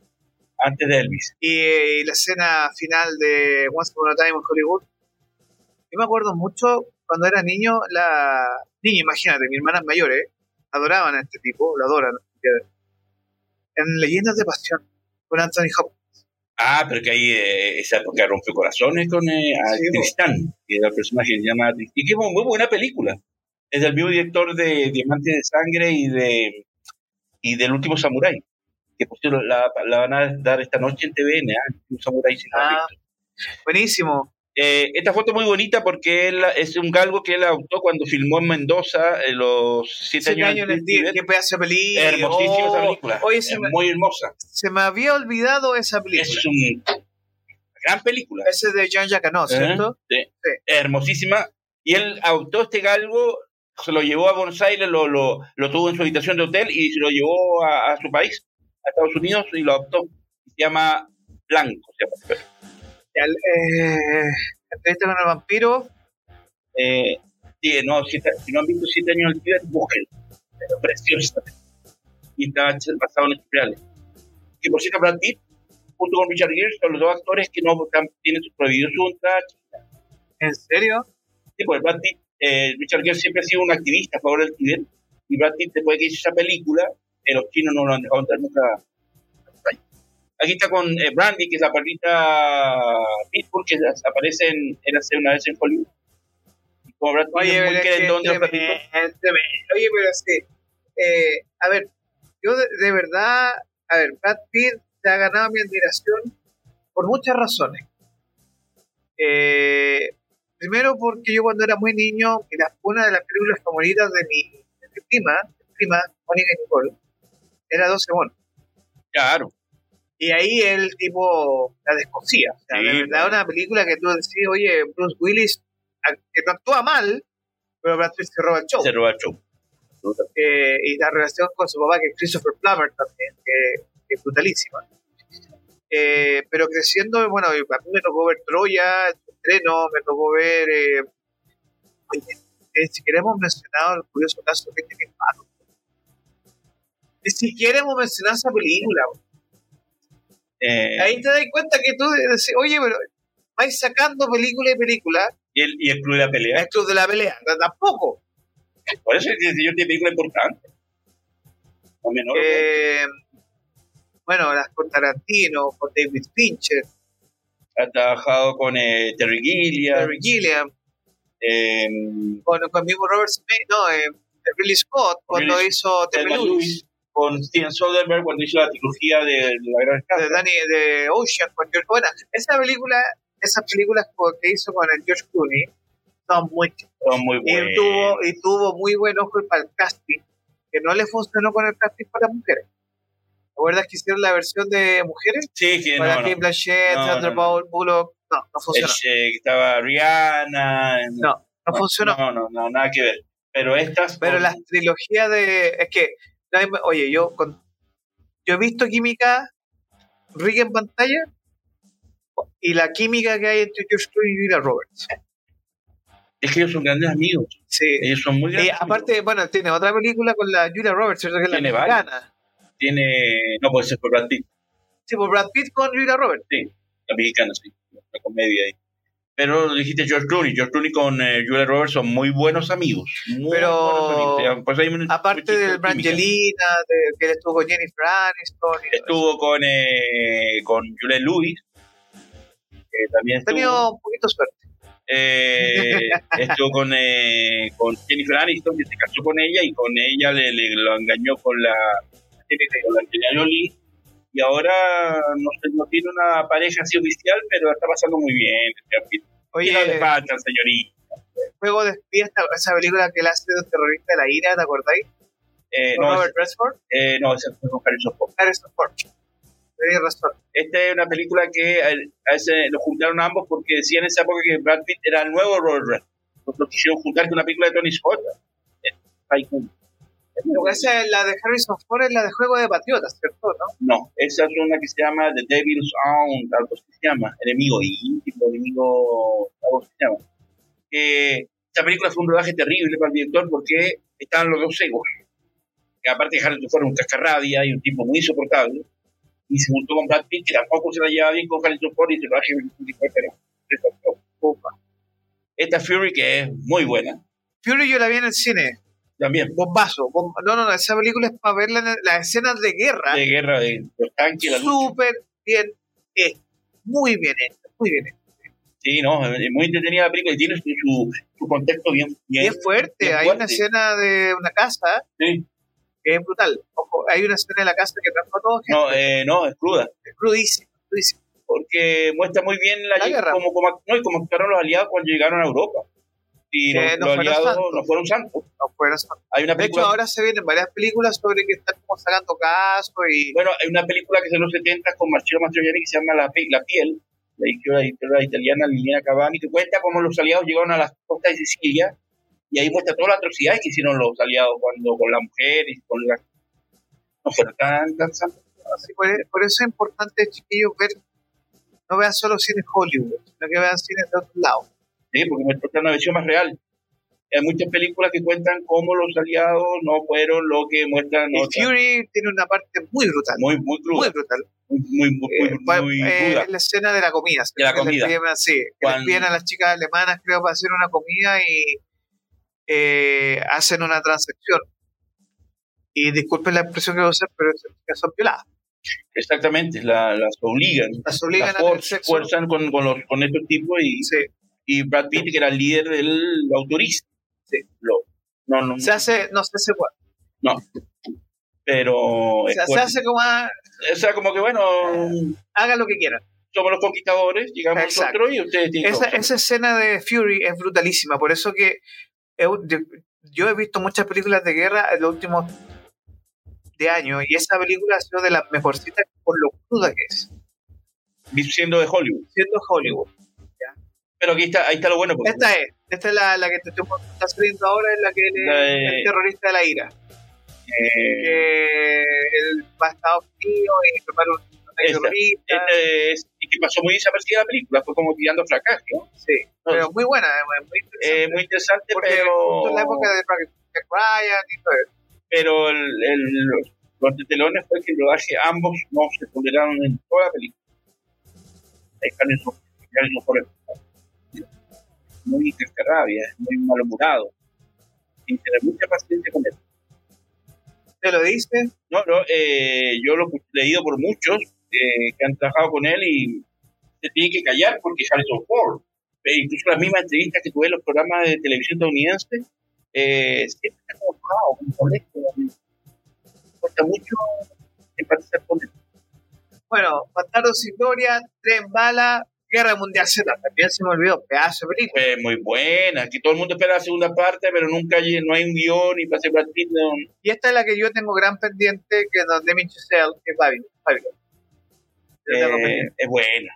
antes de Elvis. y, y la escena final de Once Upon a Time in Hollywood. Yo me acuerdo mucho cuando era niño, la niña, imagínate, mis hermanas mayores adoraban a este tipo, lo adoran. En Leyendas de Pasión, con Anthony Hopkins. Ah, pero que ahí eh, esa época rompió corazones con eh, a Sí. Tristán, que era el personaje que se llama. Y que es muy buena película. Es del mismo director de Diamantes de Sangre y de y del Último Samurái. Que por cierto la, la van a dar esta noche en TVN, ¿ah? El Último Samurái si no la han Ah. Buenísimo. Eh, esta foto es muy bonita porque él, es un galgo que él adoptó cuando filmó en Mendoza eh, los siete, Siete años en el día, qué pedazo de película. Hermosísima esa Oh, película. Oye, es me, muy hermosa. se me había olvidado esa película. Es un- una gran película. Ese es de Jean Jacquanot, ¿cierto? Sí. Sí. Hermosísima. Y él adoptó este galgo, se lo llevó a Buenos Aires, lo, lo, lo tuvo en su habitación de hotel y se lo llevó a, a su país, a Estados Unidos, y lo adoptó. Se llama Blanco. Se llama eh, entrevista con el vampiro. Eh, sí, no, si, si no han visto Siete años el Tíbet, búsquenlo. Es preciosa. Y está basado en hechos reales. Que por cierto, Brad Pitt, junto con Richard Gere, son los dos actores que no tienen su prohibido su entrada. ¿En serio? Sí, pues Brad Pitt, eh, Richard Gere siempre ha sido un activista a favor del Tíbet, y Brad Pitt, después de que hizo esa película, eh, los chinos no lo han dejado entrar nunca. Aquí está con eh, Brandy, que es la perrita Pitbull, que aparece en Érase una vez en Hollywood. Brad Pitt Oye, es pero es que tremendo, tremendo. Oye, pero sí. Eh, a ver, yo de, de verdad, a ver, Brad Pitt se ha ganado mi admiración por muchas razones. Eh, primero porque yo cuando era muy niño, una de las películas favoritas de mi, de mi prima, mi prima, Mónica Nicole, era 12 monos. claro. Y ahí el tipo la descosía. O sea, Sí, de verdad, claro. una película que tú decís, oye, Bruce Willis, que no actúa mal, pero Brad Pitt se roba el show. Se roba el show. Eh, y la relación con su papá, que es Christopher Plummer también, que, que es brutalísima. Eh, pero creciendo, bueno, a mí me tocó ver Troya, su estreno, me tocó ver. Eh, oye, eh, si queremos mencionar el curioso caso de Benjamin. Ni siquiera hemos mencionado esa película. Eh, Ahí te das cuenta que tú decís, oye, pero vais sacando película y película, y, el, y el club de la pelea. el club de la pelea, tampoco. Por eso es yo tiene película importante. No menor. Eh, bueno, las con Tarantino, con David Fincher, ha trabajado con eh, Terry Gilliam. Terry Gilliam, eh, con, con mismo Robert Smith, no, eh, Ridley Scott, cuando Ridley- hizo Lewis, Lewis. Con Steven Soderbergh cuando hizo la trilogía de la Gran De Danny, de Ocean, con George. Bueno, esa película, esas películas que hizo con el George Clooney son muy, son muy buenas. Y tuvo, y tuvo muy buen ojo para el casting, que no le funcionó con el casting para mujeres. ¿Te acuerdas que hicieron la versión de mujeres? Sí, que Para no, Kate no. Blanchett, No, Sandra no, Bullock. No, no funcionó. Eh, estaba Rihanna. No, no funcionó. No, no, no, nada que ver. Pero estas. Pero con- las trilogías de. Es que. Oye, yo con, yo he visto química rica en pantalla y la química que hay entre George Clooney y Julia Roberts. Es que ellos son grandes amigos. Sí. Ellos son muy Y grandes. aparte, bueno, tiene otra película con la Julia Roberts. Que es la mexicana. Tiene. No puede ser por Brad Pitt. Sí, pues Brad Pitt con Julia Roberts. Sí, la mexicana, sí. La comedia ahí. Pero dijiste George Clooney. George Clooney con eh, Julia Roberts son muy buenos amigos. Muy Pero- buenos amigos. Ya, pues un- Aparte del química. Brangelina, de, que él estuvo con Jennifer Aniston. Estuvo con, eh, con Juliette Lewis. también estuvo. tenido un poquito de suerte. Eh, estuvo con, eh, con Jennifer Aniston, que se casó con ella y con ella le, le- lo engañó con la, con la Angelina Jolie. Y ahora no, no tiene una pareja así oficial, pero está pasando muy bien. Oye, ¿Qué no le faltan, señorita? Juego de Espías, esa película que él hace de terrorista de la ira, ¿te acordáis? Eh, no, Robert Redford. eh, no, ese fue con Harrison Ford. Harrison Ford. Esta es una película que a, a ese lo juntaron ambos porque decían en esa época que Brad Pitt era el nuevo Robert Redford. Entonces lo quisieron juntar con una película de Tony Scott. Eh, Esa es la de Harrison Ford, es la de Juego de Patriotas, ¿cierto? ¿no? No, esa es una que se llama The Devil's Own, algo así se llama, enemigo íntimo, enemigo, algo así se llama. Que esa película fue un rodaje terrible para el director porque estaban los dos ciegos. Que aparte de Harrison Ford un cascarrabia y un tipo muy insoportable. Y se juntó con Brad Pitt, que tampoco se la llevaba bien con Harrison Ford y el rodaje pero. Esta Fury, que es muy buena, Fury yo la vi en el cine. También. Bombazo. bom- No, no, no. Esa película es para el- las escenas de guerra. De guerra de los tanques, la. Súper bien. hecha, muy bien hecha. Muy bien hecha. Sí, no, es muy entretenida la película y tiene su, su, su contexto bien, bien, fuerte. bien Hay fuerte. una escena de una casa Sí. que es brutal. Ojo, hay una escena de la casa que transforma todo. No, eh, no, es cruda, Es crudísima. crudísima. porque muestra muy bien la, guerra. Como, como, no, y como actuaron los aliados cuando llegaron a Europa. Y los, no los aliados santos. no fueron santos. No fueron santos. Hay una De hecho, ahora se vienen varias películas sobre que están como sacando casos y. bueno, hay una película que es de los 70 con Marcello Mastroianni que se llama La, la piel, la editora italiana Liliana Cavani, que cuenta cómo los aliados llegaron a las costas de Sicilia y ahí muestra todas las atrocidades que hicieron los aliados cuando con la mujer y con la... No fueron tan, tan santos. Por, por eso es importante, chiquillos, ver. No vean solo cine Hollywood, sino que vean cine de otros lados. Sí, porque muestra una versión más real. Hay muchas películas que cuentan cómo los aliados no fueron lo que muestran otras. Fury tiene una parte muy brutal. Muy, muy Muy cruda. brutal. Muy, muy, muy, Eh, muy, muy eh, cruda. es la escena de la comida. De la comida. piden que Cuando- piden a las chicas alemanas, creo, para hacer una comida y eh, hacen una transacción. Y disculpen la expresión que voy a usar, pero esas chicas son violadas. Exactamente, la- las obligan. Las obligan las a fuerzan con, con, los, con estos tipos y, Sí. Y Brad Pitt, que era el líder del autoriza. Sí. No, no, Se hace, no se hace igual. no. Pero O sea, se hace como, ah, o sea, como que bueno, hagan lo que quieran. somos los conquistadores, llegamos Exacto. nosotros y ustedes tienen Esa, esa escena de Fury es brutalísima, por eso que yo, yo he visto muchas películas de guerra en los últimos de años y esa película ha sido de las mejorcitas por lo cruda que es, siendo de Hollywood. siendo Hollywood. Pero aquí está, ahí está lo bueno. Porque Esta es, esta es la, la que te estoy está saliendo ahora, es la que él es La de- el terrorista de la ira. eh, Que él va a Estados Unidos y prepara un Esta, es- y que pasó muy desapercibida la película, fue como tirando fracaso, ¿no? sí, pero muy buena, es muy interesante. Eh, muy interesante, porque pero, en la época de Ryan y todo eso. pero el, el- los, los tetelones fue que el rodaje ambos no se toleraron en toda la película. Ahí Harrison Harrison Ford es muy cascarrabia, es muy malhumorado, sin tener mucha paciencia con él. ¿Te lo dice? No, no, eh, yo lo he leído por muchos eh, que han trabajado con él y se tiene que callar porque Harrison Ford. Eh, incluso las mismas entrevistas que tuve en los programas de televisión estadounidenses, eh, siempre está como enojado, como molesto. cuesta mucho empatizar con él. Bueno, Bastardo sin Gloria, Tren Bala, Guerra Mundial Z, también se me olvidó, pedazo de película. Fue muy buena, aquí todo el mundo espera la segunda parte, pero nunca hay, no hay un guion y pase Pitt. no- Y esta es la que yo tengo gran pendiente, que es donde Demi Chazelle, que es Babylon. Eh, es buena.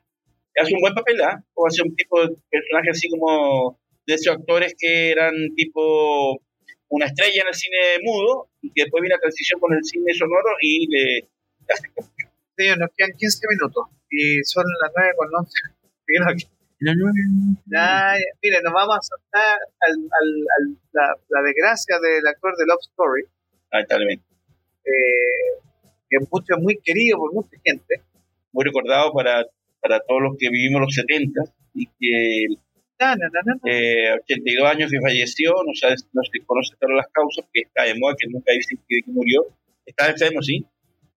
Hace un buen papel, ¿ah? O hace un tipo de personaje así como de esos actores que eran tipo una estrella en el cine mudo y que después viene la transición con el cine sonoro y le, le hace Señor, nos quedan 15 minutos y son las 9 con 11. Ya, ya. Mire, nos vamos a saltar al, al, al- la, la desgracia del actor de Love Story, lamentablemente. eh, que es mucho, muy querido por mucha gente. Muy recordado para, para todos los que vivimos los 70 y que eh, 82 años que falleció, no, sabe, no se conoce todas las causas, que está de moda, que nunca dicen que, que murió. Estaba enfermo, sí.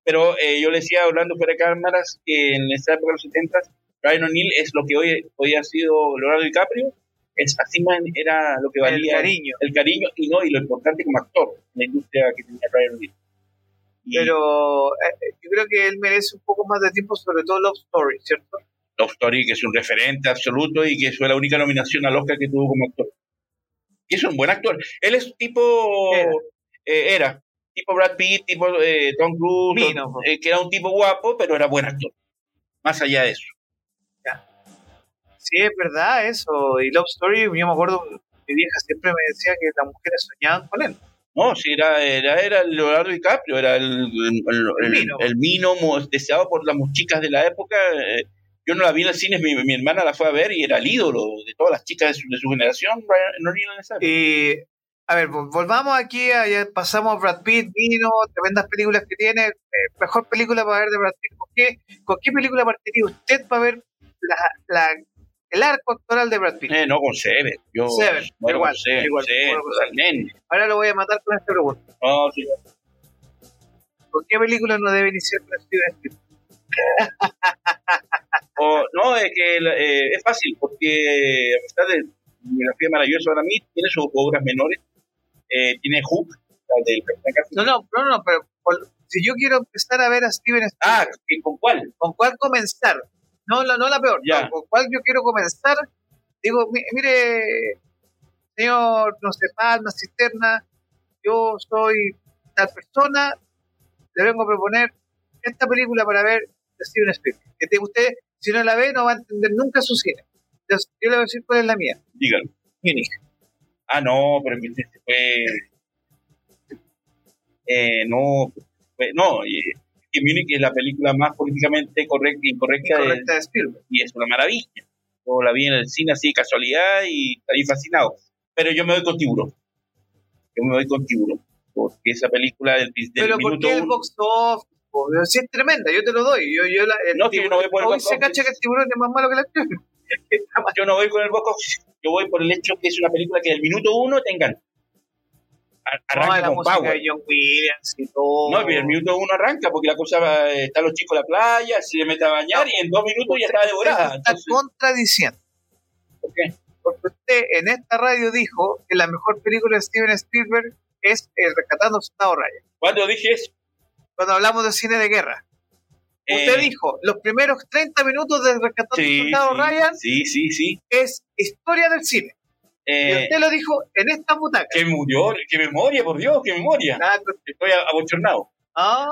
Pero eh, yo le decía, hablando fuera de cámaras, que en esa época de los 70 Ryan O'Neill es lo que hoy, hoy ha sido Leonardo DiCaprio, es así era lo que el valía cariño. el cariño y no y lo importante como actor en la industria que tenía Ryan O'Neill. Pero eh, yo creo que él merece un poco más de tiempo, sobre todo Love Story, ¿cierto? Love Story, que es un referente absoluto y que fue la única nominación al Oscar que tuvo como actor. Y es un buen actor. Él es tipo. Era. eh, era, tipo Brad Pitt, tipo eh, Tom Cruise, Mino, eh, que era un tipo guapo, pero era buen actor. Más allá de eso. Sí, es verdad eso. Y Love Story, yo me acuerdo, mi vieja siempre me decía que las mujeres soñaban con él. No, sí, era, era, era Leonardo DiCaprio, era el, el, Mino. el Mino deseado por las chicas de la época. eh, yo no la vi en el cine, mi, mi hermana la fue a ver y era el ídolo de todas las chicas de su, de su generación. Época. Y, a ver, vol- volvamos aquí, a- pasamos Brad Pitt, vino, tremendas películas que tiene. eh, mejor película para ver de Brad Pitt. ¿Con qué, con qué película partiría usted para ver la, la- el arco actoral de Brad Pitt? Eh, no, con. Yo, Seven, bueno, igual, con Seven, igual, igual. Ahora lo voy a matar con esta pregunta. No, sí. ¿Con qué película no debe iniciar con Steven Spielberg? O- no, es que eh, es fácil, porque a pesar de biografía maravillosa para mí, tiene sus obras menores. Eh, tiene Hook, la del. No, no, no, no, pero por- si yo quiero empezar a ver a Steven Ah, Spielberg, ¿y ¿con cuál? ¿con cuál comenzar? No, la, no la peor, Ya. no, ¿con cuál yo quiero comenzar? Digo, mi- mire, señor, no sé, Palma, Cisterna, yo soy tal persona, le vengo a proponer esta película para ver de Steven Spielberg. Que te- usted, si no la ve, no va a entender nunca su cine. Entonces, yo le voy a decir cuál es la mía. Dígalo. Munich. Ah, no, pero fue. Eh, no, fue- no, eh, que Munich es la película más políticamente correcta e incorrecta de- de Spielberg. y es una maravilla. Yo la vi en el cine así de casualidad y salí fascinado. Pero yo me voy con tiburón. Yo me voy con tiburón. Porque esa película del, del Pero ¿por qué el uno- box office? Si es tremenda, yo te lo doy. Yo, yo la, el No, que yo no voy por el hoy box se cacha que el tiburón es más malo que la acción. yo no voy con el box office. Yo voy por el hecho que es una película que del minuto uno te engancha. Ar- No, Arranca la con power. de John Williams y todo. No, pero el minuto uno arranca porque la cosa eh, están los chicos en la playa, se le mete a bañar No. y en dos minutos ya está devorada. Está Entonces, contradiciendo. ¿por qué? Porque usted en esta radio dijo que la mejor película de Steven Spielberg es El Rescatando a Soldado Ryan. ¿Cuándo dije eso? Cuando hablamos de cine de guerra. Usted Eh, dijo, los primeros 30 minutos de Rescatando sí, Soldado sí, Ryan sí, sí, sí. es historia del cine. Y Eh, usted lo dijo en esta butaca. qué murió, qué memoria, por Dios, qué memoria. Nada con- Estoy abochornado, Ah,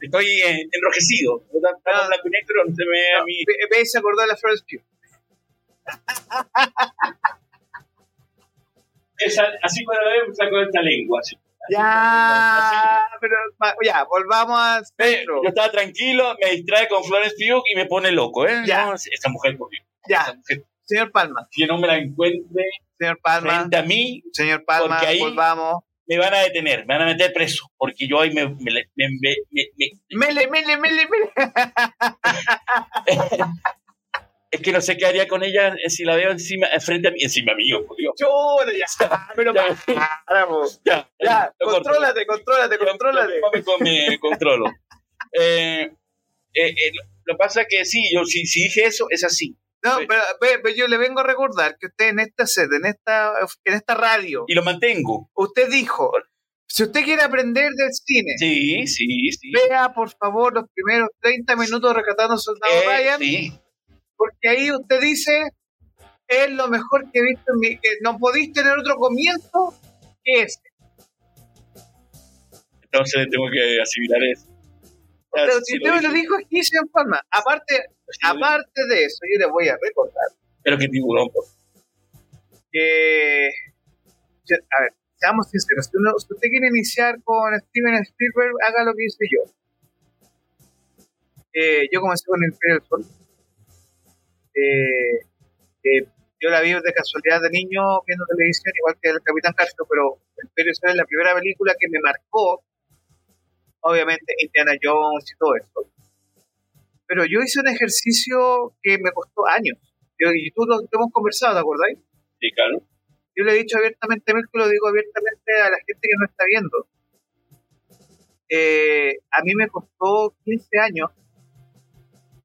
estoy enrojecido. Ah. no se me ve a mí. y se acordó de la Florence Pugh. Esa- así cuando la veo, saco esta lengua. así. Ya, pero ya, volvamos Eh, centro. yo estaba tranquilo, me distrae con Florence Pugh y me pone loco, ¿eh? Ya. No, esa mujer, por Dios. Ya, Esa mujer, señor Palma, si no me la encuentre señor Palma, frente a mí, señor Palma, porque ahí- volvamos. me van a detener, me van a meter preso, porque yo ahí me, me, me, me- me- me- Mele, mele, mele, mele. es que no sé qué haría con ella si la veo encima, frente a mí, encima mío, Dios. Chuta, ya, pero Ya. Ya, Ya, contrólate, contrólate, contrólate. Me, con- me controlo. Eh, eh, eh, lo- lo pasa que sí, yo si, si dije eso, es así. No, pero yo le vengo a recordar que usted en esta sede, en esta, en esta radio, Y lo mantengo. usted dijo, Si usted quiere aprender del cine, sí, sí, sí. vea por favor los primeros 30 minutos rescatando Soldado Eh, Ryan, sí. porque ahí usted dice, es lo mejor que he visto en mi... que no podéis tener otro comienzo que ese. Entonces tengo que asimilar eso. Pero si usted me lo dijo aquí, señor Palma, aparte. Aparte de eso, yo le voy a recordar Pero que tiburón, por que, a ver, seamos sinceros, si, uno- si usted quiere iniciar con Steven Spielberg, haga lo que hice yo. Eh, yo comencé con El Imperio del Sol. Eh, eh, yo la vi de casualidad de niño viendo televisión, igual que el Capitán Castro, pero El Imperio del Sol es la primera película que me marcó, obviamente, Indiana Jones y todo eso. Pero yo hice un ejercicio que me costó años. Yo- y tú lo, hemos conversado, ¿te acordáis? Sí, claro. yo le he dicho abiertamente a Mirko, lo digo abiertamente a la gente que no está viendo. Eh, a mí me costó 15 años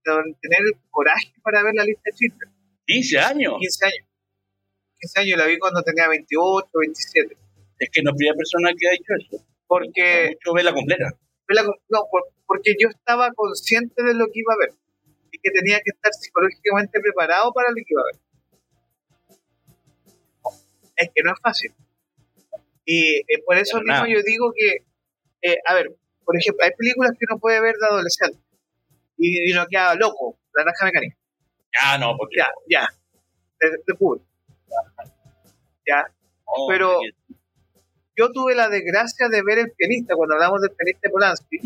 tener el coraje para ver la lista de Schindler. 15 años. 15 años. 15 años, la vi cuando tenía 28, 27. Es que no es primera persona que ha hecho eso. Porque, Mucho ve la completa. no, por- porque yo estaba consciente de lo que iba a ver y que tenía que estar psicológicamente preparado para lo que iba a ver. Es que no es fácil. Y eh, por eso Para mismo nada. yo digo que, eh, a ver, por ejemplo, hay películas que uno puede ver de adolescente y, y uno queda loco, la naranja mecánica. Ah, no, porque. Ya, ya, de, de. Ya, no, pero- yo tuve la desgracia de ver el pianista cuando hablamos del pianista de Polanski,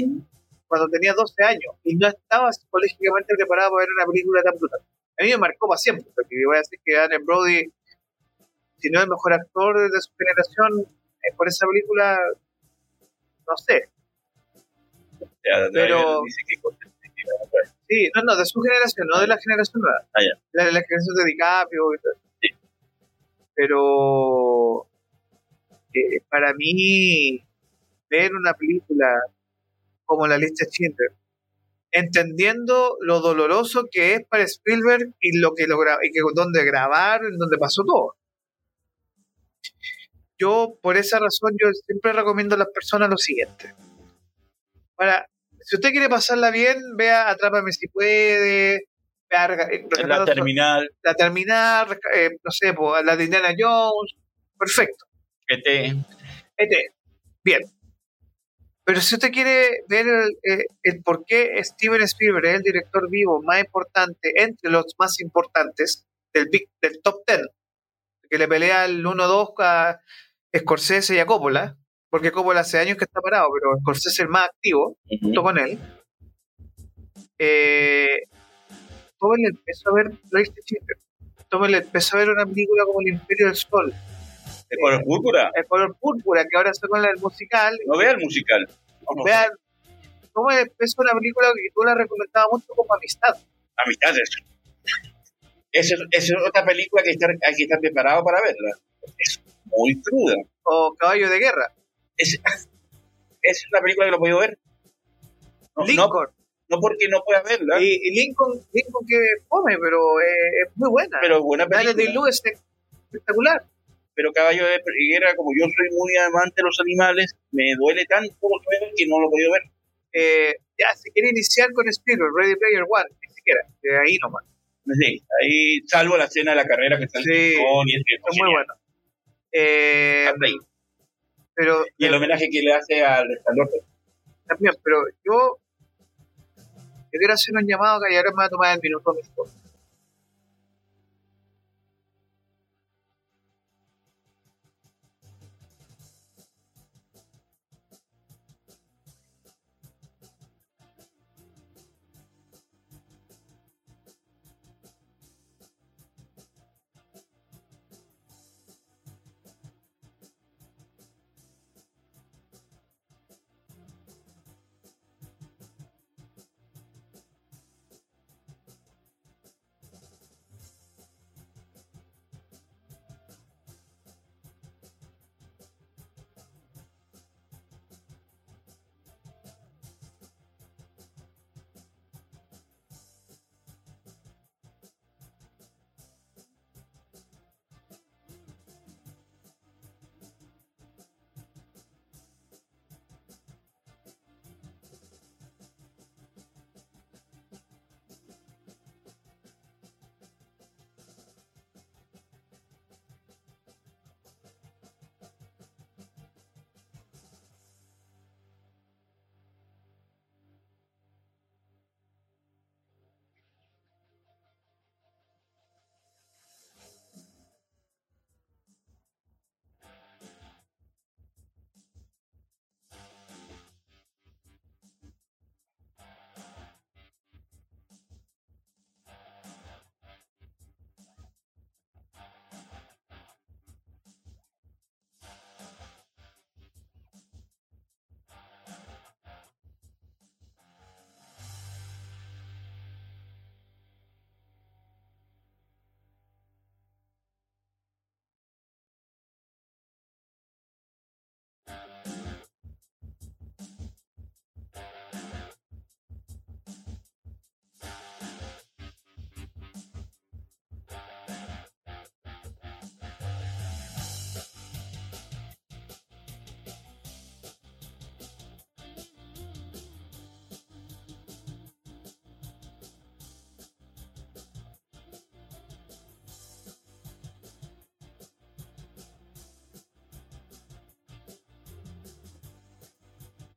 cuando tenía 12 años y no estaba psicológicamente preparado para ver una película tan brutal. A mí me marcó para siempre, porque voy a decir que Adrian Brody, si no es el mejor actor de su generación, eh, por esa película, no sé. ya, pero- Dice que cosa- Sí, no, no, de su generación, no de la generación nueva. Ah, ya. La, la generación de DiCaprio y todo. Sí. Pero eh, para mí, ver una película como La lista de Schindler, entendiendo lo doloroso que es para Spielberg y lo que logra y que donde grabaron, donde pasó todo. Yo, por esa razón, yo siempre recomiendo a las personas lo siguiente. Para, si usted quiere pasarla bien, vea Atrápame si puede, vea eh, la terminal, la terminal, eh, no sé, la de Indiana Jones, perfecto. PT. Este, bien. Pero si usted quiere ver el, eh, el por qué Steven Spielberg es el director vivo más importante, entre los más importantes del, big, del top 10, que le pelea el 1-2 a Scorsese y a Coppola, porque Coppola hace años que está parado, pero Scorsese es el más activo, junto con él. Eh, tómenle el peso a ver el peso a ver una película como El Imperio del Sol, ¿De color púrpura? El color púrpura, que ahora está con el musical. No vea el musical. No. Vean cómo es una película que tú la recomendabas mucho como amistad. Amistades. Esa es, esa es otra película que estar, hay que estar preparado para verla. Es muy cruda. O Caballo de Guerra. Es, es una película que no he podido ver. No, Lincoln. no porque no pueda verla, Y, y Lincoln, Lincoln que come, pero eh, es muy buena. pero buena película. Day-Lewis es espectacular. Pero Caballo de Guerra, como yo soy muy amante de los animales, me duele tanto que no lo he podido ver. Eh, ya, si quiere iniciar con Spielberg, Ready Player One, ni siquiera, de ahí nomás. Sí, ahí, salvo la escena de la carrera que está en Sí, Rincón y es, Es muy bueno. Eh, pero Y el homenaje que le hace al resplandor. también, pero yo, yo quiero hacer un llamado que ahora me va a tomar el minuto mismo.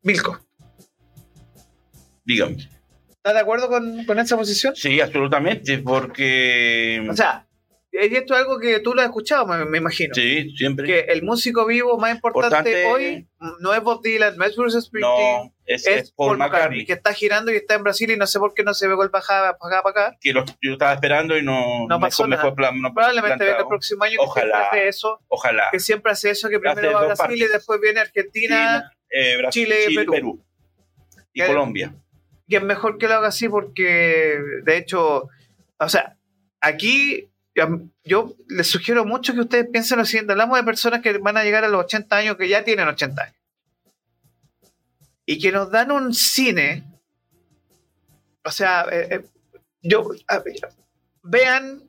Milko. Dígame. ¿Estás de acuerdo con, con esa posición? Sí, absolutamente, porque... O sea, esto es algo que tú lo has escuchado, me, me imagino. sí, siempre. Que el músico vivo más importante Importante- hoy no es Bob Dylan, no es Bruce Springsteen, no, es, es, es Paul McCartney. que está girando y está en Brasil y no sé por qué no se ve gol bajada para acá, para acá. Que lo- yo estaba esperando y no, No pasó mejor, nada. plan- no Probablemente venga el próximo año que Ojalá. siempre hace eso, Ojalá. que siempre hace eso, que Hace primero va a Brasil y después viene Argentina, China, eh, Brasil, Chile, Chile, Perú. Perú. Y Que- Colombia. y es mejor que lo haga así porque, de hecho, o sea, aquí yo- les sugiero mucho que ustedes piensen lo siguiente, hablamos de personas que van a llegar a los 80 años, que ya tienen 80 años, y que nos dan un cine, o sea, eh, eh, yo, ver, vean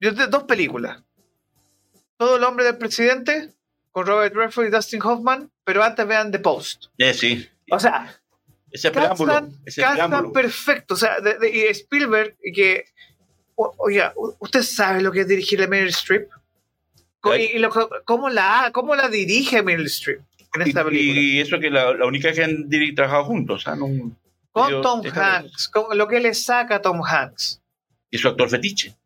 yo dos películas, Todo el hombre del presidente, con Robert Redford y Dustin Hoffman, pero antes vean The Post. Eh, sí. O sea, Ese preámbulo. Ese preámbulo. perfecto. O sea, de- de- y Spielberg, que. oiga, ¿usted sabe lo que es dirigir a Meryl Streep? Y, y lo- cómo, la, ¿Cómo la dirige Meryl Streep en esta Y, película? y eso que la, la única que han trabajado juntos. o sea, no- con Tom Hanks, con lo que le saca a Tom Hanks. Y su actor fetiche.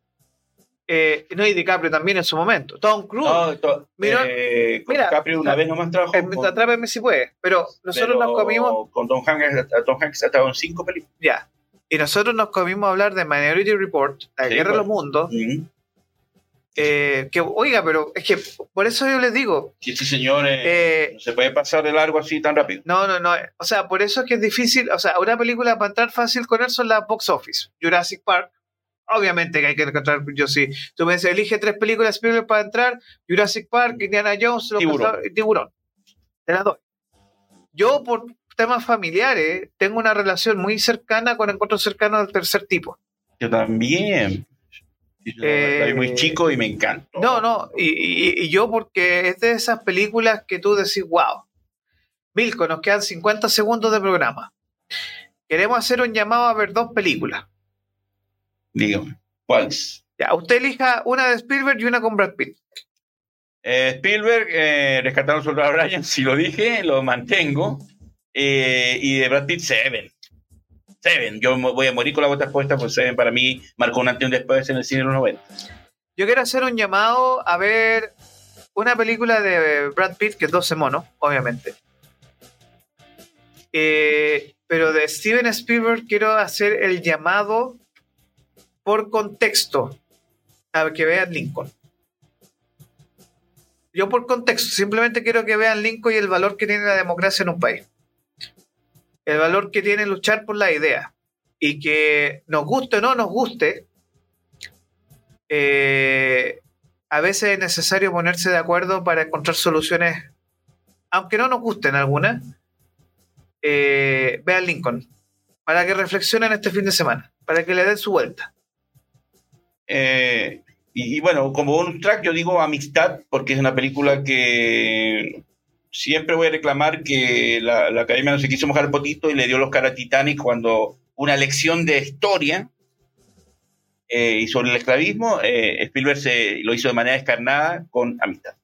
Eh, no, y DiCaprio también en su momento. Tom Cruise. No, to- Mira, eh, mira, DiCaprio una vez nomás trabajó. Eh, con- Atrápeme si puede. Pero nosotros pero nos comimos. Con Tom Hanks, a Tom Hanks ha en cinco películas. Ya. Y nosotros nos comimos hablar de Minority Report, La Sí, Guerra de pues. los Mundos. Mm. eh, que, oiga, pero es que por eso yo les digo. Y este señor eh, eh, no se puede pasar de largo así tan rápido. No, no, no. O sea, por eso es que es difícil. O sea, una película para entrar fácil con él son las box office. Jurassic Park. Obviamente que hay que encontrar. Yo sí. Tú me dices, elige tres películas Spielberg para entrar: Jurassic Park, Indiana Jones, Los Tiburón. Y Tiburón. Te las doy. Yo, por temas familiares, tengo una relación muy cercana con encuentros cercanos del tercer tipo. Yo también. Yo Eh, muy chico y me encantó. No, no. Y, y- y yo, porque es de esas películas que tú decís, wow. Milko, nos quedan 50 segundos de programa. Queremos hacer un llamado a ver dos películas. Dígame. ¿Cuáles? Ya, usted elija una de Spielberg y una con Brad Pitt. Eh, Spielberg, eh, Rescatando al Soldado Ryan, si lo dije, lo mantengo. Eh, y de Brad Pitt, Seven. Seven. Yo voy a morir con la bota puesta, pues Seven para mí marcó un antes y un después en el cine de los 90. Yo quiero hacer un llamado a ver una película de Brad Pitt, que es 12 monos, obviamente. Eh, pero de Steven Spielberg quiero hacer el llamado por contexto a que vean Lincoln. Yo por contexto, simplemente quiero que vean Lincoln y el valor que tiene la democracia en un país. El valor que tiene luchar por la idea. Y que nos guste o no nos guste, eh, a veces es necesario ponerse de acuerdo para encontrar soluciones, aunque no nos gusten algunas. Eh, vean Lincoln, para que reflexionen este fin de semana, para que le den su vuelta. Eh, y, y bueno, como bonus track, yo digo Amistad, porque es una película que siempre voy a reclamar que la, la academia no se quiso mojar el potito y le dio los cara a Titanic cuando una lección de historia eh, y sobre el esclavismo, eh, Spielberg se, lo hizo de manera descarnada con Amistad.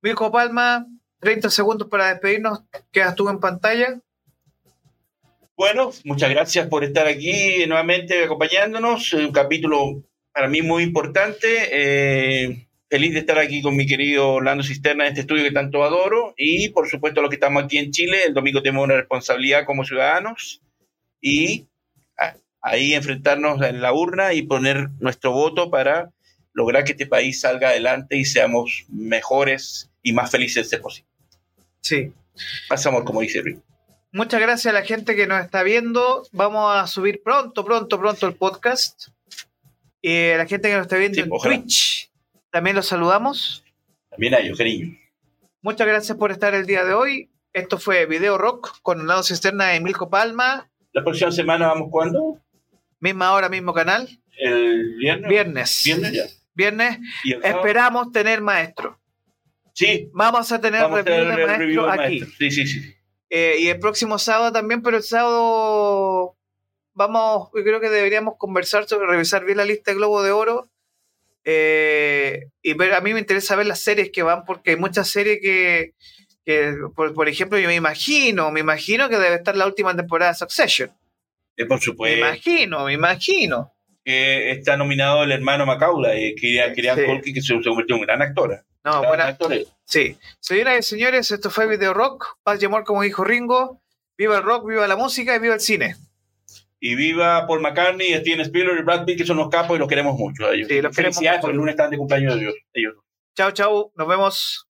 Mirko Palma, 30 segundos para despedirnos. Quedas tú en pantalla. Bueno, muchas gracias por estar aquí nuevamente acompañándonos. Un capítulo para mí muy importante. Eh, feliz de estar aquí con mi querido Orlando Cisterna en este estudio que tanto adoro. Y por supuesto, los que estamos aquí en Chile, el domingo tenemos una responsabilidad como ciudadanos y ahí enfrentarnos en la urna y poner nuestro voto para lograr que este país salga adelante y seamos mejores y más felices de posible. Sí. Más amor, como dice Rick. Muchas gracias a la gente que nos está viendo. Vamos a subir pronto, pronto, pronto el podcast. Y a la gente que nos está viendo Sí, en ojalá. Twitch, también los saludamos. También a ellos, cariño. Muchas gracias por estar el día de hoy. Esto fue Video Rock con Lado Cisterna de Milko Palma. La próxima semana vamos cuándo? Misma hora, mismo canal. El viernes. Viernes. Viernes ya. Viernes. Y Esperamos tener maestro. Sí, Vamos a tener vamos a review tener de maestro review aquí. maestro. Sí, sí, sí. Eh, y el próximo sábado también, pero el sábado vamos, yo creo que deberíamos conversar sobre revisar bien la lista de Globo de Oro. eh, y ver, a mí me interesa ver las series que van, porque hay muchas series que, que por, por, ejemplo, yo me imagino, me imagino que debe estar la última temporada de Succession. Eh, por supuesto. Me imagino, me imagino. Que está nominado el hermano Macaulay, que quería sí. que se, se convirtió en un gran actor. No, bueno. Sí. Señoras y señores, esto fue Video Rock. Paz y amor, como dijo Ringo. Viva el rock, viva la música y viva el cine. Y viva Paul McCartney, Steven Spielberg y Brad Pitt, que son los capos y los queremos mucho. A ellos. Sí, los Felicidades por el lunes están de cumpleaños de ellos. Chao, chao. Nos vemos.